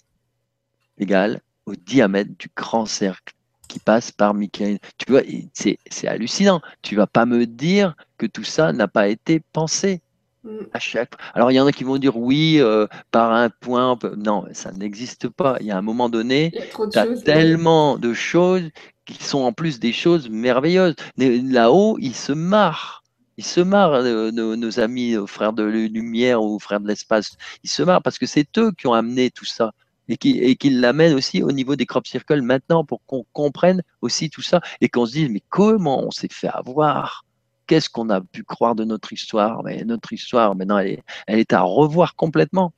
égal au diamètre du grand cercle qui passe par Michael. Tu vois, c'est hallucinant. Tu vas pas me dire que tout ça n'a pas été pensé. Mm. À chaque... Alors, il y en a qui vont dire oui, euh, par un point. Non, ça n'existe pas. Il y a un moment donné, tu as tellement de choses qui sont en plus des choses merveilleuses. Là-haut, ils se marrent. Ils se marrent, euh, nos, amis, frères de lumière ou frères de l'espace. Ils se marrent parce que c'est eux qui ont amené tout ça et qui, et qui l'amènent aussi au niveau des crop circles maintenant pour qu'on comprenne aussi tout ça et qu'on se dise mais comment on s'est fait avoir? Qu'est-ce qu'on a pu croire de notre histoire? Mais Notre histoire, maintenant, elle est, elle est à revoir complètement.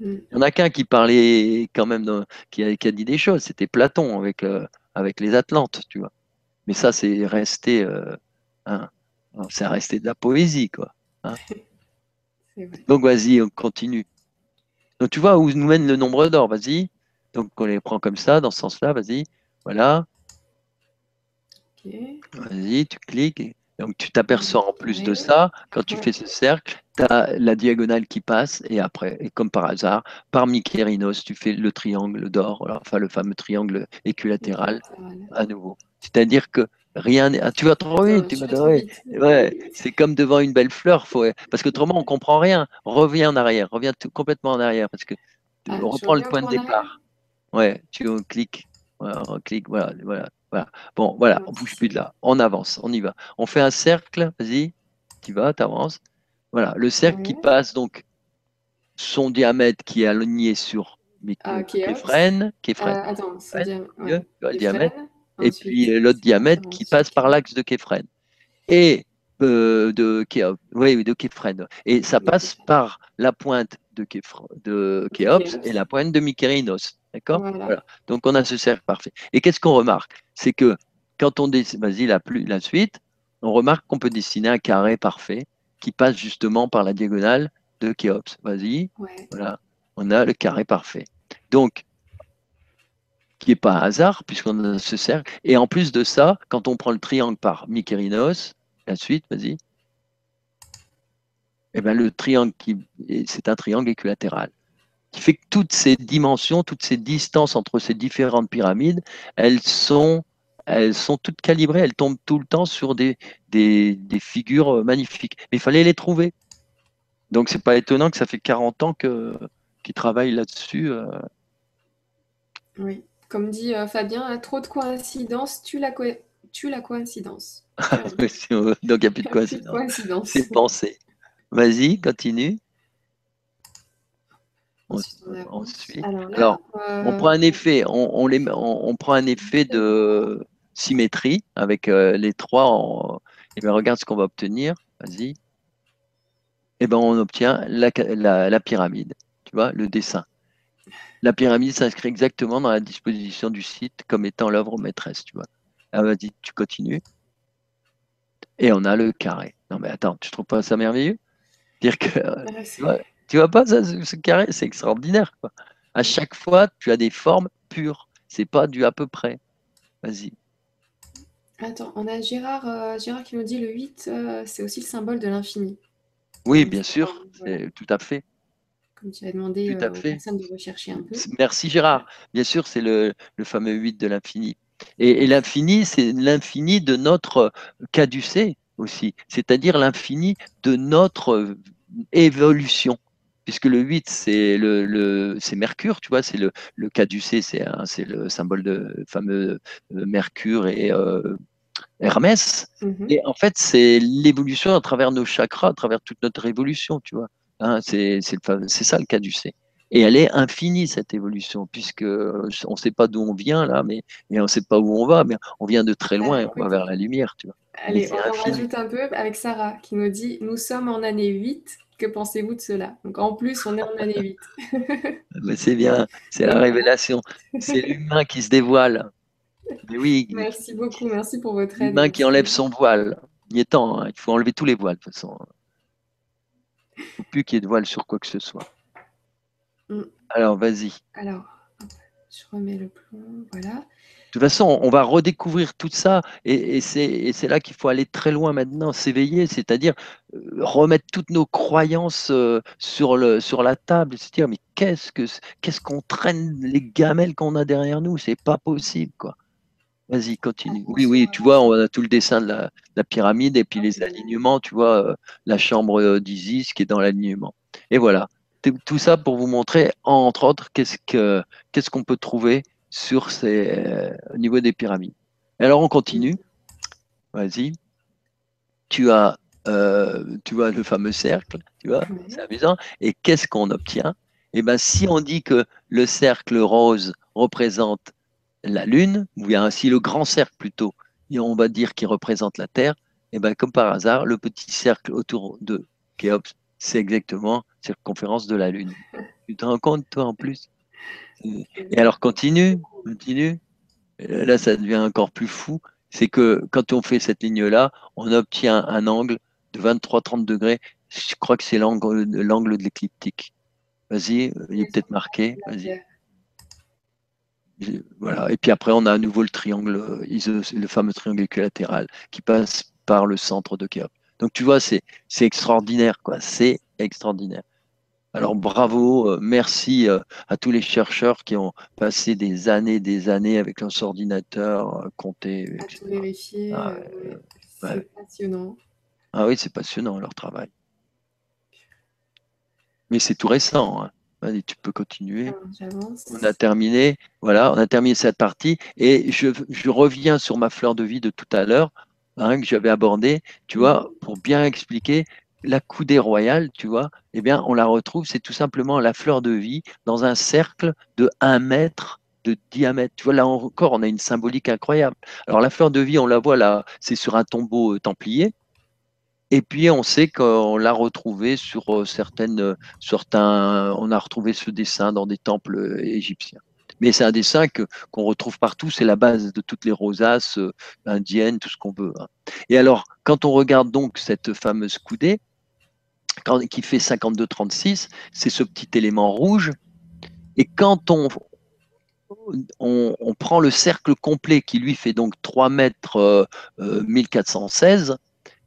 Mm. Il y en a qu'un qui parlait quand même, qui, a, qui, a, dit des choses, c'était Platon avec, euh, avec les Atlantes, tu vois. Mais ça, c'est resté, euh, hein, c'est resté de la poésie, quoi. Hein. Donc vas-y, on continue. Donc tu vois où nous mène le nombre d'or, vas-y. Donc on les prend comme ça, dans ce sens-là, vas-y. Voilà. Vas-y, tu cliques. Donc tu t'aperçois en plus de ça, quand tu fais ce cercle, tu as la diagonale qui passe et après, et comme par hasard, par Mykérinos, tu fais le triangle d'or, enfin le fameux triangle équilatéral à nouveau. C'est-à-dire que rien. Ah, tu vas trop vite, tu vas Ouais, c'est comme devant une belle fleur, faut... parce qu'autrement on comprend rien. Reviens en arrière, reviens complètement en arrière parce que ah, on reprend le point de départ. Ouais, tu cliques, voilà, on clique, voilà, voilà. Voilà. Bon, voilà, on bouge plus de là. On avance, on y va. On fait un cercle, vas-y, tu vas, tu avances. Voilà, le cercle qui passe donc son diamètre qui est aligné sur ah, qui est freine, qui est euh, attends, le diamètre. Et puis euh, l'autre diamètre qui passe par l'axe de Képhren. Et euh, de, oui, de. Et ça passe par la pointe de, de Khéops et la pointe de Mykérinos. D'accord? Voilà. Donc on a ce cercle parfait. Et qu'est-ce qu'on remarque? C'est que quand on dessine, vas-y la, la suite, on remarque qu'on peut dessiner un carré parfait qui passe justement par la diagonale de Khéops. Vas-y, voilà, on a le carré parfait. Donc, qui n'est pas un hasard, puisqu'on a ce cercle. Et en plus de ça, quand on prend le triangle par Mykérinos, la suite, vas-y, eh ben, le triangle, c'est un triangle équilatéral qui fait que toutes ces dimensions, toutes ces distances entre ces différentes pyramides, elles sont, elles sont toutes calibrées, elles tombent tout le temps sur des, des, figures euh, magnifiques. Mais il fallait les trouver. Donc c'est pas étonnant que ça fait 40 ans qu'ils travaillent là-dessus. Euh. Oui, comme dit euh, Fabien, trop de coïncidences tue la, tue la coïncidence. Donc il n'y a plus de coïncidence. C'est pensé. Vas-y, continue. Alors, on prend un effet, on, les, on, prend un effet de symétrie avec euh, les trois. et bien, regarde ce qu'on va obtenir. Vas-y. Et ben, on obtient la, la, pyramide. Tu vois, le dessin. La pyramide s'inscrit exactement dans la disposition du site comme étant l'œuvre maîtresse. Tu vois. Ah, vas-y, tu continues. et on a le carré. Non mais attends, tu trouves pas ça merveilleux? Dire que tu, vois, pas ça, ce, carré, c'est extraordinaire. Quoi. À chaque fois, tu as des formes pures. C'est pas du à peu près. Vas-y. Attends, on a Gérard, euh, Gérard qui nous dit le 8, euh, c'est aussi le symbole de l'infini. Oui, bien sûr, tout à fait. Comme tu as demandé euh, aux personnes de rechercher un peu. Merci Gérard. Bien sûr, c'est le, fameux 8 de l'infini. Et, l'infini, c'est l'infini de notre caducée aussi, c'est-à-dire l'infini de notre évolution puisque le 8, c'est le, Mercure, tu vois, c'est le, le caducé, c'est le symbole de fameux Mercure et Hermès. Mhm. Et en fait, c'est l'évolution à travers nos chakras, à travers toute notre évolution, tu vois. Hein, c'est ça le cas du C. Et elle est infinie, cette évolution, puisque on ne sait pas d'où on vient, là, mais, on ne sait pas où on va, mais on vient de très loin et on va vers la lumière, tu vois. Allez, on rajoute un peu avec Sarah, qui nous dit « Nous sommes en année 8, que pensez-vous de cela ?» Donc en plus, on est en année 8. c'est bien, c'est la révélation. C'est l'humain qui se dévoile oui. Merci beaucoup, merci pour votre aide. Main qui enlève son voile. Il est temps, hein. il faut enlever tous les voiles de toute façon. Il ne faut plus qu'il y ait de voile sur quoi que ce soit. Mm. Alors, vas-y. Alors, je remets le plomb, voilà. De toute façon, on va redécouvrir tout ça et, c'est là qu'il faut aller très loin maintenant, s'éveiller, c'est-à-dire euh, remettre toutes nos croyances euh, sur, le, sur la table, se dire mais qu'est-ce que qu'est-ce qu'on traîne les gamelles qu'on a derrière nous, c'est pas possible quoi. Vas-y, continue. Oui, oui, tu vois, on a tout le dessin de la, pyramide et puis les alignements, tu vois, euh, la chambre euh, d'Isis qui est dans l'alignement. Et voilà, tout ça pour vous montrer, entre autres, qu'est-ce qu'on ce qu'on peut trouver sur ces, euh, au niveau des pyramides. alors, on continue. Vas-y. Tu as, tu vois le fameux cercle, tu vois, c'est amusant. Et qu'est-ce qu'on obtient? Eh bien, si on dit que le cercle rose représente la Lune, ou bien ainsi le grand cercle plutôt, et on va dire qu'il représente la Terre, et bien comme par hasard, le petit cercle autour de Khéops, c'est exactement la circonférence de la Lune. Tu te rends compte, toi, en plus? Et alors, continue, continue. là, ça devient encore plus fou. C'est que quand on fait cette ligne-là, on obtient un angle de 23-30 degrés. Je crois que c'est l'angle de l'écliptique. Vas-y, il est peut-être marqué. Vas-y. Voilà. Et puis après, on a à nouveau le triangle, euh, le fameux triangle équilatéral qui passe par le centre de Khéops. Donc tu vois, c'est extraordinaire, quoi. C'est extraordinaire. Alors bravo, euh, merci euh, à tous les chercheurs qui ont passé des années, des années avec leurs ordinateurs, compter, À tout vérifier, ah, c'est passionnant. Ah oui, c'est passionnant leur travail. Mais c'est tout récent. Hein. Vas-y, tu peux continuer. Ah, on a terminé. Voilà, on a terminé cette partie. Et je, reviens sur ma fleur de vie de tout à l'heure, hein, que j'avais abordée, tu vois, pour bien expliquer la coudée royale, tu vois, eh bien, on la retrouve, c'est tout simplement la fleur de vie dans un cercle de 1 mètre de diamètre. Tu vois, là encore, on a une symbolique incroyable. Alors, la fleur de vie, on la voit là, c'est sur un tombeau euh, templier. Et puis, on sait qu'on l'a retrouvé sur euh, certaines, euh, certains, on a retrouvé ce dessin dans des temples euh, égyptiens. Mais c'est un dessin que, qu'on retrouve partout, c'est la base de toutes les rosaces indiennes, tout ce qu'on veut. Hein. Et alors, quand on regarde donc cette fameuse coudée, qui fait 52-36, c'est ce petit élément rouge. Et quand on, on, on, prend le cercle complet qui lui fait donc 3 mètres 1416,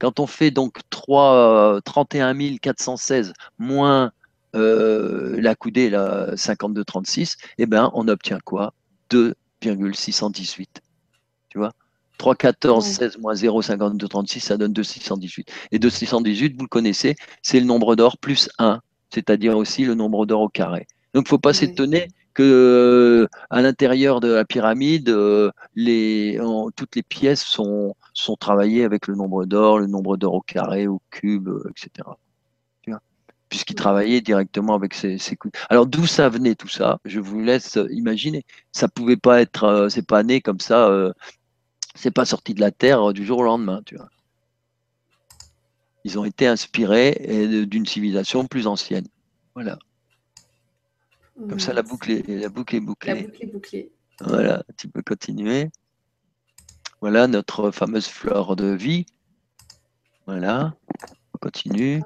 quand on fait donc 3, 31 416 moins euh, la coudée, la 52,36, eh ben, on obtient quoi? 2,618. Tu vois? 3, 14, 16 moins 0, 52, 36, ça donne 2,618. Et 2,618, vous le connaissez, c'est le nombre d'or plus 1, c'est-à-dire aussi le nombre d'or au carré. Donc, il ne faut pas s'étonner que euh, à l'intérieur de la pyramide, euh, toutes les pièces sont, sont travaillées avec le nombre d'or, le nombre d'or au carré, au cube, euh, etc. Puisqu'ils travaillaient directement avec ces, ces coups. Alors d'où ça venait tout ça? Je vous laisse imaginer. Ça pouvait pas être, c'est pas né comme ça. c'est pas sorti de la terre du jour au lendemain, tu vois. Ils ont été inspirés d'une civilisation plus ancienne. Voilà. Comme ça, la boucle, est, la boucle est bouclée. La boucle est bouclée. Voilà, tu peux continuer. Voilà notre fameuse fleur de vie. Voilà, on continue.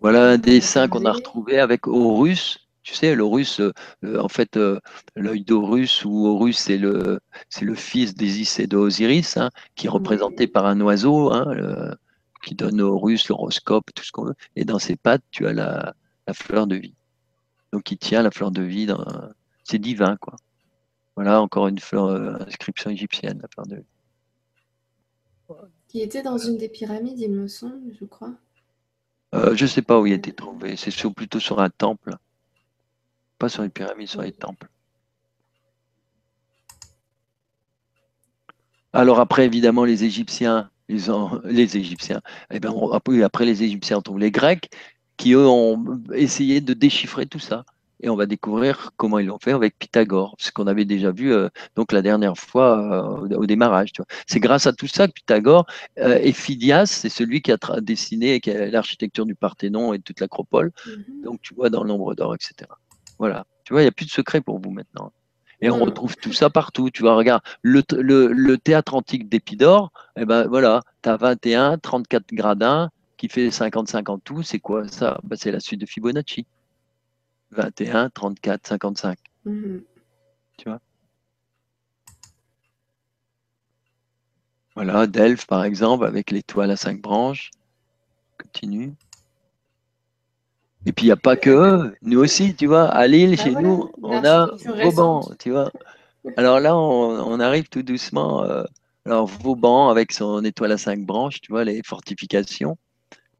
Voilà un dessin qu'on a retrouvé avec Horus. Tu sais, l'Horus, euh, en fait, euh, l'œil d'Horus ou Horus, c'est le, c'est le fils d'Isis et d'Osiris, hein, qui est représenté par un oiseau, hein, qui donne Horus l'horoscope, tout ce qu'on veut. Et dans ses pattes, tu as la, la fleur de vie. Donc, il tient la fleur de vie. Dans... C'est divin, quoi. Voilà, encore une fleur, euh, inscription égyptienne, la fleur de vie. Qui était dans une des pyramides, il me semble, je crois. Euh, je ne sais pas où il a été trouvé. C'est plutôt sur un temple. Pas sur les pyramides, sur les temples. Alors après, évidemment, les Égyptiens, les, les Égyptiens, eh ben, après les Égyptiens, on trouve les Grecs qui, eux, ont essayé de déchiffrer tout ça. Et on va découvrir comment ils l'ont fait avec Pythagore, ce qu'on avait déjà vu euh, donc la dernière fois euh, au démarrage. C'est grâce à tout ça que Pythagore euh, et Phidias, c'est celui qui a dessiné l'architecture du Parthénon et toute l'acropole. Mhm. Donc tu vois dans le nombre d'or, etc. Voilà. Tu vois, il n'y a plus de secret pour vous maintenant. Et on retrouve tout ça partout. Tu vois, regarde, le, le, théâtre antique d'Épidore, eh ben voilà, tu as 21, 34 gradins, qui fait 55 en tout, c'est quoi ça? Bah, C'est la suite de Fibonacci. 21, 34, 55. Tu vois? Voilà, Delphes par exemple, avec l'étoile à cinq branches. Continue. Et puis il n'y a pas que eux, nous aussi, tu vois. À Lille, bah chez nous, on a Vauban, tu vois. Alors là, on, arrive tout doucement. Euh, alors Vauban avec son étoile à cinq branches, tu vois, les fortifications.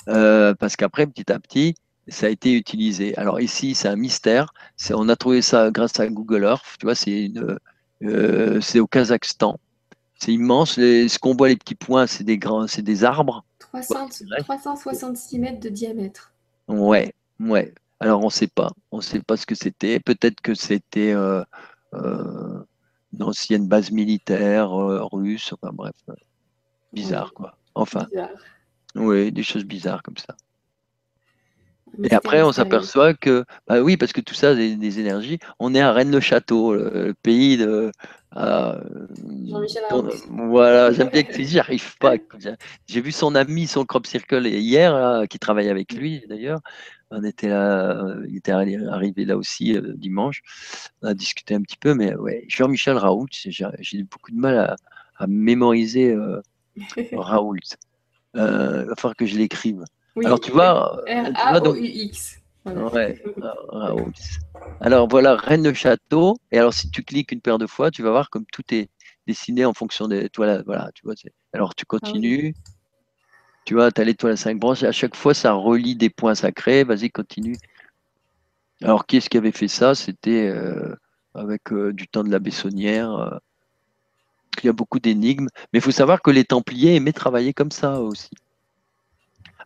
Euh, parce qu'après, petit à petit, ça a été utilisé. Alors ici, c'est un mystère. On a trouvé ça grâce à Google Earth. Tu vois, c'est euh, au Kazakhstan. C'est immense. ce qu'on voit, les petits points, c'est des grands, c'est des arbres. 366 mètres de diamètre. Ouais, ouais. Alors on ne sait pas. On ne sait pas ce que c'était. Peut-être que c'était euh, une ancienne base militaire russe. Enfin bref, bizarre quoi. Enfin. Oui, des choses bizarres comme ça. Et après, on s'aperçoit que, bah oui, parce que tout ça, des, des énergies, on est à Rennes-le-Château, le, pays de. Euh, Jean-Michel Voilà, j'aime bien que tu j'y arrive pas. J'ai vu son ami, son crop circle hier, qui travaille avec lui d'ailleurs. On était là, il était arrivé là aussi euh, dimanche. On a discuté un petit peu, mais ouais, Jean-Michel Raoult, j'ai beaucoup de mal à, mémoriser euh, Raoult. Euh, il va falloir que je l'écrive. Alors tu vois, R-A-O-U-X. Ouais, alors voilà, Reine de Château. Et alors si tu cliques une paire de fois, tu vas voir comme tout est dessiné en fonction des toiles. Voilà, tu vois. Alors tu continues. Ah tu vois, tu as l'étoile à 5 branches. Et à chaque fois, ça relie des points sacrés. Vas-y, continue. Alors qui est-ce qui avait fait ça? C'était euh, avec euh, du temps de la Bessonnière il y a beaucoup d'énigmes, mais il faut savoir que les Templiers aimaient travailler comme ça aussi.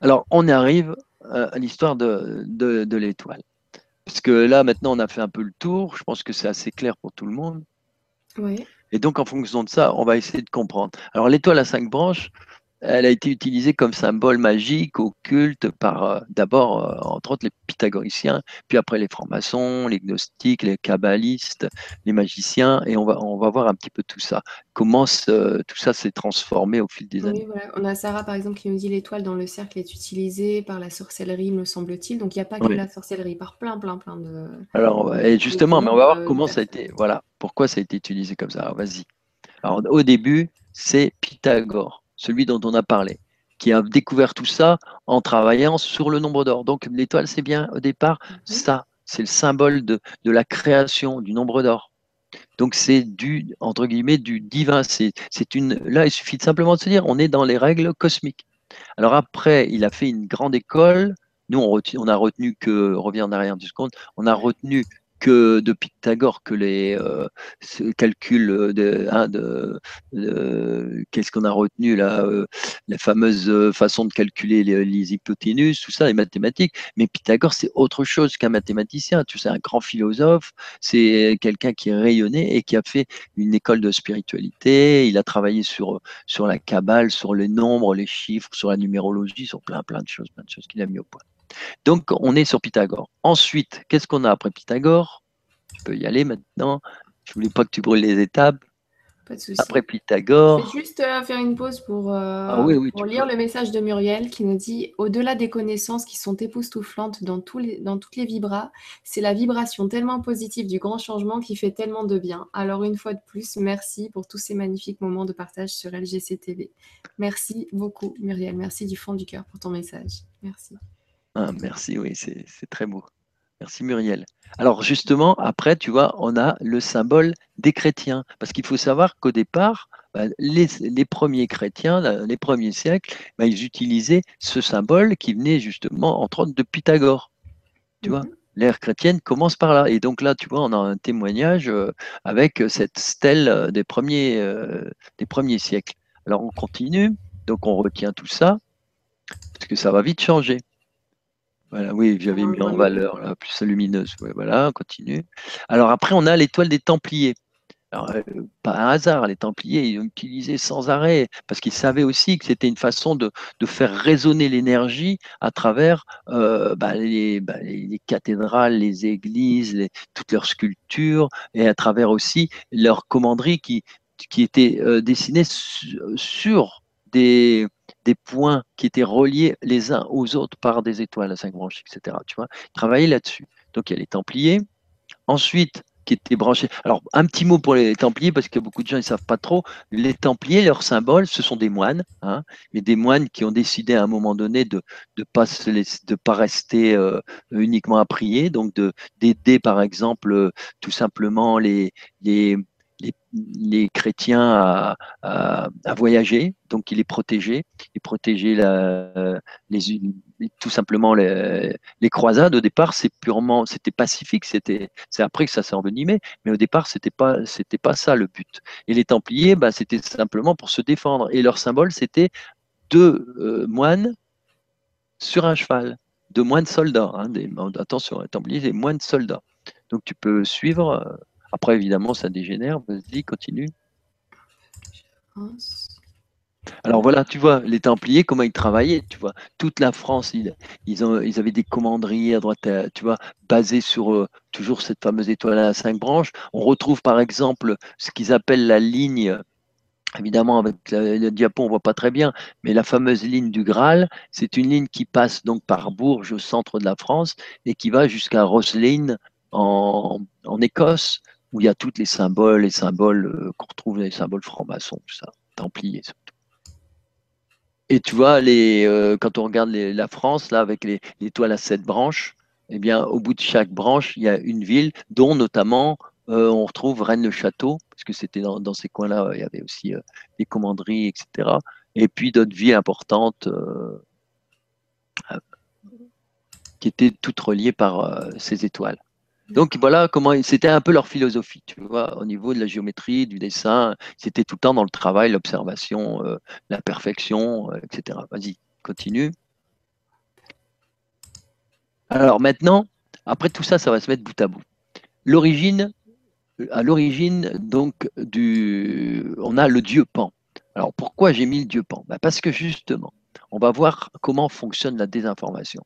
Alors, on arrive euh, à l'histoire de, de, l'étoile. Parce que là, maintenant, on a fait un peu le tour. Je pense que c'est assez clair pour tout le monde. Oui. Et donc, en fonction de ça, on va essayer de comprendre. Alors, l'étoile à cinq branches, elle a été utilisée comme symbole magique, occulte, par euh, d'abord, euh, entre autres, les pythagoriciens, puis après les francs-maçons, les gnostiques, les kabbalistes, les magiciens, et on va, on va voir un petit peu tout ça. Comment tout ça s'est transformé au fil des années. On a Sarah, par exemple, qui nous dit l'étoile dans le cercle est utilisée par la sorcellerie, me semble-t-il. Donc, il n'y a pas que la sorcellerie, par plein, plein, plein de. Alors, et justement, mais on va voir comment ça a été. Voilà, pourquoi ça a été utilisé comme ça. Vas-y. Alors, au début, c'est Pythagore celui dont on a parlé, qui a découvert tout ça en travaillant sur le nombre d'or. Donc l'étoile, c'est bien au départ mhm. ça, c'est le symbole de, la création du nombre d'or. Donc c'est du entre guillemets du divin. C'est une là il suffit simplement de se dire on est dans les règles cosmiques. Alors après il a fait une grande école. Nous on, on a retenu que revient en arrière du seconde. On a retenu que de Pythagore que les euh, calculs de, hein, de, qu'est-ce qu'on a retenu là, euh, la fameuse euh, façon de calculer les, hypoténus, tout ça, les mathématiques. Mais Pythagore, c'est autre chose qu'un mathématicien. Tu sais, un grand philosophe, c'est quelqu'un qui est rayonné et qui a fait une école de spiritualité. Il a travaillé sur sur la cabale, sur les nombres, les chiffres, sur la numérologie, sur plein plein de choses, plein de choses qu'il a mis au point. Donc, on est sur Pythagore. Ensuite, qu'est-ce qu'on a après Pythagore? Tu peux y aller maintenant. Je voulais pas que tu brûles les étapes. pas de souci. Après Pythagore. Je vais juste euh, faire une pause pour, euh, ah pour lire le message de Muriel qui nous dit Au-delà des connaissances qui sont époustouflantes dans, tous les, dans toutes les vibras, c'est la vibration tellement positive du grand changement qui fait tellement de bien. Alors, une fois de plus, merci pour tous ces magnifiques moments de partage sur LGC TV. Merci beaucoup, Muriel. Merci du fond du cœur pour ton message. Merci. Ah, merci, oui, c'est très beau. Merci Muriel. Alors justement, après, tu vois, on a le symbole des chrétiens. Parce qu'il faut savoir qu'au départ, bah, les, premiers chrétiens, les premiers siècles, bah, ils utilisaient ce symbole qui venait justement, entre autres, de Pythagore. Tu vois mhm. L'ère chrétienne commence par là. Et donc là, tu vois, on a un témoignage euh, avec cette stèle euh, des premiers, euh, des premiers siècles. Alors on continue, donc on retient tout ça, parce que ça va vite changer. Voilà, oui, j'avais mis en valeur la plus lumineuse. voilà, on continue. Alors après, on a l'étoile des Templiers. Alors, euh, pas un hasard, les Templiers, ils utilisé sans arrêt, parce qu'ils savaient aussi que c'était une façon de, faire résonner l'énergie à travers euh, bah, bah, les, cathédrales, les églises, toutes leurs sculptures, et à travers aussi leurs commanderies qui, qui étaient euh, dessinées sur des, des points qui étaient reliés les uns aux autres par des étoiles à cinq branches, etc. Tu vois, travailler là-dessus. Donc il y a les Templiers. Ensuite, qui étaient branchés. Alors, un petit mot pour les Templiers, parce que beaucoup de gens ne savent pas trop. Les Templiers, leur symbole, ce sont des moines, hein, mais des moines qui ont décidé à un moment donné de ne pas, rester euh, uniquement à prier, donc d'aider, par exemple, euh, tout simplement les, les, chrétiens à, voyager, donc il est protégé, il protégeait les, tout simplement les, croisades. Au départ, purement, c'était pacifique, c'était, c'est après que ça s'est envenimé, mais au départ, c'était pas, c'était pas ça le but. Et les Templiers, bah, c'était simplement pour se défendre, et leur symbole, c'était deux euh, moines sur un cheval, deux moines soldats. Hein, des, attention, les Templiers, des moines soldats. Donc tu peux suivre. Euh, après, évidemment, ça dégénère. Vas-y, continue. Alors voilà, tu vois, les Templiers, comment ils travaillaient, tu vois. Toute la France, ils, ils, avaient des commanderies à droite, tu vois, basées sur euh, toujours cette fameuse étoile à cinq branches. On retrouve par exemple ce qu'ils appellent la ligne, évidemment avec le diapo on voit pas très bien, mais la fameuse ligne du Graal, c'est une ligne qui passe donc par Bourges au centre de la France et qui va jusqu'à Roslin en, en Écosse où il y a tous les symboles, les symboles euh, qu'on retrouve, les symboles francs-maçons, tout ça, templiers surtout. Et tu vois, les, euh, quand on regarde la France, là, avec les, à sept branches, eh bien, au bout de chaque branche, il y a une ville, dont notamment euh, on retrouve Rennes-le-Château, parce que c'était dans, ces coins-là, il y avait aussi des commanderies, etc. Et puis d'autres villes importantes qui étaient toutes reliées par ces étoiles. Donc voilà comment c'était un peu leur philosophie, tu vois, au niveau de la géométrie, du dessin, c'était tout le temps dans le travail, l'observation, euh, la perfection, euh, etc. Vas-y, continue. Alors maintenant, après tout ça, ça va se mettre bout à bout. L'origine, à l'origine donc du, on a le dieu Pan. Alors pourquoi j'ai mis le dieu Pan? Ben, Parce que justement, on va voir comment fonctionne la désinformation.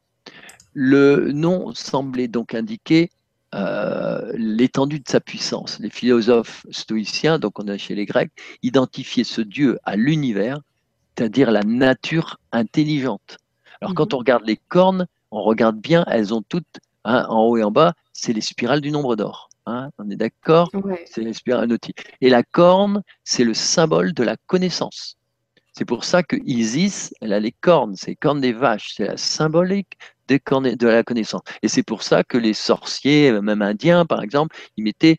Le nom semblait donc indiquer euh, l'étendue de sa puissance. Les philosophes stoïciens, donc on est chez les Grecs, identifiaient ce Dieu à l'univers, c'est-à-dire la nature intelligente. Alors quand mhm. on regarde les cornes, on regarde bien, elles ont toutes, hein, en haut et en bas, c'est les spirales du nombre d'or. Hein, on est d'accord? C'est les spirales nautique. Et la corne, c'est le symbole de la connaissance. C'est pour ça que Isis, elle a les cornes, c'est les cornes des vaches, c'est la symbolique de la connaissance. Et c'est pour ça que les sorciers, même indiens par exemple, ils mettaient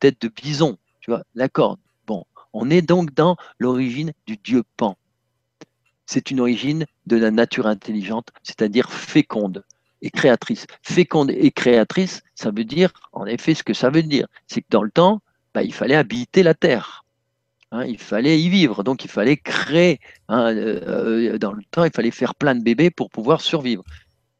tête de bison, tu vois, la corne. Bon, on est donc dans l'origine du dieu Pan. C'est une origine de la nature intelligente, c'est-à-dire féconde et créatrice. Féconde et créatrice, ça veut dire, en effet, ce que ça veut dire, c'est que dans le temps, bah, il fallait habiter la terre. Hein, il fallait y vivre, donc il fallait créer. Hein, euh, euh, dans le temps, il fallait faire plein de bébés pour pouvoir survivre.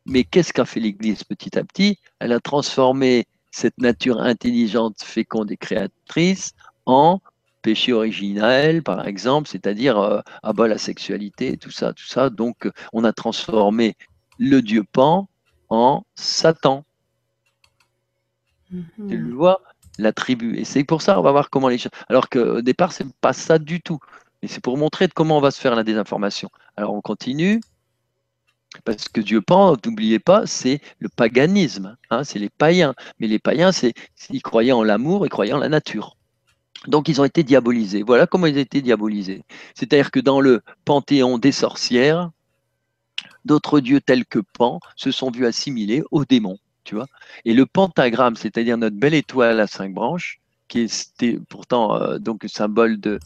Mais qu'est-ce qu'a fait l'Église petit à petit? Elle a transformé cette nature intelligente, féconde et créatrice en péché originel, par exemple, c'est-à-dire euh, la sexualité, tout ça, tout ça. Donc, on a transformé le dieu Pan en Satan. Tu le vois l'attribut. Et c'est pour ça, on va voir comment les choses. Alors qu'au départ, c'est pas ça du tout. Et c'est pour montrer comment on va se faire la désinformation. Alors on continue. Parce que Dieu Pan, n'oubliez pas, c'est le paganisme, hein, c'est les païens. Mais les païens, c'est, ils croyaient en l'amour, ils croyaient en la nature. Donc ils ont été diabolisés. Voilà comment ils ont été diabolisés. C'est-à-dire que dans le panthéon des sorcières, d'autres dieux tels que Pan se sont vus assimilés aux démons. Tu Et le pentagramme, c'est-à-dire notre belle étoile à cinq branches, qui est pourtant euh, donc symbole de,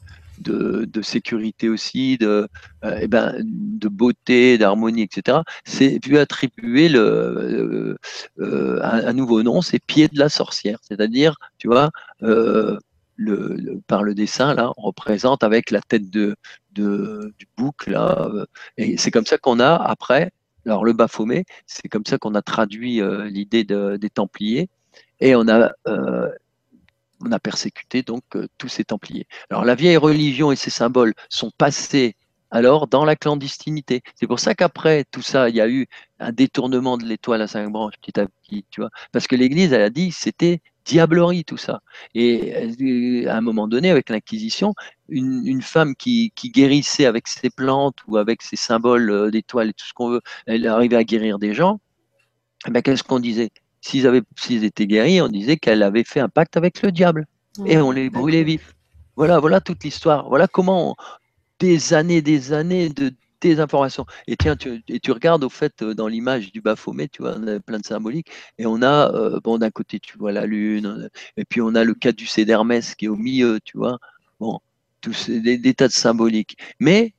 de, sécurité aussi, de, euh, eh ben, de beauté, d'harmonie, etc., c'est vu attribuer le, euh, un, nouveau nom, c'est pied de la sorcière. C'est-à-dire, tu vois, le, par le dessin, là, on représente avec la tête de, de du bouc, là, et c'est comme ça qu'on a, après, alors le Baphomet, c'est comme ça qu'on a traduit l'idée des Templiers, et on a on a persécuté donc euh, tous ces Templiers. Alors la vieille religion et ses symboles sont passés alors dans la clandestinité. C'est pour ça qu'après tout ça, il y a eu un détournement de l'étoile à cinq branches petit à petit, tu vois, parce que l'Église, elle a dit, c'était diablerie tout ça. Et euh, à un moment donné, avec l'Inquisition, une, femme qui, guérissait avec ses plantes ou avec ses symboles euh, d'étoiles et tout ce qu'on veut, elle arrivait à guérir des gens. Eh ben, qu'est-ce qu'on disait? S'ils étaient guéris, on disait qu'elle avait fait un pacte avec le diable et on les brûlait vifs. Voilà, voilà toute l'histoire. Voilà comment des années, des années de désinformation. Et tiens, tu, et tu regardes au fait euh, dans l'image du Baphomet, tu vois, on a plein de symboliques. Et on a, euh, bon, d'un côté, tu vois la lune, et puis on a le caducée d'Hermès qui est au milieu, tu vois. Bon, tous ces, des tas de symboliques. Mais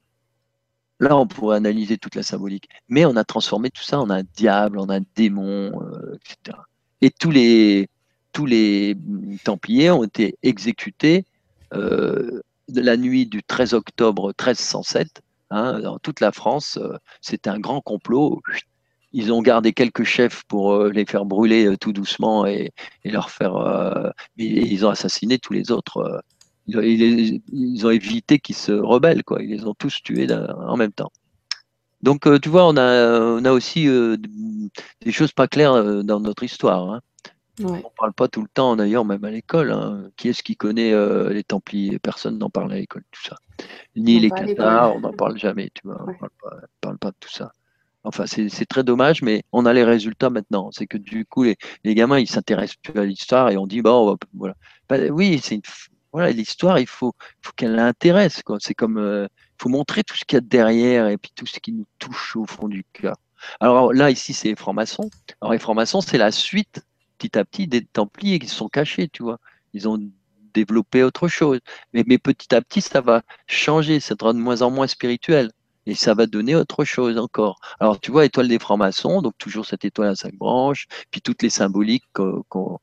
Là, on pourrait analyser toute la symbolique. Mais on a transformé tout ça en un diable, en un démon, euh, etc. Et tous les, tous les Templiers ont été exécutés euh, la nuit du 13 octobre 1307. Hein, dans toute la France, euh, c'était un grand complot. Ils ont gardé quelques chefs pour les faire brûler tout doucement et, leur faire. ils ont assassiné tous les autres ils, ont évité qu'ils se rebellent, quoi. Ils les ont tous tués en même temps. Donc, euh, tu vois, on a, on a aussi euh, des choses pas claires euh, dans notre histoire. Hein. On ne parle pas tout le temps, d'ailleurs, même à l'école. Hein. Qui est-ce qui connaît les Templiers? Personne n'en parle à l'école, tout ça. Ni les Cathares, on n'en parle jamais, tu vois. On ne parle, pas de tout ça. Enfin, c'est très dommage, mais on a les résultats maintenant. C'est que du coup, les, les gamins, ils s'intéressent plus à l'histoire et on dit, bon, voilà. Bah, oui, c'est une, voilà, l'histoire, il faut, faut qu'elle l'intéresse. C'est comme, euh, faut montrer tout ce qu'il y a derrière et puis tout ce qui nous touche au fond du cœur. Alors là, ici, c'est les francs-maçons. Alors les francs-maçons, c'est la suite, petit à petit, des Templiers qui se sont cachés, tu vois. Ils ont développé autre chose. Mais, petit à petit, ça va changer, ça sera de moins en moins spirituel. Et ça va donner autre chose encore. Alors, tu vois, étoile des francs-maçons, donc toujours cette étoile à cinq branches, puis toutes les symboliques qu'on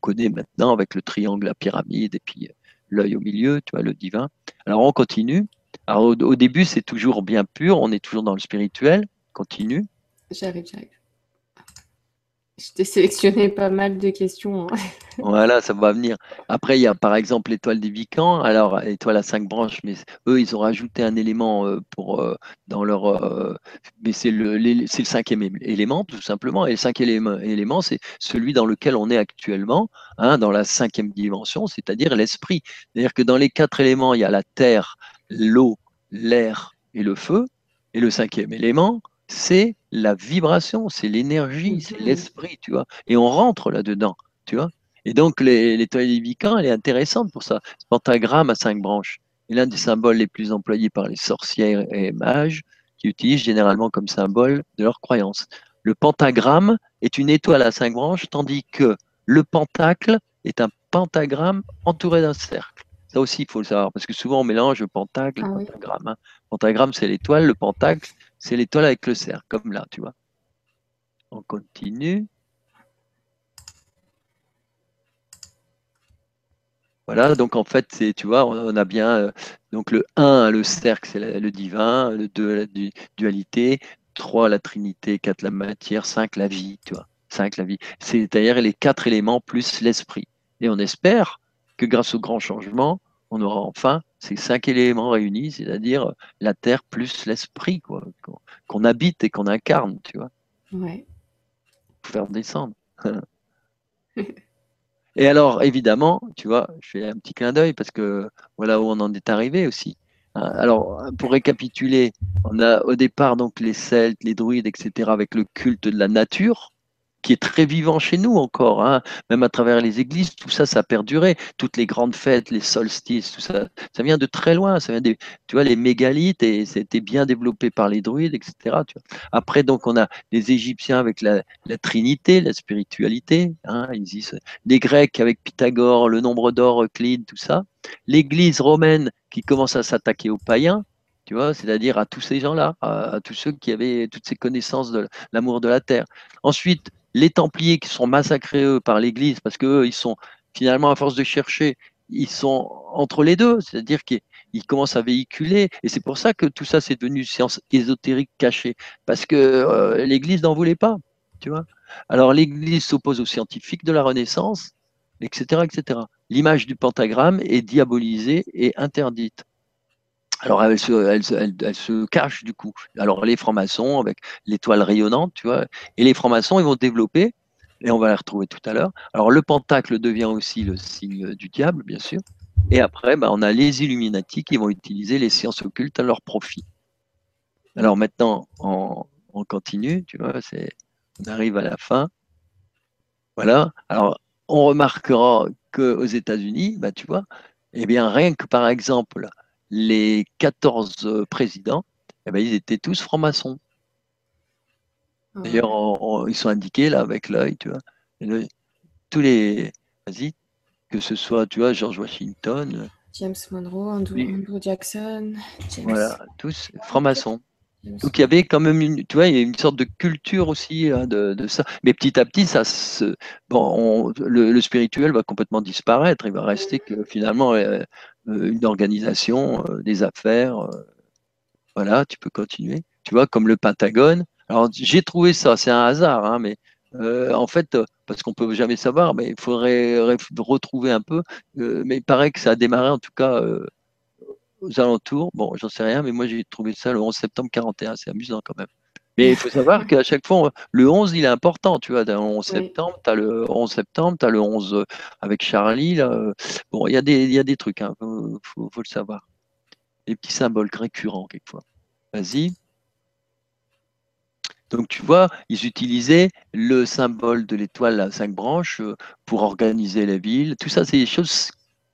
connaît maintenant avec le triangle, la pyramide, et puis l'œil au milieu, tu vois, le divin. Alors on continue. Alors au, début, c'est toujours bien pur, on est toujours dans le spirituel. Continue. J'arrive, j'arrive. Je t'ai sélectionné pas mal de questions. Hein. voilà, ça va venir. Après, il y a par exemple l'étoile des Vicans. Alors, étoile à cinq branches, mais eux, ils ont rajouté un élément euh, pour, euh, dans leur. Euh, mais c'est le, le, cinquième élément, tout simplement. Et le cinquième élément, c'est celui dans lequel on est actuellement, hein, dans la cinquième dimension, c'est-à-dire l'esprit. C'est-à-dire que dans les quatre éléments, il y a la terre, l'eau, l'air et le feu. Et le cinquième élément, c'est la vibration, c'est l'énergie, c'est l'esprit, tu vois. Et on rentre là-dedans, tu vois. Et donc, l'étoile des Vicans, elle est intéressante pour ça. Ce pentagramme à cinq branches est l'un des symboles les plus employés par les sorcières et mages qui utilisent généralement comme symbole de leur croyance. Le pentagramme est une étoile à cinq branches, tandis que le pentacle est un pentagramme entouré d'un cercle. Ça aussi, il faut le savoir, parce que souvent on mélange le pentacle et le ah pentagramme. Hein. Pentagramme, c'est l'étoile, le pentacle, c'est l'étoile avec le cercle, comme là, tu vois. On continue. Voilà, donc en fait, tu vois, on, a bien euh, donc le 1, le cercle, c'est le divin, le 2, la dualité, 3, la trinité, 4, la matière, 5, la vie, tu vois. 5, la vie. C'est-à-dire les quatre éléments plus l'esprit. Et on espère que grâce au grand changement, on aura enfin ces cinq éléments réunis, c'est-à-dire la terre plus l'esprit, quoi, qu'on habite et qu'on incarne, tu vois. Ouais. Pour faire descendre. Et alors, évidemment, tu vois, je fais un petit clin d'œil parce que voilà où on en est arrivé aussi. Hein, alors, pour récapituler, on a au départ donc les Celtes, les druides, etc., avec le culte de la nature, qui est très vivant chez nous encore, hein. même à travers les églises, tout ça, ça a perduré. Toutes les grandes fêtes, les solstices, tout ça, ça vient de très loin. Ça vient des, tu vois, les mégalithes et c'était bien développé par les druides, etc. Après, donc, on a les Égyptiens avec la, Trinité, la spiritualité. Hein, les Grecs avec Pythagore, le nombre d'or, Euclide, tout ça. L'Église romaine qui commence à s'attaquer aux païens, tu vois, c'est-à-dire à tous ces gens-là, à, tous ceux qui avaient toutes ces connaissances de l'amour de la terre. Ensuite, les Templiers qui sont massacrés eux par l'Église, parce qu'eux, ils sont finalement, à force de chercher, ils sont entre les deux, c'est-à-dire qu'ils commencent à véhiculer, et c'est pour ça que tout ça, c'est devenu science ésotérique cachée, parce que euh, l'Église n'en voulait pas, tu vois. Alors l'Église s'oppose aux scientifiques de la Renaissance, etc., etc. L'image du pentagramme est diabolisée et interdite. Alors elle se, cache du coup. Alors les francs-maçons avec l'étoile rayonnante, tu vois, et les francs-maçons ils vont développer, et on va les retrouver tout à l'heure. Alors le pentacle devient aussi le signe du diable, bien sûr. Et après, bah, on a les Illuminati qui vont utiliser les sciences occultes à leur profit. Alors maintenant, on, continue, tu vois, on arrive à la fin. Voilà. Alors on remarquera qu'aux États-Unis, bah, tu vois, eh bien rien que par exemple les 14 euh, présidents, eh ben, ils étaient tous francs-maçons. D'ailleurs, ils sont indiqués là avec l'œil, tu vois. tous les, vas-y, que ce soit, tu vois, George Washington. James Monroe, Andrew, Jackson. Voilà, tous francs-maçons. Donc il y avait quand même une, tu vois, il y a une sorte de culture aussi hein, de, ça. Mais petit à petit, ça se, bon, le, spirituel va complètement disparaître. Il va rester que finalement euh, une organisation, euh, des affaires. voilà, tu peux continuer. Tu vois, comme le Pentagone. Alors j'ai trouvé ça, c'est un hasard, hein, mais en fait, parce qu'on peut jamais savoir, mais il faudrait retrouver un peu. mais il paraît que ça a démarré en tout cas aux alentours. Bon, j'en sais rien, mais moi j'ai trouvé ça le 11 septembre 41. C'est amusant quand même. Mais il faut savoir qu'à chaque fois, le 11, il est important. Tu vois, le 11 septembre, tu as le 11 septembre, tu as le 11 euh, avec Charlie. Là. Bon, il y, a des, y a des trucs, il hein, faut, le savoir. Des petits symboles récurrents, quelquefois. Vas-y. Donc tu vois, ils utilisaient le symbole de l'étoile à cinq branches euh, pour organiser la ville. Tout ça, c'est des choses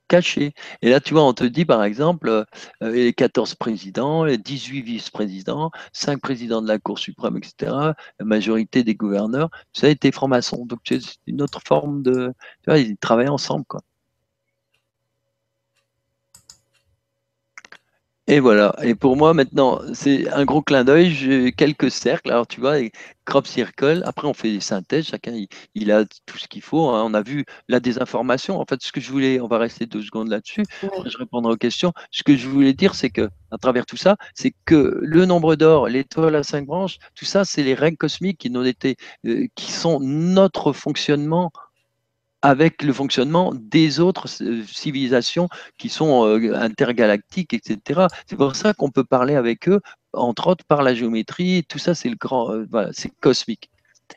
caché. Et là, tu vois, on te dit, par exemple, euh, les 14 présidents, les 18 vice-présidents, 5 présidents de la Cour suprême, etc., la majorité des gouverneurs, ça a été franc-maçon. Donc, c'est une autre forme de... Tu vois, ils travaillent ensemble, quoi. Et voilà. Et pour moi, maintenant, c'est un gros clin d'œil. J'ai quelques cercles. Alors, tu vois, crop circle. Après, on fait des synthèses. Chacun, il, a tout ce qu'il faut. Hein. On a vu la désinformation. En fait, ce que je voulais, on va rester deux secondes là-dessus. Je répondrai aux questions. Ce que je voulais dire, c'est que, à travers tout ça, c'est que le nombre d'or, l'étoile à cinq branches, tout ça, c'est les règles cosmiques qui, été, euh, qui sont notre fonctionnement avec le fonctionnement des autres euh, civilisations qui sont euh, intergalactiques, etc. C'est pour ça qu'on peut parler avec eux, entre autres par la géométrie. Tout ça, c'est le grand, euh, c'est cosmique.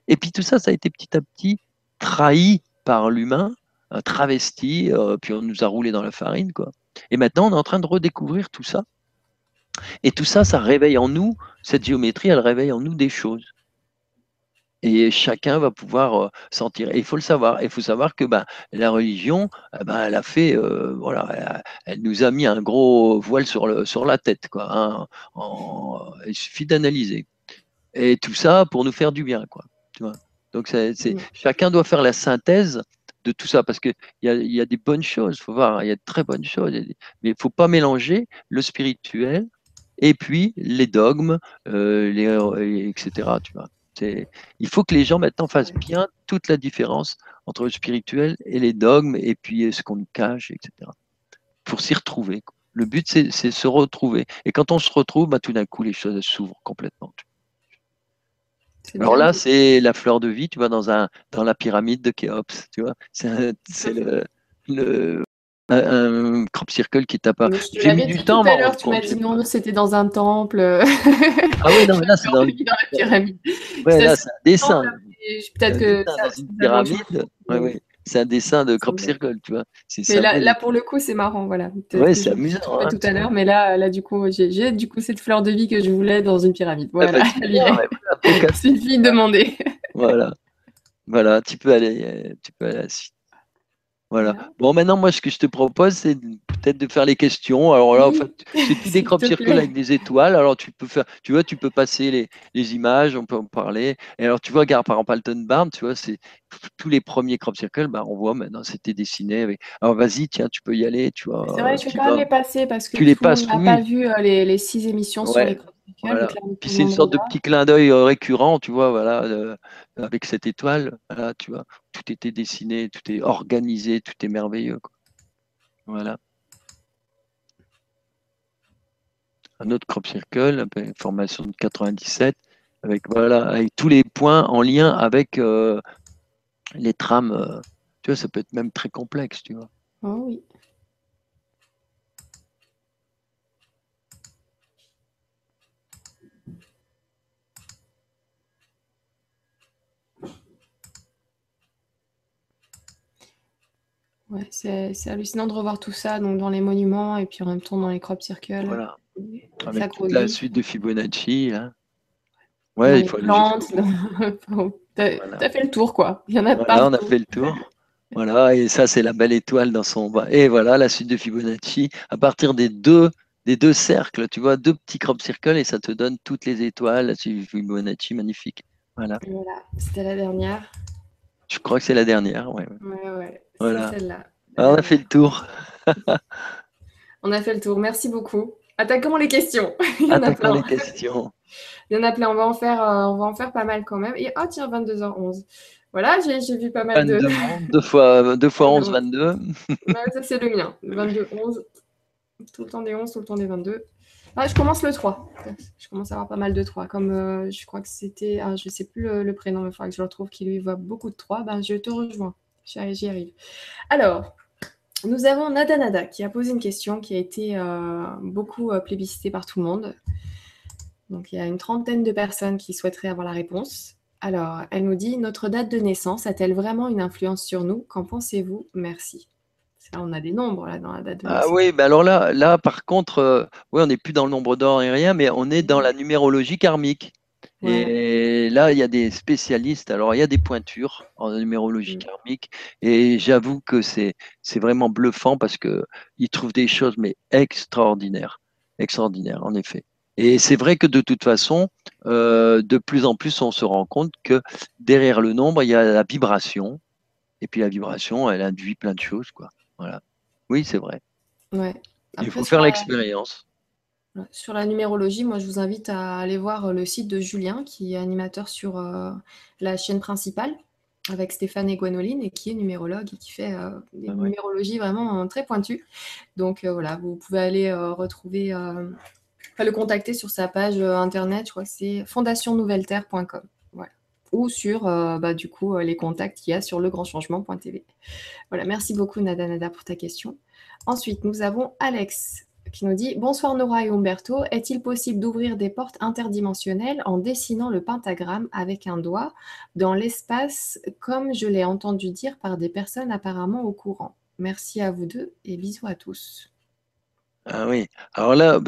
Et puis tout ça, ça a été petit à petit trahi par l'humain, travesti, puis on nous a roulé dans la farine, quoi. Et maintenant, on est en train de redécouvrir tout ça. Et tout ça, ça réveille en nous, cette géométrie, elle réveille en nous des choses et chacun va pouvoir euh, sentir. Et il faut le savoir. Il faut savoir que ben, la religion, eh ben, elle a fait, euh, voilà, elle, nous a mis un gros voile sur, le, sur la tête. Quoi, hein, il suffit d'analyser. Et tout ça pour nous faire du bien. Quoi, tu vois Donc, c'est, chacun doit faire la synthèse de tout ça parce qu'il y a, y a des bonnes choses, il faut voir, il y a de très bonnes choses, mais il ne faut pas mélanger le spirituel et puis les dogmes, euh, les, etc. Tu vois il faut que les gens maintenant fassent bien toute la différence entre le spirituel et les dogmes et puis ce qu'on nous cache, etc. Pour s'y retrouver. Le but, c'est se retrouver. Et quand on se retrouve, bah, tout d'un coup, les choses s'ouvrent complètement. Alors là, c'est la fleur de vie, tu vois, dans, un, dans la pyramide de Khéops, tu vois. C'est le, un, crop circle qui t'a pas. J'ai mis du temps. Tout à l'heure, tu m'as dit non, c'était dans un temple. Ah oui, non, mais là, c'est dans, dans, la pyramide. Ouais, là, c'est un dessin. Peut-être que. Dans une pyramide. Ouais, ouais. c'est un dessin de crop circle, tu vois. Mais là, là, pour le coup, c'est marrant, voilà. Ouais, c'est amusant. Hein, tout à l'heure, mais là, là, du coup, j'ai du coup cette fleur de vie que je voulais dans une pyramide. Ah bah, voilà. Il suffit de demander. voilà. Voilà, tu peux aller, tu peux aller à la suite. Voilà. Bon, maintenant, moi, ce que je te propose, c'est peut-être de faire les questions. Alors là, en fait, c'est tout des crop circles avec des étoiles. Alors, tu peux faire, tu vois, tu peux passer les, les, images, on peut en parler. Et alors, tu vois, regarde, par exemple, Alton Barn, tu vois, c'est tous les premiers crop circles, bah, on voit maintenant, c'était dessiné. Avec... Alors, vas-y, tiens, tu peux y aller, tu vois. C'est vrai, je vais quand même les passer parce que tu les passes, on n'a pas vu euh, les, les, six émissions sur les crop Puis c'est une sorte de petit clin d'œil euh, récurrent, tu vois, voilà, euh, avec cette étoile, voilà, tu vois tout était dessiné, tout est organisé, tout est merveilleux. Voilà. Un autre crop circle, formation de 97, avec voilà, avec tous les points en lien avec euh, les trames. Euh, tu vois, ça peut être même très complexe, tu vois. Oh oui. Ouais, c'est hallucinant de revoir tout ça donc dans les monuments et puis en même temps dans les crop circles. Voilà. Avec la suite de Fibonacci. Hein. Ouais, il faut plantes. T'as as fait le tour, quoi. Il y en a voilà, on a fait le tour. Voilà, et ça, c'est la belle étoile dans son bas. Et voilà, la suite de Fibonacci. À partir des deux, des deux cercles, tu vois, deux petits crop circles, et ça te donne toutes les étoiles. La suite de Fibonacci, magnifique. Voilà. Voilà, c'était la dernière. Je crois que c'est la dernière, ouais. Ouais, ouais. Voilà. celle-là. on a fait le tour. on a fait le tour. Merci beaucoup. Attaquons les questions. Il y en a plein. les questions. Il y en a plein. On va en faire, euh, on va en faire pas mal quand même. Et oh tiens, 22h11. Voilà, j'ai vu pas mal de. 2 fois, 2 fois 11, 22. ça, c'est le mien. 22, 11. Tout le temps des 11, tout le temps des 22. Ah, je commence le 3. Je commence à avoir pas mal de 3. Comme euh, je crois que c'était. Ah, je ne sais plus le, prénom, mais il faudra que je le retrouve qui lui voit beaucoup de 3. Ben, je te rejoins. J'y arrive. Alors, nous avons Nada Nada qui a posé une question qui a été euh, beaucoup euh, plébiscitée par tout le monde. Donc, il y a une trentaine de personnes qui souhaiteraient avoir la réponse. Alors, elle nous dit Notre date de naissance a-t-elle vraiment une influence sur nous? Qu'en pensez-vous? Merci. On a des nombres là, dans la date de ah naissance. Ah oui, ben alors là, là par contre, euh, oui, on n'est plus dans le nombre d'or et rien, mais on est dans la numérologie karmique. Et là, il y a des spécialistes. Alors, il y a des pointures en numérologie mmh. karmique. Et j'avoue que c'est vraiment bluffant parce qu'ils trouvent des choses, mais extraordinaires. Extraordinaires, en effet. Et c'est vrai que de toute façon, euh, de plus en plus, on se rend compte que derrière le nombre, il y a la vibration. Et puis la vibration, elle induit plein de choses. Quoi. Voilà. Oui, c'est vrai. il faut faire l'expérience. Sur la numérologie, moi, je vous invite à aller voir euh, le site de Julien, qui est animateur sur euh, la chaîne principale avec Stéphane et Gwenoline et qui est numérologue et qui fait euh, une ah numérologie vraiment très pointue. Donc voilà, vous pouvez aller retrouver, le contacter sur sa page internet, je crois que c'est fondationnouvelleterre.com. Ou sur bah, du coup les contacts qu'il y a sur legrandchangement.tv. Voilà, merci beaucoup Nada Nada pour ta question. Ensuite, nous avons Alex qui nous dit Bonsoir Nora et Umberto. Est-il possible d'ouvrir des portes interdimensionnelles en dessinant le pentagramme avec un doigt dans l'espace, comme je l'ai entendu dire par des personnes apparemment au courant? Merci à vous deux et bisous à tous. Ah oui, alors là,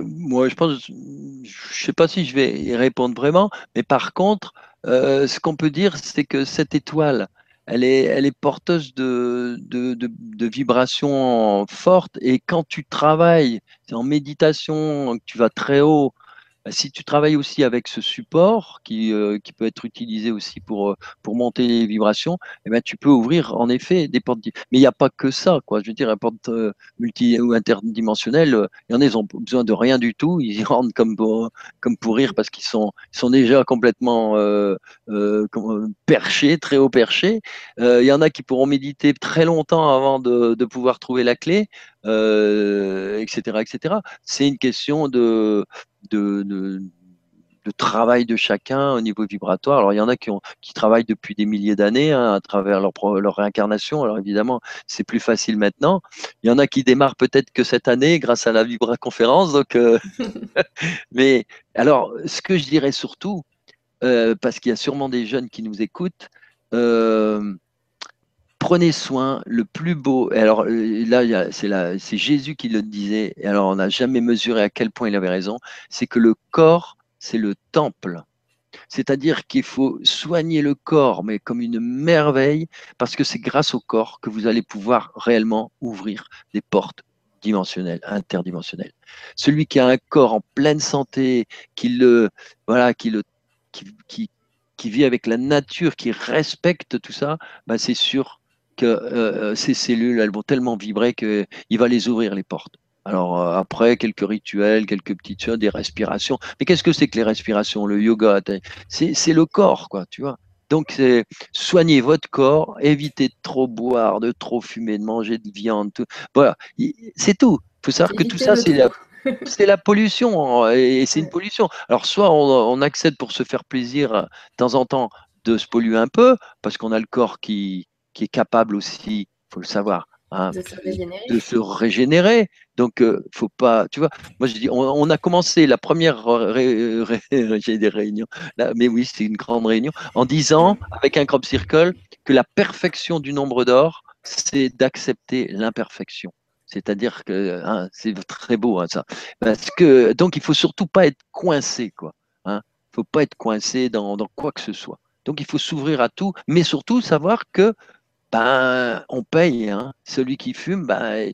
moi je pense, je ne sais pas si je vais y répondre vraiment, mais par contre, euh, ce qu'on peut dire, c'est que cette étoile, elle est, elle est porteuse de, de, de, vibrations fortes. Et quand tu travailles en méditation, que tu vas très haut, si tu travailles aussi avec ce support qui, euh, qui peut être utilisé aussi pour, euh, pour monter les vibrations, eh ben, tu peux ouvrir en effet des portes. Mais il n'y a pas que ça. Quoi. Je veux dire, les porte euh, multi ou interdimensionnelle, il y en a, ils n'ont besoin de rien du tout. Ils y rentrent comme pour, comme pour rire parce qu'ils sont, ils sont déjà complètement perchés, très haut perchés. il y en a qui pourront méditer très longtemps avant de, de pouvoir trouver la clé etc., etc. C'est une question de, de, de, travail de chacun au niveau vibratoire. Alors, il y en a qui, ont, qui travaillent depuis des milliers d'années hein, à travers leur, leur réincarnation. Alors, évidemment, c'est plus facile maintenant. Il y en a qui démarrent peut-être que cette année grâce à la Vibra-conférence. Donc, mais alors, ce que je dirais surtout, parce qu'il y a sûrement des jeunes qui nous écoutent, prenez soin, le plus beau. alors là, c'est Jésus qui le disait. Et alors, on n'a jamais mesuré à quel point il avait raison. C'est que le corps, c'est le temple. C'est-à-dire qu'il faut soigner le corps, mais comme une merveille, parce que c'est grâce au corps que vous allez pouvoir réellement ouvrir des portes dimensionnelles, interdimensionnelles. Celui qui a un corps en pleine santé, qui le, voilà, qui le, qui, qui, vit avec la nature, qui respecte tout ça, bah c'est sûr que euh, ces cellules, elles vont tellement vibrer qu'il va les ouvrir les portes. Alors euh, après, quelques rituels, quelques petites choses, des respirations. Mais qu'est-ce que c'est que les respirations Le yoga, c'est le corps, quoi, tu vois. Donc, c'est soignez votre corps, évitez de trop boire, de trop fumer, de manger de viande. Tout. Voilà, c'est tout. Il faut savoir que tout ça, c'est la, c'est la pollution et c'est une pollution. Alors, soit on, on, accède pour se faire plaisir euh, de temps en temps de se polluer un peu, parce qu'on a le corps qui, qui est capable aussi, il faut le savoir, Hein, de, se régénérer. Donc, euh, faut pas, tu vois. Moi, je dis, on, a commencé la première j'ai des réunions, là, mais oui, c'est une grande réunion, en disant avec un crop circle que la perfection du nombre d'or, c'est d'accepter l'imperfection. C'est-à-dire que hein, c'est très beau hein, ça. Parce que donc il faut surtout pas être coincé, quoi. Hein. Faut pas être coincé dans, dans quoi que ce soit. Donc il faut s'ouvrir à tout, mais surtout savoir que ben, on paye. Hein. Celui qui fume, ben,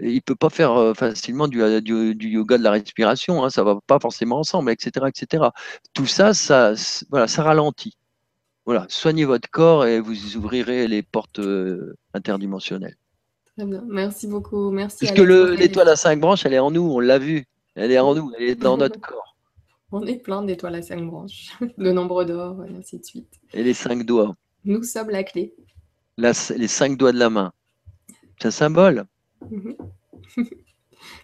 il ne peut pas faire euh, facilement euh, du, du, yoga de la respiration, hein. ça ne va pas forcément ensemble, etc., etc. Tout ça, ça, voilà, ça ralentit. Voilà, soignez votre corps et vous ouvrirez les portes euh, interdimensionnelles. Très bien, merci beaucoup. Merci Puisque l'étoile à cinq branches, elle est en nous, on l'a vu. Elle est en nous, elle est dans notre corps. On est plein d'étoiles à cinq branches, de nombre d'or, et ainsi de suite. Et les cinq doigts. Nous sommes la clé les cinq doigts de la main. C'est un symbole.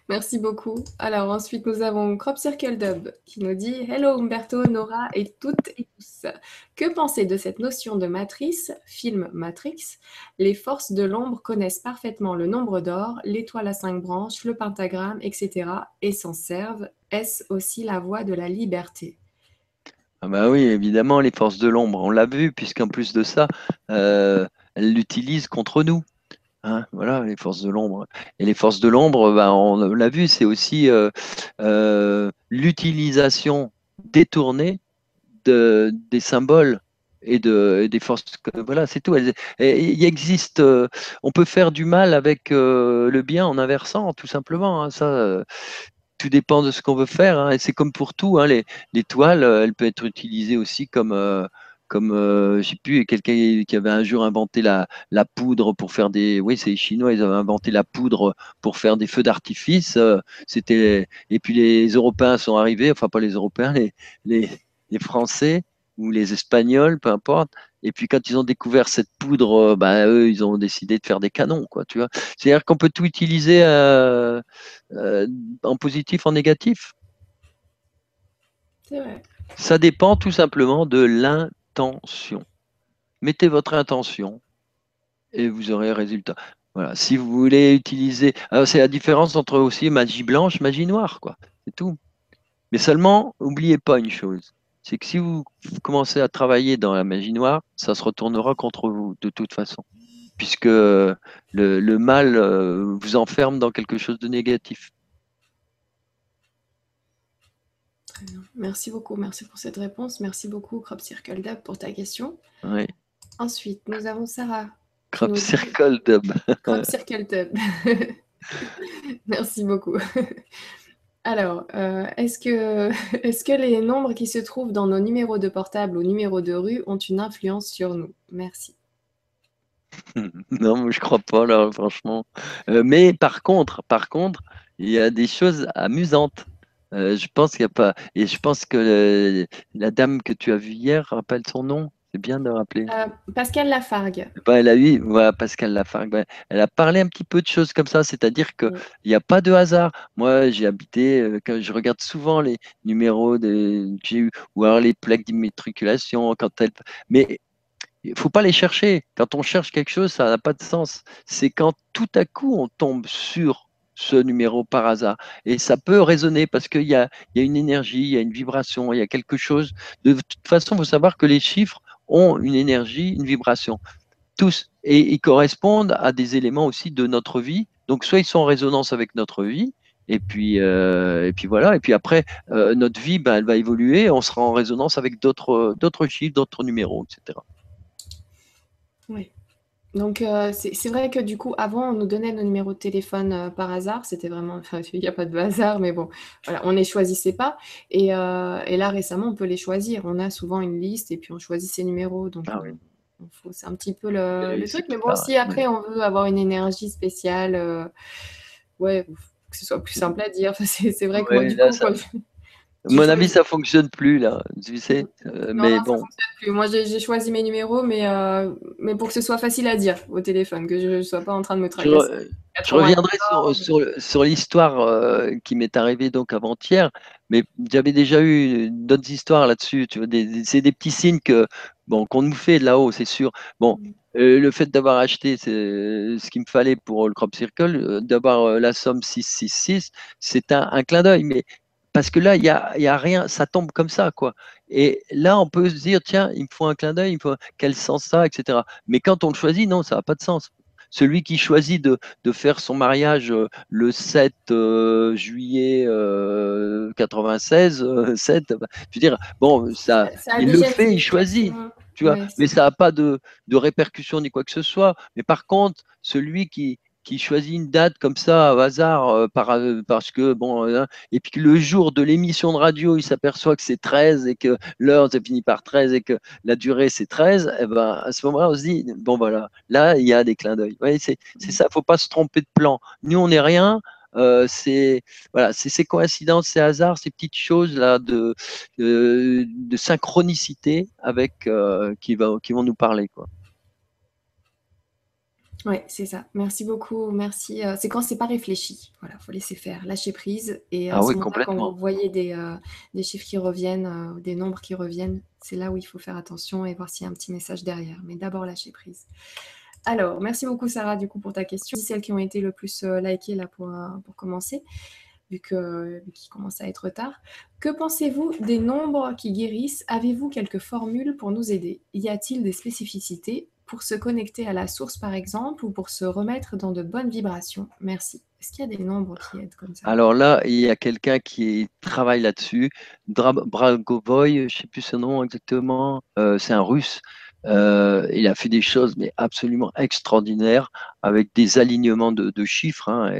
Merci beaucoup. Alors ensuite, nous avons Crop Circle Dub qui nous dit Hello Umberto, Nora et toutes et tous. Que pensez de cette notion de matrice, film Matrix? Les forces de l'ombre connaissent parfaitement le nombre d'or, l'étoile à cinq branches, le pentagramme, etc. et s'en servent. Est-ce aussi la voie de la liberté? Ah bah oui, évidemment, les forces de l'ombre, on l'a vu, puisqu'en plus de ça, euh, elle l'utilise contre nous. Hein, voilà, les forces de l'ombre. Et les forces de l'ombre, ben, on l'a vu, c'est aussi euh, euh, l'utilisation détournée de, des symboles et, de, des forces. Voilà, c'est tout. il existe. Euh, on peut faire du mal avec le bien en inversant, tout simplement. Hein, ça, tout dépend de ce qu'on veut faire. Hein, et c'est comme pour tout. L'étoile, elle peut être utilisée aussi comme comme euh, je sais plus quelqu'un qui avait un jour inventé la, la poudre pour faire des oui c'est les chinois ils avaient inventé la poudre pour faire des feux d'artifice euh, c'était et puis les européens sont arrivés enfin pas les européens les, les, les français ou les espagnols peu importe et puis quand ils ont découvert cette poudre bah, eux ils ont décidé de faire des canons quoi tu vois. C'est à dire qu'on peut tout utiliser euh, euh, en positif en négatif? C'est vrai. Ça dépend tout simplement de l'un Mettez votre intention et vous aurez un résultat. Voilà. Si vous voulez utiliser, c'est la différence entre aussi magie blanche, magie noire, quoi. C'est tout. Mais seulement, n'oubliez pas une chose, c'est que si vous commencez à travailler dans la magie noire, ça se retournera contre vous de toute façon, puisque le, le mal euh, vous enferme dans quelque chose de négatif. Merci beaucoup. Merci pour cette réponse. Merci beaucoup, Crop Circle Dub, pour ta question. Oui. Ensuite, nous avons Sarah. Crop Circle Dub. Crop Circle Dub. Merci beaucoup. Alors, euh, est-ce que, est que les nombres qui se trouvent dans nos numéros de portable ou numéros de rue ont une influence sur nous? Merci. non, je crois pas là, franchement. Euh, mais par contre, par contre, il y a des choses amusantes. Euh, je pense qu'il a pas. Et je pense que la dame que tu as vue hier, rappelle son nom c'est bien de rappeler. Euh, Pascal Lafargue. Bah, elle a eu, voilà, Pascal Lafargue. Elle a parlé un petit peu de choses comme ça, c'est-à-dire qu'il n'y a pas de hasard. Moi, j'ai habité, euh, quand je regarde souvent les numéros de, que j'ai eu, ou alors les plaques d'immatriculation, quand elle. Mais il ne faut pas les chercher. Quand on cherche quelque chose, ça n'a pas de sens. C'est quand tout à coup on tombe sur ce numéro par hasard. Et ça peut résonner parce qu'il y a, y a une énergie, il y a une vibration, il y a quelque chose. De toute façon, il faut savoir que les chiffres ont une énergie, une vibration. tous, et ils correspondent à des éléments aussi de notre vie. Donc, soit ils sont en résonance avec notre vie, et puis, euh, et puis voilà. Et puis après, euh, notre vie, ben, elle va évoluer. On sera en résonance avec d'autres, d'autres chiffres, d'autres numéros, etc. Oui. Donc, euh, c'est vrai que du coup, avant, on nous donnait nos numéros de téléphone par hasard. C'était vraiment, enfin, il n'y a pas de hasard, mais bon, voilà, on ne les choisissait pas. Et, et, là, récemment, on peut les choisir. On a souvent une liste et puis on choisit ses numéros. Donc, ah c'est un petit peu le, truc. Mais bon, si après, on veut avoir une énergie spéciale, ouais, que ce soit plus simple à dire. c'est vrai que moi, du coup, mon avis, ça fonctionne plus là, tu sais. Euh, mais bon. Moi, j'ai choisi mes numéros, mais, euh, mais pour que ce soit facile à dire au téléphone, que je ne sois pas en train de me tracasser. Je, reviendrai sur, sur, l'histoire euh, qui m'est arrivée donc avant-hier, mais j'avais déjà eu d'autres histoires là-dessus. Tu vois, c'est des petits signes que bon qu'on nous fait là-haut, c'est sûr. Bon. Mm. le fait d'avoir acheté ce qu'il me fallait pour le crop circle, d'avoir la somme 666, c'est un, un clin d'œil. Mais parce que là, il n'y a, y a rien, ça tombe comme ça, quoi. Et là, on peut se dire, tiens, il me faut un clin d'œil, il faut quel sens ça, etc. Mais quand on le choisit, non, ça n'a pas de sens. Celui qui choisit de, faire son mariage euh, le 7 euh, juillet 96, euh, 7, je veux dire, bon, ça, il le fait, il choisit. Tu vois, mais ça n'a pas de, de répercussion ni quoi que ce soit. Mais par contre, celui qui, qui choisit une date comme ça au hasard euh, par, euh, parce que bon euh, et puis le jour de l'émission de radio il s'aperçoit que c'est 13 et que l'heure c'est fini par 13 et que la durée c'est 13 et eh ben à ce moment-là on se dit bon voilà là il y a des clins d'œil. Ouais, c'est c'est ça faut pas se tromper de plan. Nous on n'est rien c'est voilà, c'est ces coïncidences, ces hasards, ces petites choses là de de, synchronicité avec qui va qui vont nous parler quoi. Oui, c'est ça. Merci beaucoup. Merci. Euh, c'est quand c'est pas réfléchi. Voilà, faut laisser faire, lâcher prise. Et à ah ce moment-là, quand vous voyez des, euh, des chiffres qui reviennent, euh, des nombres qui reviennent, c'est là où il faut faire attention et voir s'il y a un petit message derrière. Mais d'abord, lâcher prise. Alors, merci beaucoup Sarah du coup pour ta question. Celles qui ont été le plus likées là pour, pour commencer, vu que vu qu'il commence à être tard. Que pensez-vous des nombres qui guérissent? Avez-vous quelques formules pour nous aider? Y a-t-il des spécificités pour se connecter à la source, par exemple, ou pour se remettre dans de bonnes vibrations Merci. Est-ce qu'il y a des nombres qui aident comme ça? Alors là, il y a quelqu'un qui travaille là-dessus. Bragovoy, je ne sais plus son nom exactement, euh, c'est un russe. Euh, il a fait des choses mais absolument extraordinaires avec des alignements de, chiffres. Hein,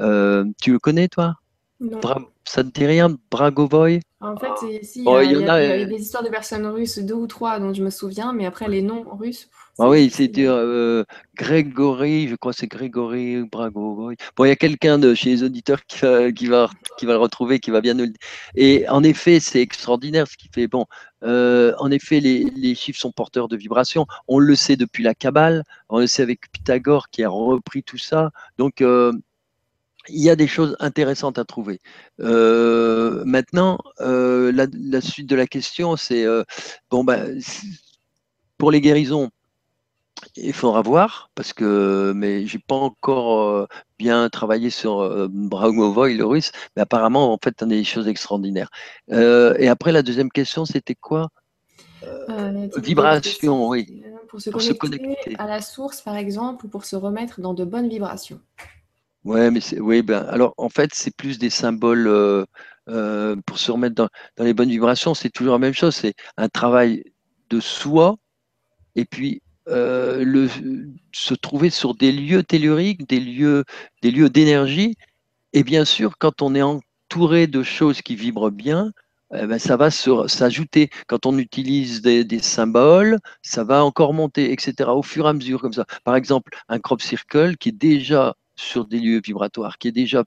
euh, tu le connais, toi? Ça ne dit rien, Bragovoy En fait, il, y a, des histoires de personnes russes, deux ou trois dont je me souviens, mais après les noms russes. Ah oui, c'est euh, Grégory, je crois que c'est Grégory Bragovoy. Bon, il y a quelqu'un de chez les auditeurs qui va, qui, va, qui va le retrouver, qui va bien nous le dire. Et en effet, c'est extraordinaire ce qui fait. Bon, euh, en effet, les, les, chiffres sont porteurs de vibrations. On le sait depuis la Kabbale, on le sait avec Pythagore qui a repris tout ça. Donc, euh, il y a des choses intéressantes à trouver. Euh, maintenant, euh, la, suite de la question, c'est euh, bon, ben, pour les guérisons, il faudra voir parce que, mais j'ai pas encore bien travaillé sur euh, le russe, mais apparemment, en fait, on a des choses extraordinaires. et après, la deuxième question, c'était quoi? Vibration, oui. Pour se, connecter à la source, par exemple, ou pour se remettre dans de bonnes vibrations. Ouais, mais oui, ben, alors en fait, c'est plus des symboles euh, euh, pour se remettre dans, les bonnes vibrations. C'est toujours la même chose. C'est un travail de soi et puis euh, se trouver sur des lieux telluriques, des lieux, des lieux d'énergie. Et bien sûr, quand on est entouré de choses qui vibrent bien, eh ben, ça va s'ajouter. Quand on utilise des, symboles, ça va encore monter, etc. Au fur et à mesure, comme ça. Par exemple, un crop circle qui est déjà sur des lieux vibratoires, qui est déjà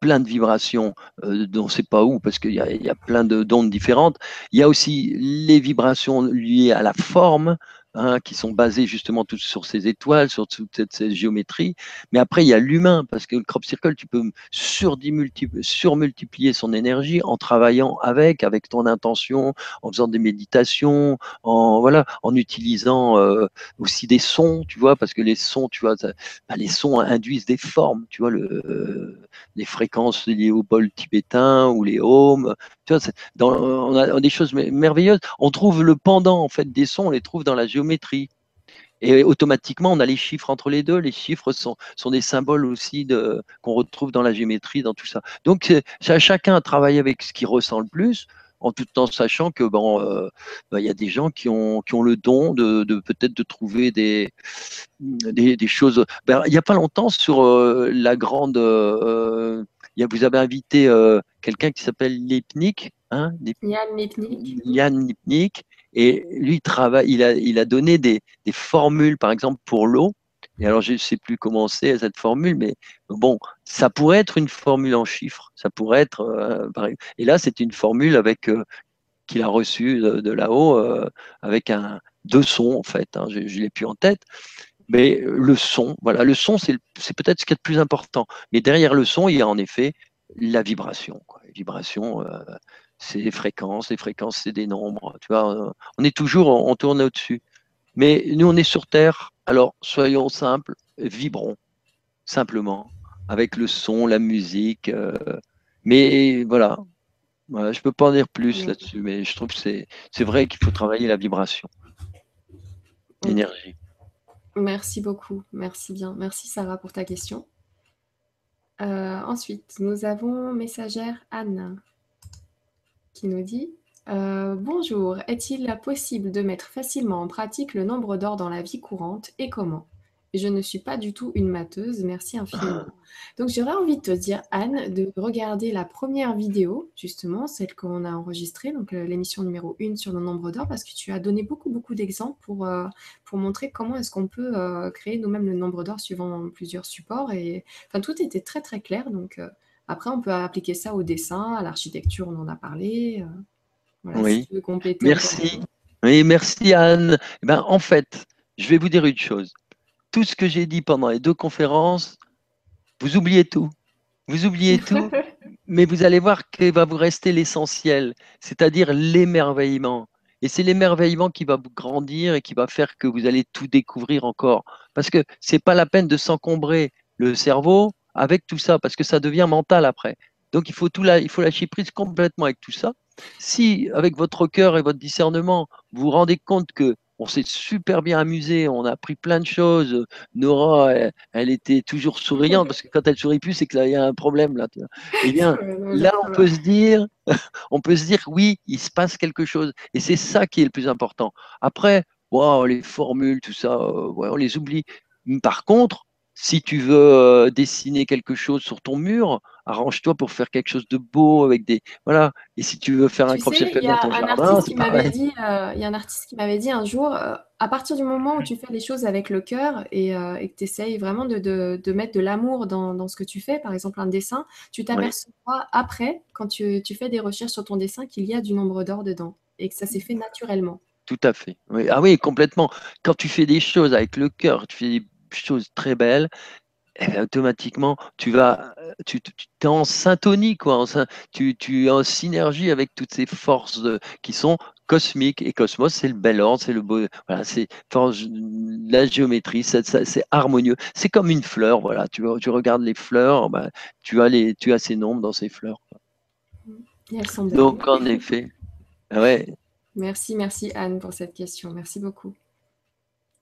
plein de vibrations euh, dont on ne sait pas où, parce qu'il y, y, a plein d'ondes différentes. Il y a aussi les vibrations liées à la forme, Hein, qui sont basés justement toutes sur ces étoiles, sur toute cette, géométrie. Mais après, il y a l'humain, parce que le crop circle, tu peux surmultiplier son énergie en travaillant avec, avec ton intention, en faisant des méditations, en voilà, en utilisant euh, aussi des sons, tu vois, parce que les sons, tu vois, bah, les sons induisent des formes, tu vois, le, les fréquences liées au bol tibétain ou les ohms, on a des choses merveilleuses. On trouve le pendant en fait des sons, on les trouve dans la géométrie. Et automatiquement, on a les chiffres entre les deux. Les chiffres sont, des symboles aussi qu'on retrouve dans la géométrie, dans tout ça. Donc, c'est à chacun à travailler avec ce qu'il ressent le plus en tout en sachant que bon, euh, bah, il y a des gens qui ont, qui ont le don de, peut-être de trouver des, choses. Ben, il n'y a pas longtemps sur euh, la grande, euh, y a, vous avez invité quelqu'un qui s'appelle Lipnik, hein, Yann Lipnik. Yann Lipnik, et lui travaille, il a, il a donné des, des formules, par exemple pour l'eau. Et alors, je ne sais plus comment c'est cette formule, mais bon, ça pourrait être une formule en chiffres. Ça pourrait être. Euh, et là, c'est une formule avec euh, qu'il a reçue de, là-haut euh, avec un deux sons en fait. Hein, je, ne l'ai plus en tête. Mais le son, voilà, le son, c'est peut-être ce qui est le plus important. Mais derrière le son, il y a en effet la vibration. Quoi. La vibration, c'est des fréquences. Les fréquences, c'est des nombres. Tu vois, on est toujours, on tourne au-dessus. Mais nous, on est sur Terre, alors soyons simples, vibrons, simplement, avec le son, la musique. Euh, mais voilà, je ne peux pas en dire plus là-dessus, mais je trouve que c'est vrai qu'il faut travailler la vibration, l'énergie. Merci beaucoup, merci bien. Merci Sarah pour ta question. Euh, ensuite, nous avons messagère Anne qui nous dit euh, bonjour, est-il possible de mettre facilement en pratique le nombre d'or dans la vie courante et comment? Je ne suis pas du tout une matheuse, merci infiniment. Donc j'aurais envie de te dire, Anne, de regarder la première vidéo, justement, celle qu'on a enregistrée, donc euh, l'émission numéro 1 sur le nombre d'or, parce que tu as donné beaucoup, beaucoup d'exemples pour, euh, pour montrer comment est-ce qu'on peut créer nous-mêmes le nombre d'or suivant plusieurs supports. Et enfin, tout était très, très clair. Donc après, on peut appliquer ça au dessin, à l'architecture, on en a parlé oui. merci. Oui, merci Anne. Eh ben, en fait, je vais vous dire une chose. Tout ce que j'ai dit pendant les deux conférences, vous oubliez tout. Vous oubliez tout, mais vous allez voir qu'il va vous rester l'essentiel, c'est-à-dire l'émerveillement. Et c'est l'émerveillement qui va vous grandir et qui va faire que vous allez tout découvrir encore. Parce que ce n'est pas la peine de s'encombrer le cerveau avec tout ça, parce que ça devient mental après. Donc il faut, tout il faut lâcher prise complètement avec tout ça. Si, avec votre cœur et votre discernement, vous vous rendez compte que on s'est super bien amusé, on a appris plein de choses. Nora, elle, était toujours souriante parce que quand elle sourit plus, c'est qu'il y a un problème là. Eh bien, là, on peut se dire, on peut se dire, oui, il se passe quelque chose, et c'est ça qui est le plus important. Après, wow, les formules, tout ça, euh, on les oublie. Par contre, si tu veux euh, dessiner quelque chose sur ton mur, arrange-toi pour faire quelque chose de beau avec des voilà. Et si tu veux faire un circle dans ton jardin, euh, il y a un artiste qui m'avait dit un jour, euh, à partir du moment où tu fais les choses avec le cœur et, que tu essayes vraiment de, mettre de l'amour dans, ce que tu fais, par exemple un dessin, tu t'aperçois après, quand tu, fais des recherches sur ton dessin, qu'il y a du nombre d'or dedans et que ça s'est fait naturellement. Tout à fait. Ah oui, complètement. Quand tu fais des choses avec le cœur, tu fais des chose très belle, eh automatiquement, tu vas, tu, es en syntonie, quoi. tu, tu, es en synergie avec toutes ces forces qui sont cosmiques. Et cosmos, c'est le bel ordre, c'est le beau, voilà, c'est la géométrie, c'est harmonieux. C'est comme une fleur, voilà. Tu, tu regardes les fleurs, bah, tu, as les, tu as ces nombres dans ces fleurs. Donc, en effet, ouais. Merci, merci Anne pour cette question. Merci beaucoup.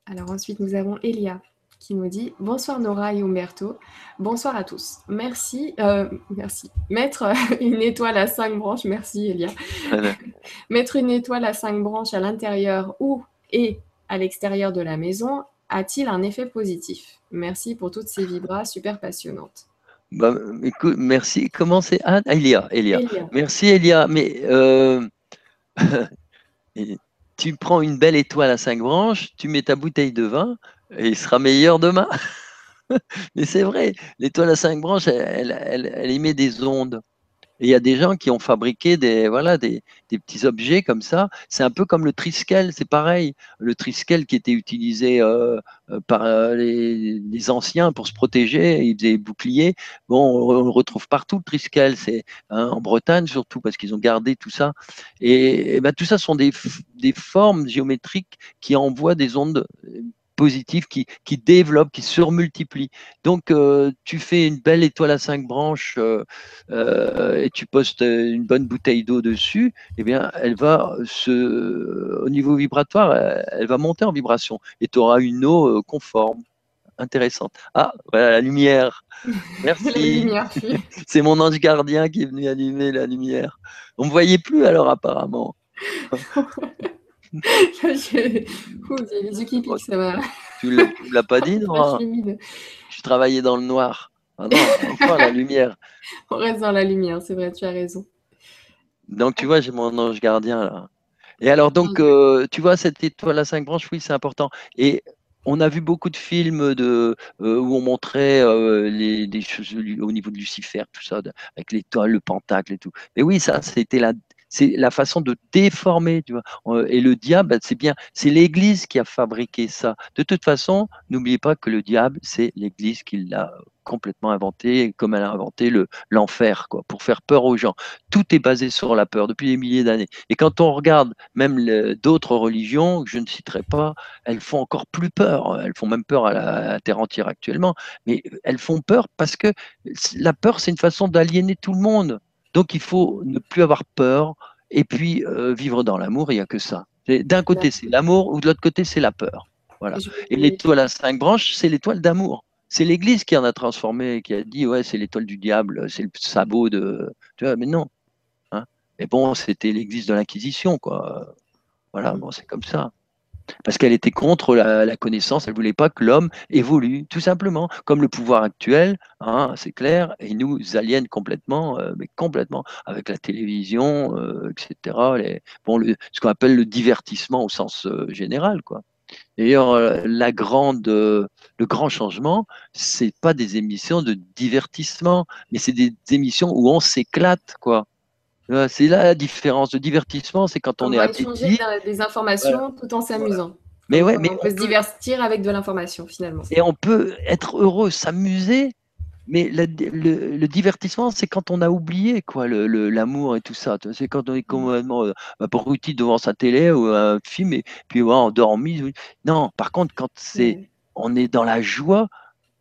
Alors ensuite, nous avons Elia qui nous dit Bonsoir Nora et Umberto. Bonsoir à tous. Merci. Euh, merci. Mettre une étoile à cinq branches, merci Elia. Mettre une étoile à cinq branches à l'intérieur ou et à l'extérieur de la maison a-t-il un effet positif? Merci pour toutes ces vibras super passionnantes. Bah, écoute, merci. Comment c'est? Ah, Elia, Elia. Merci Elia. Mais euh, tu prends une belle étoile à cinq branches, tu mets ta bouteille de vin, il sera meilleur demain. Mais c'est vrai, l'étoile à cinq branches, elle, elle, émet des ondes. Et il y a des gens qui ont fabriqué des, voilà, des, petits objets comme ça. C'est un peu comme le triskel, c'est pareil. Le triskel qui était utilisé euh, euh, par euh, les, anciens pour se protéger, ils faisaient boucliers. Bon, on, le retrouve partout, le triskel, c'est hein, en Bretagne surtout parce qu'ils ont gardé tout ça. Et, ben, tout ça sont des, des formes géométriques qui envoient des ondes positive qui, qui développe, qui surmultiplie. Donc, euh, tu fais une belle étoile à cinq branches euh, euh, et tu postes une bonne bouteille d'eau dessus, eh bien, elle va se, au niveau vibratoire, elle, va monter en vibration et tu auras une eau conforme. Intéressante. Ah, voilà la lumière. Merci. C'est mon ange gardien qui est venu allumer la lumière. On ne me voyait plus alors apparemment. ça va. Tu ne l'as pas dit, non Je travaillais dans le noir. Ah non, la lumière. On reste dans la lumière, c'est vrai, tu as raison. Donc, tu vois, j'ai mon ange gardien là. Et alors, donc, euh, tu vois, cette étoile à cinq branches, oui, c'est important. Et on a vu beaucoup de films de, euh, où on montrait euh, les, choses au niveau de Lucifer, tout ça, avec l'étoile, le pentacle et tout. Mais oui, ça, c'était la c'est la façon de déformer, tu vois. Et le diable, ben, c'est bien, c'est l'Église qui a fabriqué ça. De toute façon, n'oubliez pas que le diable, c'est l'Église qui l'a complètement inventé, comme elle a inventé le l'enfer, quoi, pour faire peur aux gens. Tout est basé sur la peur depuis des milliers d'années. Et quand on regarde même d'autres religions, je ne citerai pas, elles font encore plus peur. Elles font même peur à la, terre entière actuellement, mais elles font peur parce que la peur, c'est une façon d'aliéner tout le monde. Donc il faut ne plus avoir peur et puis euh, vivre dans l'amour, il n'y a que ça. D'un côté, c'est l'amour ou de l'autre côté, c'est la peur. Voilà. Et l'étoile à cinq branches, c'est l'étoile d'amour. C'est l'Église qui en a transformé, qui a dit ouais, c'est l'étoile du diable, c'est le sabot de. Tu vois, mais non. Hein. mais bon, c'était l'Église de l'Inquisition, quoi. Voilà, bon, c'est comme ça parce qu'elle était contre la, connaissance, elle ne voulait pas que l'homme évolue, tout simplement, comme le pouvoir actuel, hein, c'est clair, et nous aliène complètement, euh, mais complètement, avec la télévision, euh, etc. Bon, ce qu'on appelle le divertissement au sens euh, général, quoi. D'ailleurs, le grand changement, c'est pas des émissions de divertissement, mais c'est des émissions où on s'éclate, quoi. C'est là la différence. de divertissement, c'est quand on, est appétit. des informations tout en s'amusant. Mais ouais, mais on peut se divertir avec de l'information finalement. Et on peut être heureux, s'amuser, mais le, divertissement, c'est quand on a oublié quoi, l'amour et tout ça. C'est quand on est complètement euh, abruti devant sa télé ou un film et puis on endormi. Non, par contre, quand c'est, on est dans la joie,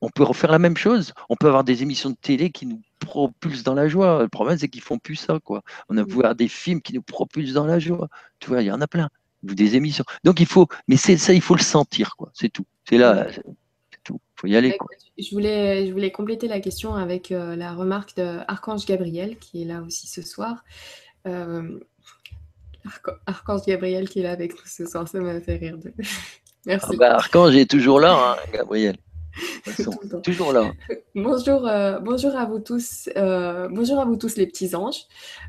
on peut refaire la même chose. On peut avoir des émissions de télé qui nous propulsent dans la joie. Le problème, c'est qu'ils font plus ça, quoi. On a mmh. voir des films qui nous propulsent dans la joie. Tu vois, il y en a plein. Des émissions. Donc, il faut, mais c'est ça, il faut le sentir, quoi. C'est tout. C'est là, c'est tout. Il faut y aller, quoi. Je voulais, je voulais compléter la question avec euh, la remarque d'Archange Gabriel, qui est là aussi ce soir. Euh, Archange Gabriel qui est là avec nous ce soir, ça m'a fait rire. Merci. Ah bah, Archange est toujours là, hein, Gabriel. Toujours là. bonjour, euh, bonjour à vous tous. Euh, bonjour à vous tous les petits anges.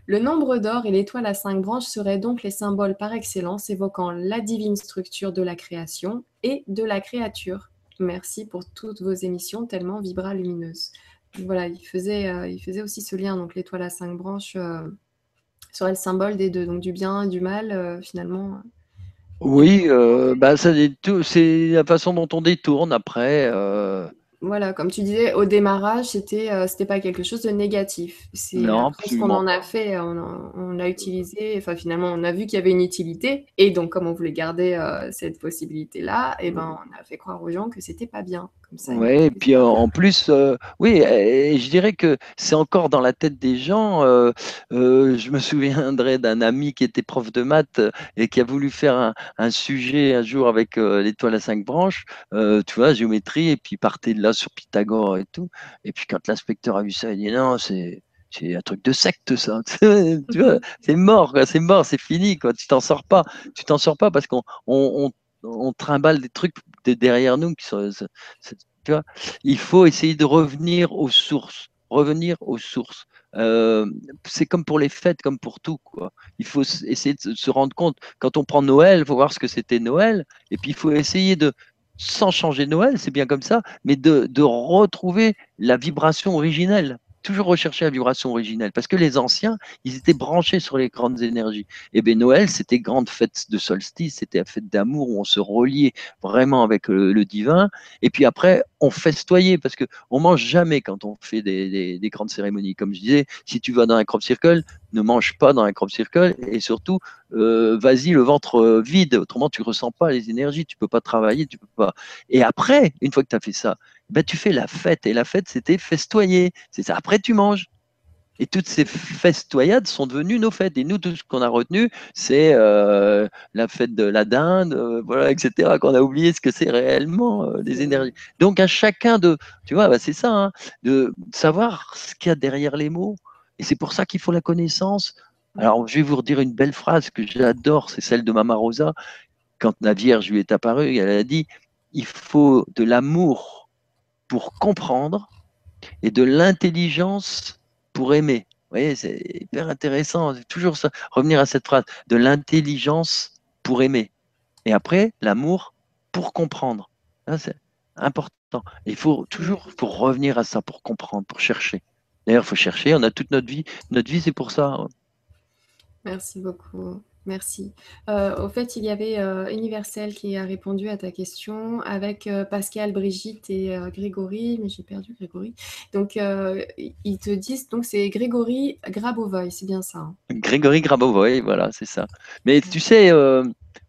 Le nombre d'or et l'étoile à cinq branches seraient donc les symboles par excellence évoquant la divine structure de la création et de la créature. Merci pour toutes vos émissions tellement vibra lumineuses. Voilà, il faisait, euh, il faisait aussi ce lien. Donc l'étoile à cinq branches serait le symbole des deux, donc du bien et du mal finalement. Oui, euh, bah, c'est la façon dont on détourne après. Euh, voilà, comme tu disais, au démarrage, c'était euh, c'était pas quelque chose de négatif. C'est ce qu'on en a fait, on, a utilisé, enfin finalement, on a vu qu'il y avait une utilité, et donc comme on voulait garder euh, cette possibilité-là, et eh ben on a fait croire aux gens que c'était pas bien. Oui, et puis en plus, euh, oui, je dirais que c'est encore dans la tête des gens. je me souviendrai d'un ami qui était prof de maths et qui a voulu faire un, un sujet un jour avec l'étoile à cinq branches, tu vois, géométrie, et puis partait de là sur Pythagore et tout. Et puis quand l'inspecteur a vu ça, il dit non, c'est c'est un truc de secte ça. tu vois, c'est mort, c'est mort, c'est fini quoi. Tu t'en sors pas, tu t'en sors pas parce qu'on on, on, trimballe des trucs derrière nous qui tu vois. Il faut essayer de revenir aux sources, revenir aux sources. Euh, c'est comme pour les fêtes, comme pour tout. Quoi. Il faut essayer de se rendre compte. Quand on prend Noël, il faut voir ce que c'était Noël. Et puis, il faut essayer de, sans changer Noël, c'est bien comme ça, mais de, retrouver la vibration originelle. Toujours rechercher la vibration originelle parce que les anciens, ils étaient branchés sur les grandes énergies. Et bien Noël, c'était grande fête de solstice, c'était la fête d'amour où on se reliait vraiment avec le, divin. Et puis après, on festoyait parce que on mange jamais quand on fait des, grandes cérémonies. Comme je disais, si tu vas dans un crop circle, ne mange pas dans un crop circle et surtout, euh, vas-y le ventre vide. Autrement, tu ressens pas les énergies, tu peux pas travailler, tu peux pas. Et après, une fois que tu as fait ça, ben, tu fais la fête. Et la fête, c'était festoyer. C'est ça. Après, tu manges. Et toutes ces festoyades sont devenues nos fêtes. Et nous, tout ce qu'on a retenu, c'est euh, la fête de la dinde, euh, voilà, etc., qu'on a oublié ce que c'est réellement euh, des énergies. Donc, à chacun de, tu vois, bah, c'est ça, hein, de savoir ce qu'il y a derrière les mots. Et c'est pour ça qu'il faut la connaissance. Alors, je vais vous redire une belle phrase que j'adore, c'est celle de Mama Rosa. Quand la Vierge lui est apparue, elle a dit il faut de l'amour pour comprendre et de l'intelligence pour aimer. Vous voyez, c'est hyper intéressant. Toujours ça, revenir à cette phrase de l'intelligence pour aimer. Et après, l'amour pour comprendre. C'est important. il faut toujours pour revenir à ça, pour comprendre, pour chercher. D'ailleurs, il faut chercher. On a toute notre vie. Notre vie, c'est pour ça. Merci beaucoup. Merci. Euh, au fait, il y avait euh, Universel qui a répondu à ta question avec euh, Pascal, Brigitte et Grégory, mais j'ai perdu Grégory. Donc, ils te disent, donc c'est Grégory Grabovoy, c'est bien ça. Hein? Grégory Grabovoy, voilà, c'est ça. Mais tu sais,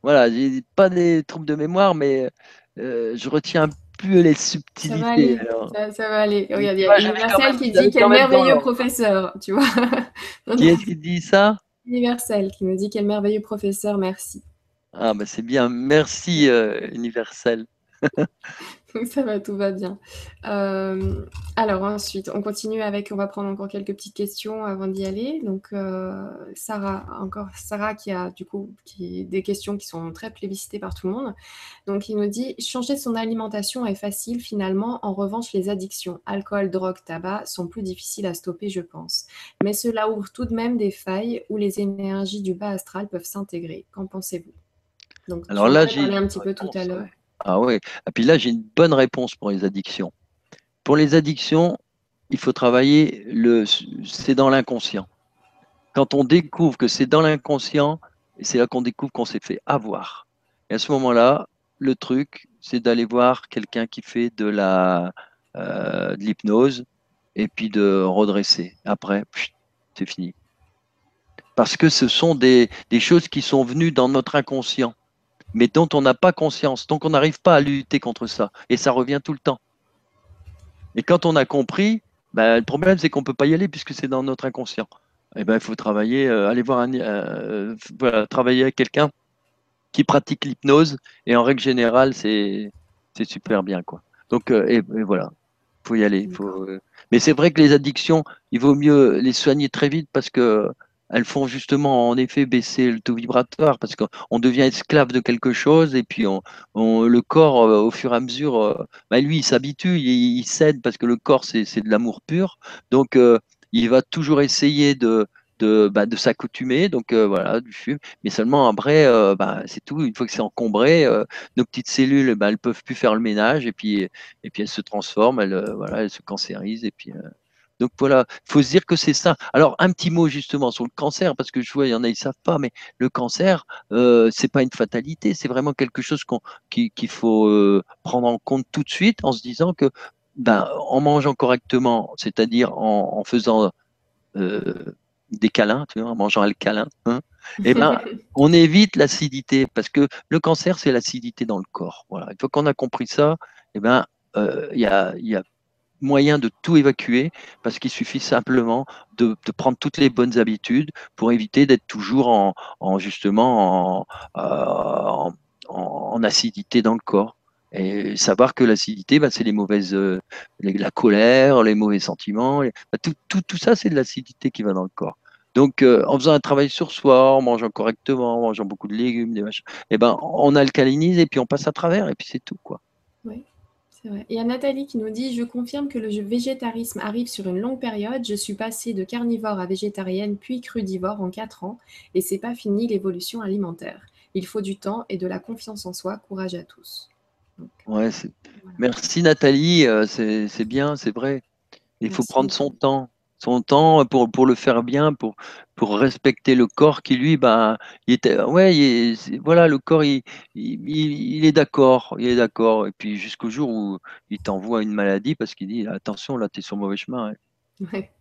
voilà, j'ai pas des troubles de mémoire, mais je retiens plus les subtilités. Ça va aller. Ça, va aller. il y a Universel qui dit quel merveilleux professeur, tu vois. qui est-ce qui dit ça? Universel qui me dit quel merveilleux professeur, merci. Ah, bah c'est bien, merci euh, Universel. ça va, tout va bien. Euh, alors ensuite, on continue avec, on va prendre encore quelques petites questions avant d'y aller. Donc euh, Sarah, encore Sarah qui a du coup qui, des questions qui sont très plébiscitées par tout le monde. Donc il nous dit, changer son alimentation est facile finalement. En revanche, les addictions, alcool, drogue, tabac sont plus difficiles à stopper, je pense. Mais cela ouvre tout de même des failles où les énergies du bas astral peuvent s'intégrer. Qu'en pensez-vous? Donc, Alors là, j'ai un petit peu tout à l'heure. Ah oui. Et puis là, j'ai une bonne réponse pour les addictions. Pour les addictions, il faut travailler le. C'est dans l'inconscient. Quand on découvre que c'est dans l'inconscient, c'est là qu'on découvre qu'on s'est fait avoir. Et à ce moment-là, le truc, c'est d'aller voir quelqu'un qui fait de la euh, de l'hypnose et puis de redresser. Après, c'est fini. Parce que ce sont des choses qui sont venues dans notre inconscient mais dont on n'a pas conscience. Donc on n'arrive pas à lutter contre ça. Et ça revient tout le temps. Et quand on a compris, ben, le problème c'est qu'on ne peut pas y aller puisque c'est dans notre inconscient. Et eh ben, il faut travailler, euh, aller voir un, euh, travailler avec quelqu'un qui pratique l'hypnose. Et en règle générale, c'est super bien. Quoi. Donc, euh, et, voilà, il faut y aller. Faut, mais c'est vrai que les addictions, il vaut mieux les soigner très vite parce que elles font justement en effet baisser le taux vibratoire parce qu'on devient esclave de quelque chose et puis on, le corps, euh, au fur et à mesure, euh, bah, lui, il s'habitue, il, cède parce que le corps, c'est de l'amour pur. Donc, euh, il va toujours essayer de, bah, s'accoutumer, donc voilà, du fume. Mais seulement après, bah, c'est tout. Une fois que c'est encombré, nos petites cellules, elles peuvent plus faire le ménage et puis, elles se transforment, elles, elles se cancérisent et puis donc voilà, il faut se dire que c'est ça. Alors un petit mot justement sur le cancer, parce que je vois, il y en a, ils ne savent pas, mais le cancer, euh, ce n'est pas une fatalité, c'est vraiment quelque chose qu'il faut euh, prendre en compte tout de suite en se disant que ben, en mangeant correctement, c'est-à-dire en, faisant euh, des câlins, tu vois, en mangeant alcalin, hein, eh ben, on évite l'acidité, parce que le cancer, c'est l'acidité dans le corps. Voilà. Une fois qu'on a compris ça, eh ben, il y a, y a moyen de tout évacuer parce qu'il suffit simplement de, prendre toutes les bonnes habitudes pour éviter d'être toujours en, justement euh, en, acidité dans le corps. Et savoir que l'acidité, bah, c'est les mauvaises, euh, la colère, les mauvais sentiments, bah, tout, tout, ça, c'est de l'acidité qui va dans le corps. Donc, euh, en faisant un travail sur soi, en mangeant correctement, en mangeant beaucoup de légumes, des machins, eh ben, on alcalinise et puis on passe à travers et puis c'est tout, quoi. Oui. Il y a Nathalie qui nous dit Je confirme que le végétarisme arrive sur une longue période. Je suis passée de carnivore à végétarienne puis crudivore en 4 ans et c'est pas fini l'évolution alimentaire. Il faut du temps et de la confiance en soi. Courage à tous. Merci Nathalie, euh, c'est bien, c'est vrai. Il faut prendre son temps. Son temps pour, pour le faire bien, pour, pour respecter le corps qui lui, ben, il était, ouais, voilà, le corps, il, il, est d'accord, il est d'accord. Et puis jusqu'au jour où il t'envoie une maladie parce qu'il dit attention, là, tu es sur le mauvais chemin. Ouais,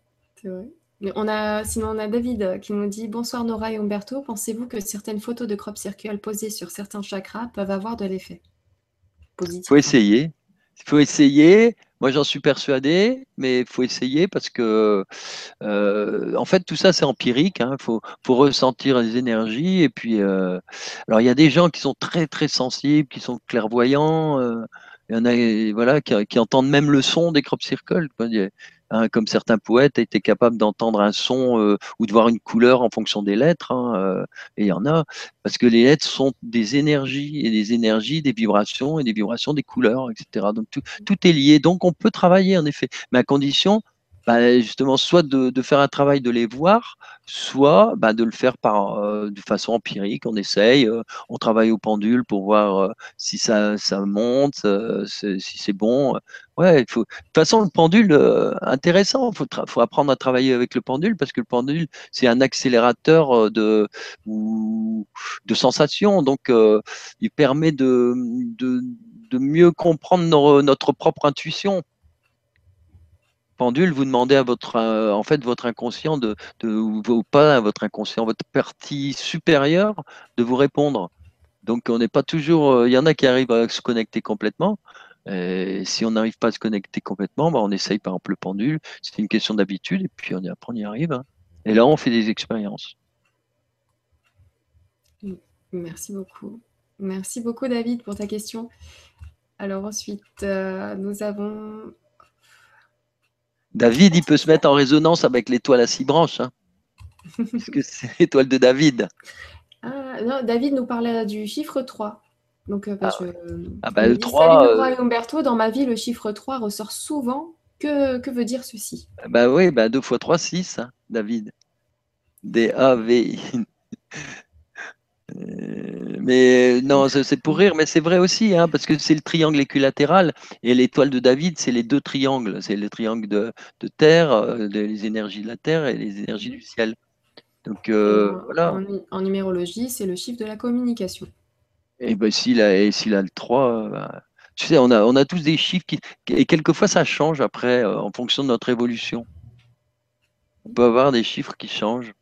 c'est vrai. On a, sinon, on a David qui nous dit Bonsoir Nora et Umberto. Pensez-vous que certaines photos de crop circle posées sur certains chakras peuvent avoir de l'effet positif? Il faut essayer. Il faut essayer. Moi, j'en suis persuadé, mais il faut essayer parce que, euh, en fait, tout ça, c'est empirique. Il hein. faut, ressentir les énergies. Et puis, euh, alors, il y a des gens qui sont très, très sensibles, qui sont clairvoyants. Euh, il y en a voilà, qui, entendent même le son des crop circles. Hein, comme certains poètes étaient capables d'entendre un son euh, ou de voir une couleur en fonction des lettres. Hein, euh, et il y en a, parce que les lettres sont des énergies, et des énergies, des vibrations, et des vibrations des couleurs, etc. Donc tout, tout est lié. Donc on peut travailler, en effet, mais à condition bah, justement, soit de, faire un travail de les voir, soit bah, de le faire par, euh, de façon empirique. On essaye, euh, on travaille au pendule pour voir euh, si ça, ça monte, si c'est bon. Ouais, faut. De toute façon, le pendule, intéressant. Il faut, faut, apprendre à travailler avec le pendule parce que le pendule, c'est un accélérateur de, de sensations. Donc, il permet de, de, de mieux comprendre notre propre intuition pendule, vous demandez à votre, euh, en fait, votre inconscient de, ou pas à votre inconscient, votre partie supérieure de vous répondre. Donc, on n'est pas toujours. Euh, il y en a qui arrivent à se connecter complètement. Si on n'arrive pas à se connecter complètement, bah, on essaye par exemple le pendule. C'est une question d'habitude et puis on y, on y arrive. Hein. Et là, on fait des expériences. Merci beaucoup. Merci beaucoup, David, pour ta question. Alors ensuite, euh, nous avons David, il peut se mettre en résonance avec l'étoile à six branches. Hein. parce que c'est l'étoile de David. Ah, non, David nous parlait du chiffre 3. Donc, euh, bah, ah, ah bah, le 3. Salut, euh, Umberto, dans ma vie, le chiffre 3 ressort souvent. Que, que veut dire ceci? Bah oui, bah 2 fois 3, 6, hein, David. D-A-V-I. Euh, mais non, c'est pour rire, mais c'est vrai aussi, hein, parce que c'est le triangle équilatéral et l'étoile de David, c'est les deux triangles. C'est le triangle de, Terre, euh, les énergies de la Terre et les énergies du ciel. Donc euh, voilà. En, numérologie, c'est le chiffre de la communication. Et ben s'il a, a le 3, bah, tu sais, on a, on a tous des chiffres qui. Et quelquefois, ça change après, en fonction de notre évolution. On peut avoir des chiffres qui changent.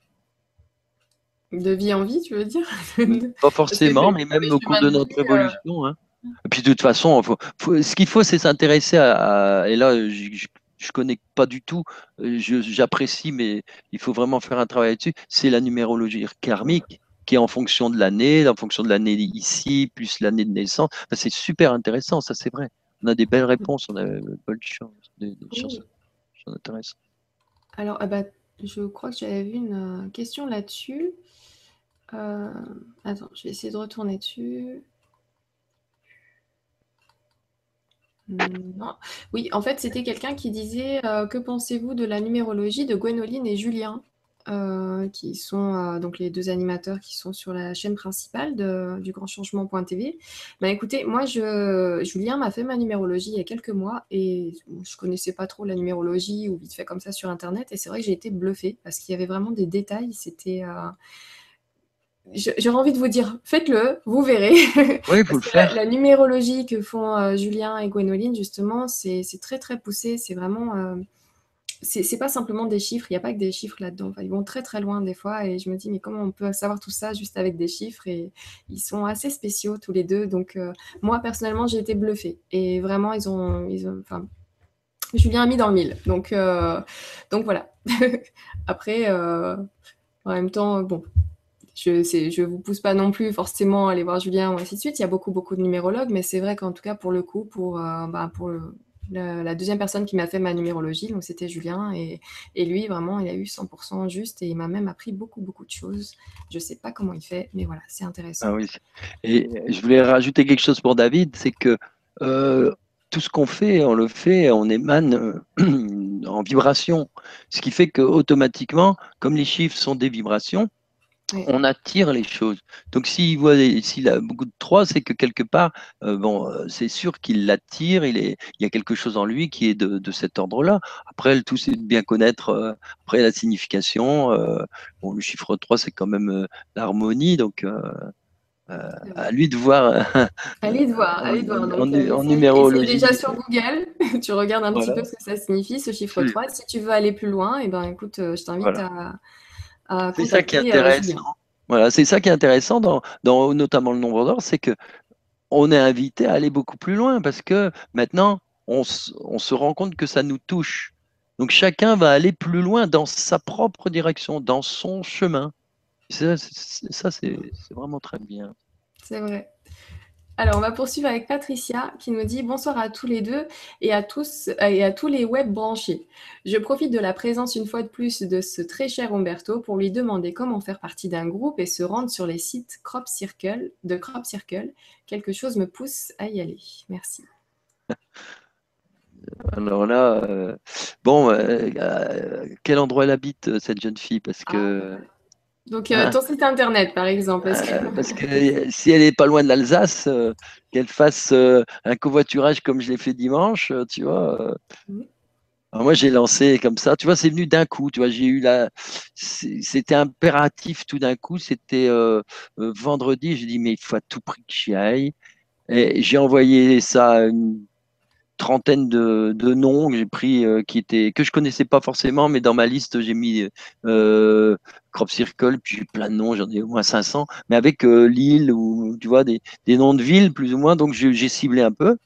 De vie en vie, tu veux dire? Pas forcément, mais même au cours de notre euh, évolution. Hein. Et puis de toute façon, ce qu'il faut, c'est s'intéresser à, Et là, je, ne connais pas du tout, euh, j'apprécie, mais il faut vraiment faire un travail là-dessus. C'est la numérologie karmique qui est en fonction de l'année, en fonction de l'année ici, plus l'année de naissance. c'est super intéressant, ça c'est vrai. On a des belles réponses, on a de bonnes choses, des, choses, intéressantes. Alors, ah bah, je crois que j'avais vu une euh, question là-dessus. Euh, attends, je vais essayer de retourner dessus. Non. Oui, en fait, c'était quelqu'un qui disait euh, Que pensez-vous de la numérologie de Gwénoline et Julien? Euh, qui sont donc les deux animateurs qui sont sur la chaîne principale de, du grand changement.tv. Ben écoutez, moi, je, Julien m'a fait ma numérologie il y a quelques mois et je connaissais pas trop la numérologie ou vite fait comme ça sur Internet et c'est vrai que j'ai été bluffée parce qu'il y avait vraiment des détails. C'était J'aurais envie de vous dire, faites-le, vous verrez. Oui, faut le faire. La, numérologie que font euh, Julien et Gwénoline, justement, c'est très très poussé. C'est vraiment. Euh, c'est pas simplement des chiffres, il n'y a pas que des chiffres là-dedans. ils vont très très loin des fois et je me dis, mais comment on peut savoir tout ça juste avec des chiffres? Et ils sont assez spéciaux tous les deux. Donc, euh, moi personnellement, j'ai été bluffée. Et vraiment, ils ont. Ils ont enfin, Julien a mis dans le mille. Donc, donc voilà. Après, en même temps, bon, je ne vous pousse pas non plus forcément à aller voir Julien ou ainsi de suite. Il y a beaucoup, beaucoup de numérologues, mais c'est vrai qu'en tout cas, pour le coup, pour, euh, bah, pour la, deuxième personne qui m'a fait ma numérologie, donc c'était Julien, et, lui, vraiment, il a eu 100% juste, et il m'a même appris beaucoup, beaucoup de choses. Je ne sais pas comment il fait, mais voilà, c'est intéressant. Ah oui. Et je voulais rajouter quelque chose pour David, c'est que euh, tout ce qu'on fait, on le fait, on émane euh, en vibration. Ce qui fait que automatiquement, comme les chiffres sont des vibrations, on attire les choses. Donc s'il voit s'il a beaucoup de 3, c'est que quelque part, euh, bon, euh, c'est sûr qu'il l'attire, il, est, il y a quelque chose en lui qui est de, cet ordre-là. Après, le tout, c'est de bien connaître euh, après la signification. bon, le chiffre 3, c'est quand même l'harmonie, donc à lui de voir. à lui de voir, à lui de voir. en, numérologie. déjà sur Google, tu regardes un petit peu ce que ça signifie, ce chiffre 3. Si tu veux aller plus loin, et eh ben, écoute, je t'invite à c'est ça qui est intéressant. Voilà, c'est ça qui est intéressant dans, dans notamment le nombre d'or, c'est que on est invité à aller beaucoup plus loin parce que maintenant on, on, se rend compte que ça nous touche. Donc chacun va aller plus loin dans sa propre direction, dans son chemin. Ça, c'est vraiment très bien. C'est vrai. Alors, on va poursuivre avec Patricia qui nous dit bonsoir à tous les deux et à tous et à tous les web branchés. Je profite de la présence une fois de plus de ce très cher Umberto pour lui demander comment faire partie d'un groupe et se rendre sur les sites Crop Circle de Crop Circle. Quelque chose me pousse à y aller. Merci. Alors là, euh, bon, euh, euh, quel endroit elle habite cette jeune fille? Parce que. Ah, donc, euh, ton site internet, par exemple. Euh, parce que si elle n'est pas loin de l'Alsace, euh, qu'elle fasse un covoiturage comme je l'ai fait dimanche, tu vois. moi, j'ai lancé comme ça. Tu vois, c'est venu d'un coup. Tu vois, j'ai eu la. C'était impératif tout d'un coup. C'était vendredi. J'ai dit, mais il faut à tout prix que j'y aille. Et j'ai envoyé ça à une trentaine de, noms que j'ai pris euh, qui étaient que je connaissais pas forcément, mais dans ma liste j'ai mis euh, Crop Circle, puis plein de noms, j'en ai au moins 500, mais avec euh, Lille ou tu vois des, noms de villes plus ou moins, donc j'ai ciblé un peu.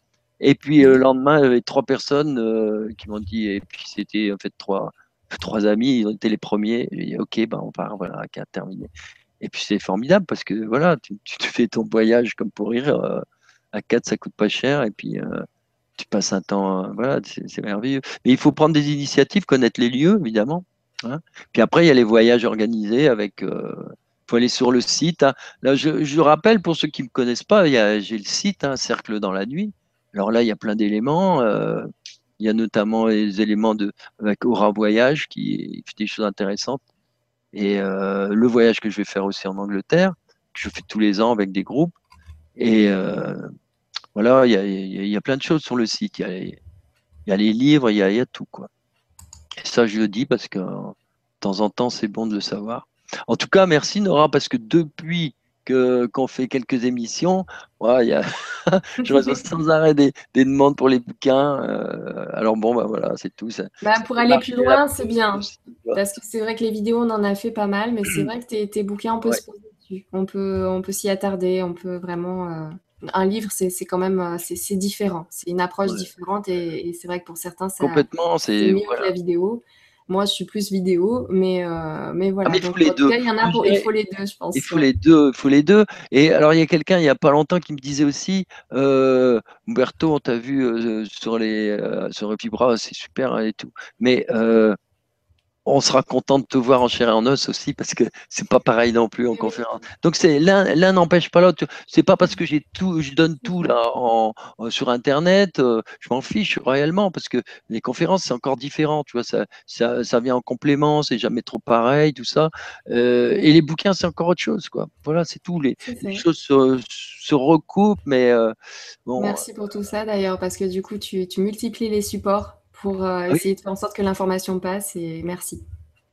Et puis le lendemain, il y avait trois personnes qui m'ont dit, et puis c'était en fait trois, trois amis, ils ont été les premiers. J'ai dit, ok, ben on part, voilà, qui a terminé. Et puis c'est formidable parce que voilà, tu, te fais ton voyage comme pour rire. à quatre, ça coûte pas cher. Et puis, tu passes un temps, euh, voilà, c'est merveilleux. Mais il faut prendre des initiatives, connaître les lieux, évidemment. Hein. Puis après, il y a les voyages organisés avec. Il euh, faut aller sur le site. Hein. Là, je, rappelle pour ceux qui ne me connaissent pas, j'ai le site hein, Cercle dans la nuit. Alors là, il y a plein d'éléments. Euh, il y a notamment les éléments de avec Aura Voyage qui fait des choses intéressantes. Et le voyage que je vais faire aussi en Angleterre, que je fais tous les ans avec des groupes. Et voilà, il y a, plein de choses sur le site. Il y a, les livres, il y a, tout. Quoi. Et ça, je le dis parce que de temps en temps, c'est bon de le savoir. En tout cas, merci Nora, parce que depuis que, qu'on fait quelques émissions, ouais, je reçois sans arrêt des, demandes pour les bouquins. Euh, alors bon, bah, voilà, c'est tout. Ça, bah, pour aller plus loin, c'est bien. Parce que c'est vrai que les vidéos, on en a fait pas mal, mais c'est vrai que tes, tes bouquins, on peut se poser dessus. On peut, on peut s'y attarder, on peut vraiment. Euh, un livre, c'est quand même euh, c'est différent. C'est une approche différente et, c'est vrai que pour certains, c'est complètement c'est mieux que la vidéo. Moi, je suis plus vidéo, mais, euh, mais voilà. Ah, il faut les deux. il y en a pour, il faut les deux, je pense. Il faut les deux, il faut les deux. Et alors, il y a quelqu'un il n'y a pas longtemps qui me disait aussi, euh, Umberto, on t'a vu euh, sur les sur le Vibra, c'est super hein, et tout. Mais on sera content de te voir en chair et en os aussi parce que c'est pas pareil non plus en conférence. Donc c'est l'un l'un n'empêche pas l'autre. C'est pas parce que j'ai tout, je donne tout là en, sur internet, euh, je m'en fiche réellement parce que les conférences c'est encore différent. Tu vois, ça, ça, ça vient en complément, c'est jamais trop pareil, tout ça. Euh, et les bouquins c'est encore autre chose quoi. Voilà, c'est tout. Les, choses se, recoupent, mais euh, bon. Merci pour tout ça d'ailleurs parce que du coup tu, tu multiplies les supports pour euh, essayer de faire en sorte que l'information passe et merci.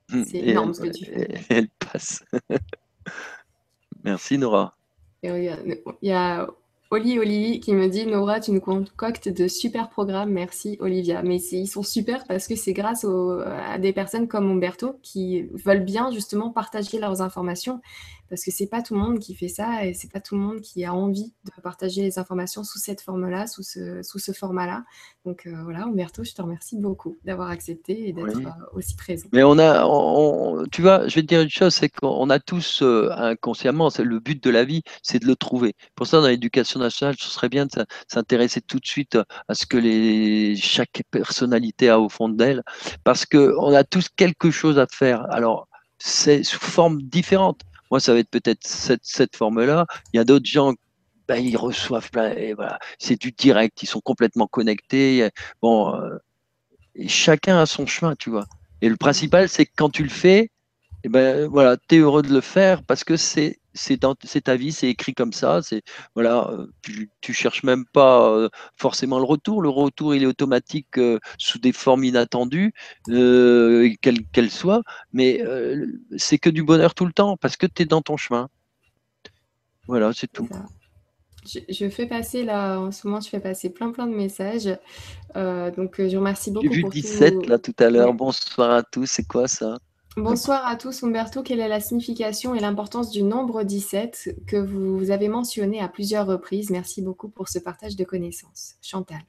Mmh. C'est énorme ce que tu fais. Elle passe. merci Nora. il y a Oli Oli qui me dit Nora, tu nous concoctes de super programmes. Merci Olivia. Mais ils sont super parce que c'est grâce à des personnes comme Umberto qui veulent bien justement partager leurs informations parce que c'est pas tout le monde qui fait ça et c'est pas tout le monde qui a envie de partager les informations sous cette forme-là, sous ce, sous ce format-là. Donc euh, voilà, Umberto, je te remercie beaucoup d'avoir accepté et d'être euh, aussi présent. Mais on a, tu vois, je vais te dire une chose, c'est qu'on a tous euh, inconsciemment, c'est le but de la vie, c'est de le trouver. Pour ça, dans l'éducation nationale, ce serait bien de s'intéresser tout de suite à ce que les, chaque personnalité a au fond d'elle, parce qu'on a tous quelque chose à faire. Alors, c'est sous forme différente. Moi, ça va être peut-être cette, forme-là. Il y a d'autres gens, ben, ils reçoivent plein, et voilà, c'est du direct, ils sont complètement connectés. Bon, euh, chacun a son chemin, tu vois. Et le principal, c'est que quand tu le fais, et ben voilà, tu es heureux de le faire parce que c'est c'est ta vie, c'est écrit comme ça. C'est voilà, euh, tu, tu cherches même pas euh, forcément le retour. Le retour, il est automatique euh, sous des formes inattendues, quelles qu'elles soient. Mais c'est que du bonheur tout le temps parce que tu es dans ton chemin. Voilà, c'est tout. Je, fais passer là, en ce moment, je fais passer plein plein de messages. donc, je remercie beaucoup. J'ai vu 17 là tout à l'heure. Bonsoir à tous. C'est quoi ça? Bonsoir à tous. Umberto, quelle est la signification et l'importance du nombre 17 que vous avez mentionné à plusieurs reprises? Merci beaucoup pour ce partage de connaissances. Chantal.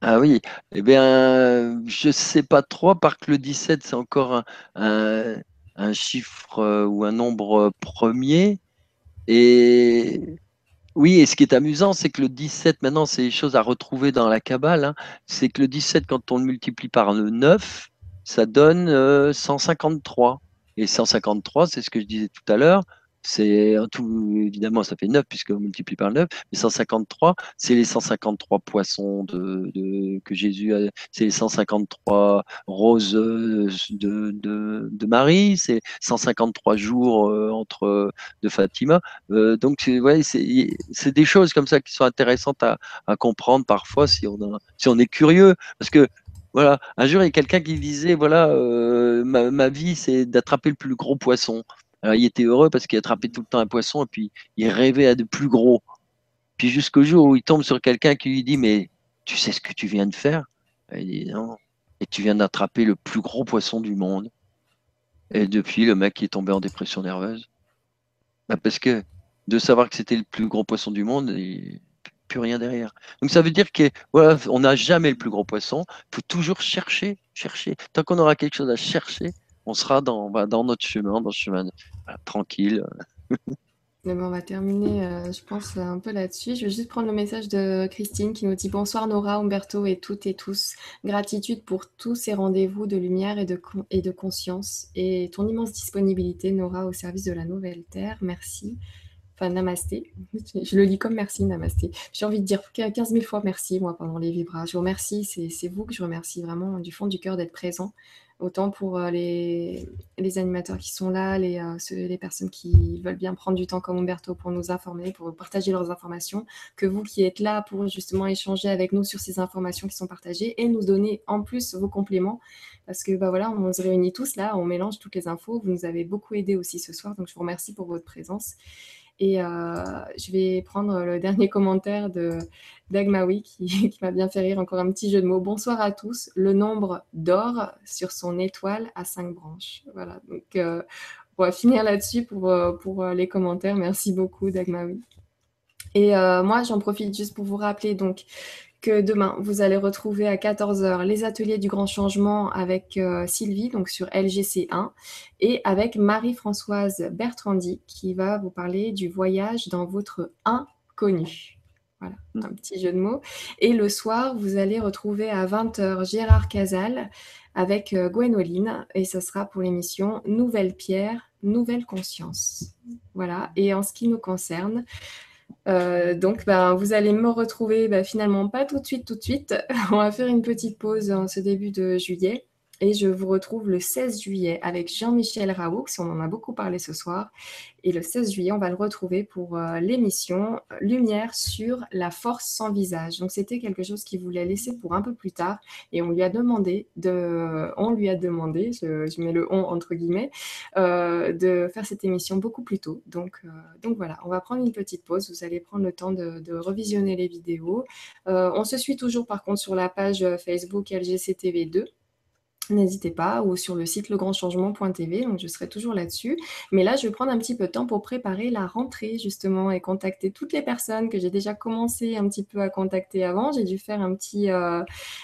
Ah oui, eh bien, je ne sais pas trop, par que le 17, c'est encore un, chiffre euh, ou un nombre premier. Et oui, et ce qui est amusant, c'est que le 17, maintenant, c'est des choses à retrouver dans la Kabbale. Hein. c'est que le 17, quand on le multiplie par le 9, ça donne 153. Euh, Et 153, c'est ce que je disais tout à l'heure, c'est tout, évidemment, ça fait 9 puisque on multiplie par 9, mais 153, c'est les 153 poissons de, que Jésus a, c'est les 153 roses de, de, Marie, c'est 153 jours euh, entre de Fatima. Euh, donc, ouais, c'est des choses comme ça qui sont intéressantes à, à comprendre parfois si on, si on est curieux, parce que voilà, un jour, il y a quelqu'un qui disait, voilà, euh, ma, vie, c'est d'attraper le plus gros poisson. Alors, il était heureux parce qu'il attrapait tout le temps un poisson et puis il rêvait à de plus gros. Puis jusqu'au jour où il tombe sur quelqu'un qui lui dit, mais tu sais ce que tu viens de faire? Il dit, non. Et tu viens d'attraper le plus gros poisson du monde. Et depuis, le mec est tombé en dépression nerveuse. Bah, parce que de savoir que c'était le plus gros poisson du monde, il rien derrière. Donc ça veut dire que voilà, on n'a jamais le plus gros poisson. Il faut toujours chercher, chercher. Tant qu'on aura quelque chose à chercher, on sera dans, bah, dans notre chemin, dans ce chemin tranquille. Ben, on va terminer, euh, je pense, un peu là-dessus. Je vais juste prendre le message de Christine qui nous dit Bonsoir Nora, Umberto et toutes et tous. Gratitude pour tous ces rendez-vous de lumière et de, et de conscience et ton immense disponibilité, Nora, au service de la nouvelle Terre. Merci namasté. Je le lis comme merci, namasté. J'ai envie de dire 15 000 fois merci, moi, pendant les vibras. Je vous remercie, c'est vous que je remercie vraiment du fond du cœur d'être présent. Autant pour euh, les, les, animateurs qui sont là, les, euh, les personnes qui veulent bien prendre du temps comme Umberto pour nous informer, pour partager leurs informations, que vous qui êtes là pour justement échanger avec nous sur ces informations qui sont partagées et nous donner en plus vos compléments. Parce que bah voilà, on se réunit tous là, on mélange toutes les infos. Vous nous avez beaucoup aidé aussi ce soir, donc je vous remercie pour votre présence. Et euh, je vais prendre le dernier commentaire de d'Agmawi qui, m'a bien fait rire. Encore un petit jeu de mots. Bonsoir à tous. Le nombre d'or sur son étoile à cinq branches. Voilà. Donc, euh, on va finir là-dessus pour, euh, les commentaires. Merci beaucoup, Dagmawi. Et moi, j'en profite juste pour vous rappeler donc que demain, vous allez retrouver à 14h les ateliers du grand changement avec euh, Sylvie, donc sur LGC1, et avec Marie-Françoise Bertrandi, qui va vous parler du voyage dans votre inconnu. Voilà, mm. un petit jeu de mots. Et le soir, vous allez retrouver à 20h Gérard Casal avec euh, Gwénoline, et ce sera pour l'émission Nouvelle Pierre, Nouvelle Conscience. Voilà, et en ce qui nous concerne, euh, donc, ben, vous allez me retrouver ben, finalement pas tout de suite, tout de suite. On va faire une petite pause en ce début de juillet. Et je vous retrouve le 16 juillet avec Jean-Michel Raoult, on en a beaucoup parlé ce soir. Et le 16 juillet, on va le retrouver pour euh, l'émission Lumière sur la force sans visage. Donc c'était quelque chose qu'il voulait laisser pour un peu plus tard. Et on lui a demandé de, on lui a demandé, je, mets le on entre guillemets, euh, de faire cette émission beaucoup plus tôt. Donc, euh, donc voilà, on va prendre une petite pause. Vous allez prendre le temps de, de revisionner les vidéos. on se suit toujours par contre sur la page Facebook LGCTV2 n'hésitez pas, ou sur le site legrandchangement.tv, donc je serai toujours là-dessus. Mais là, je vais prendre un petit peu de temps pour préparer la rentrée, justement, et contacter toutes les personnes que j'ai déjà commencé un petit peu à contacter avant. J'ai dû faire un petit, euh,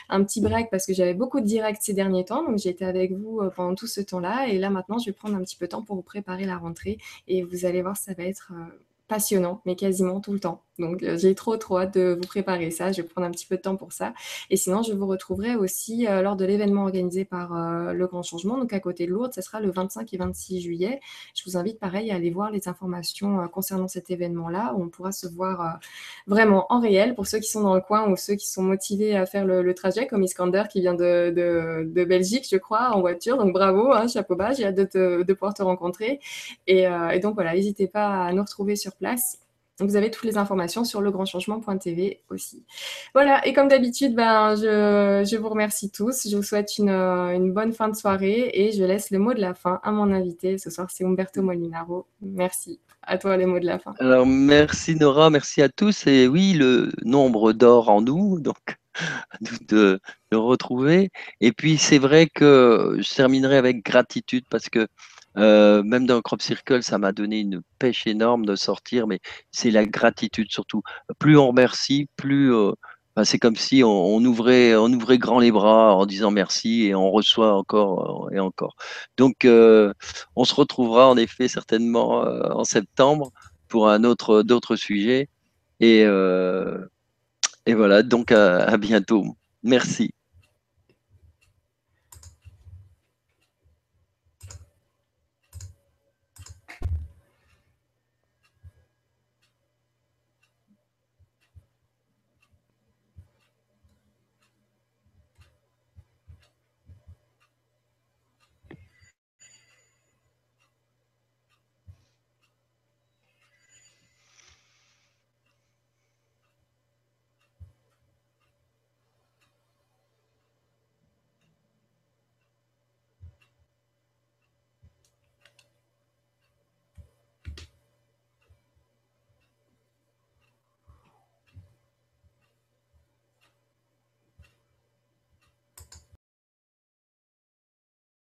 un petit break parce que j'avais beaucoup de directs ces derniers temps, donc j'ai été avec vous euh, pendant tout ce temps-là. Et là, maintenant, je vais prendre un petit peu de temps pour vous préparer la rentrée, et vous allez voir, ça va être... Euh, passionnant, mais quasiment tout le temps. Donc euh, j'ai trop trop hâte de vous préparer ça. Je vais prendre un petit peu de temps pour ça. Et sinon, je vous retrouverai aussi euh, lors de l'événement organisé par euh, Le Grand Changement, donc à côté de Lourdes. Ce sera le 25 et 26 juillet. Je vous invite pareil à aller voir les informations concernant cet événement-là, où on pourra se voir vraiment en réel pour ceux qui sont dans le coin ou ceux qui sont motivés à faire le, trajet, comme Iskander qui vient de, de, Belgique, je crois, en voiture. Donc bravo, hein, chapeau bas, j'ai hâte de, de, pouvoir te rencontrer. Et, et donc voilà, n'hésitez pas à nous retrouver sur place vous avez toutes les informations sur legrandchangement.tv aussi. Voilà, et comme d'habitude, ben, je, vous remercie tous. Je vous souhaite une, une, bonne fin de soirée et je laisse le mot de la fin à mon invité. Ce soir, c'est Umberto Molinaro. Merci. À toi, les mots de la fin. Alors, merci Nora, merci à tous. Et oui, le nombre d'or en nous, donc de, de retrouver. Et puis, c'est vrai que je terminerai avec gratitude parce que euh, même dans Crop Circle, ça m'a donné une pêche énorme de sortir, mais c'est la gratitude surtout. Plus on remercie, plus euh, c'est comme si on, ouvrait, on ouvrait grand les bras en disant merci et on reçoit encore euh, et encore. Donc, on se retrouvera en effet certainement en septembre pour un autre, d'autres sujets. Et, et voilà, donc à bientôt. Merci.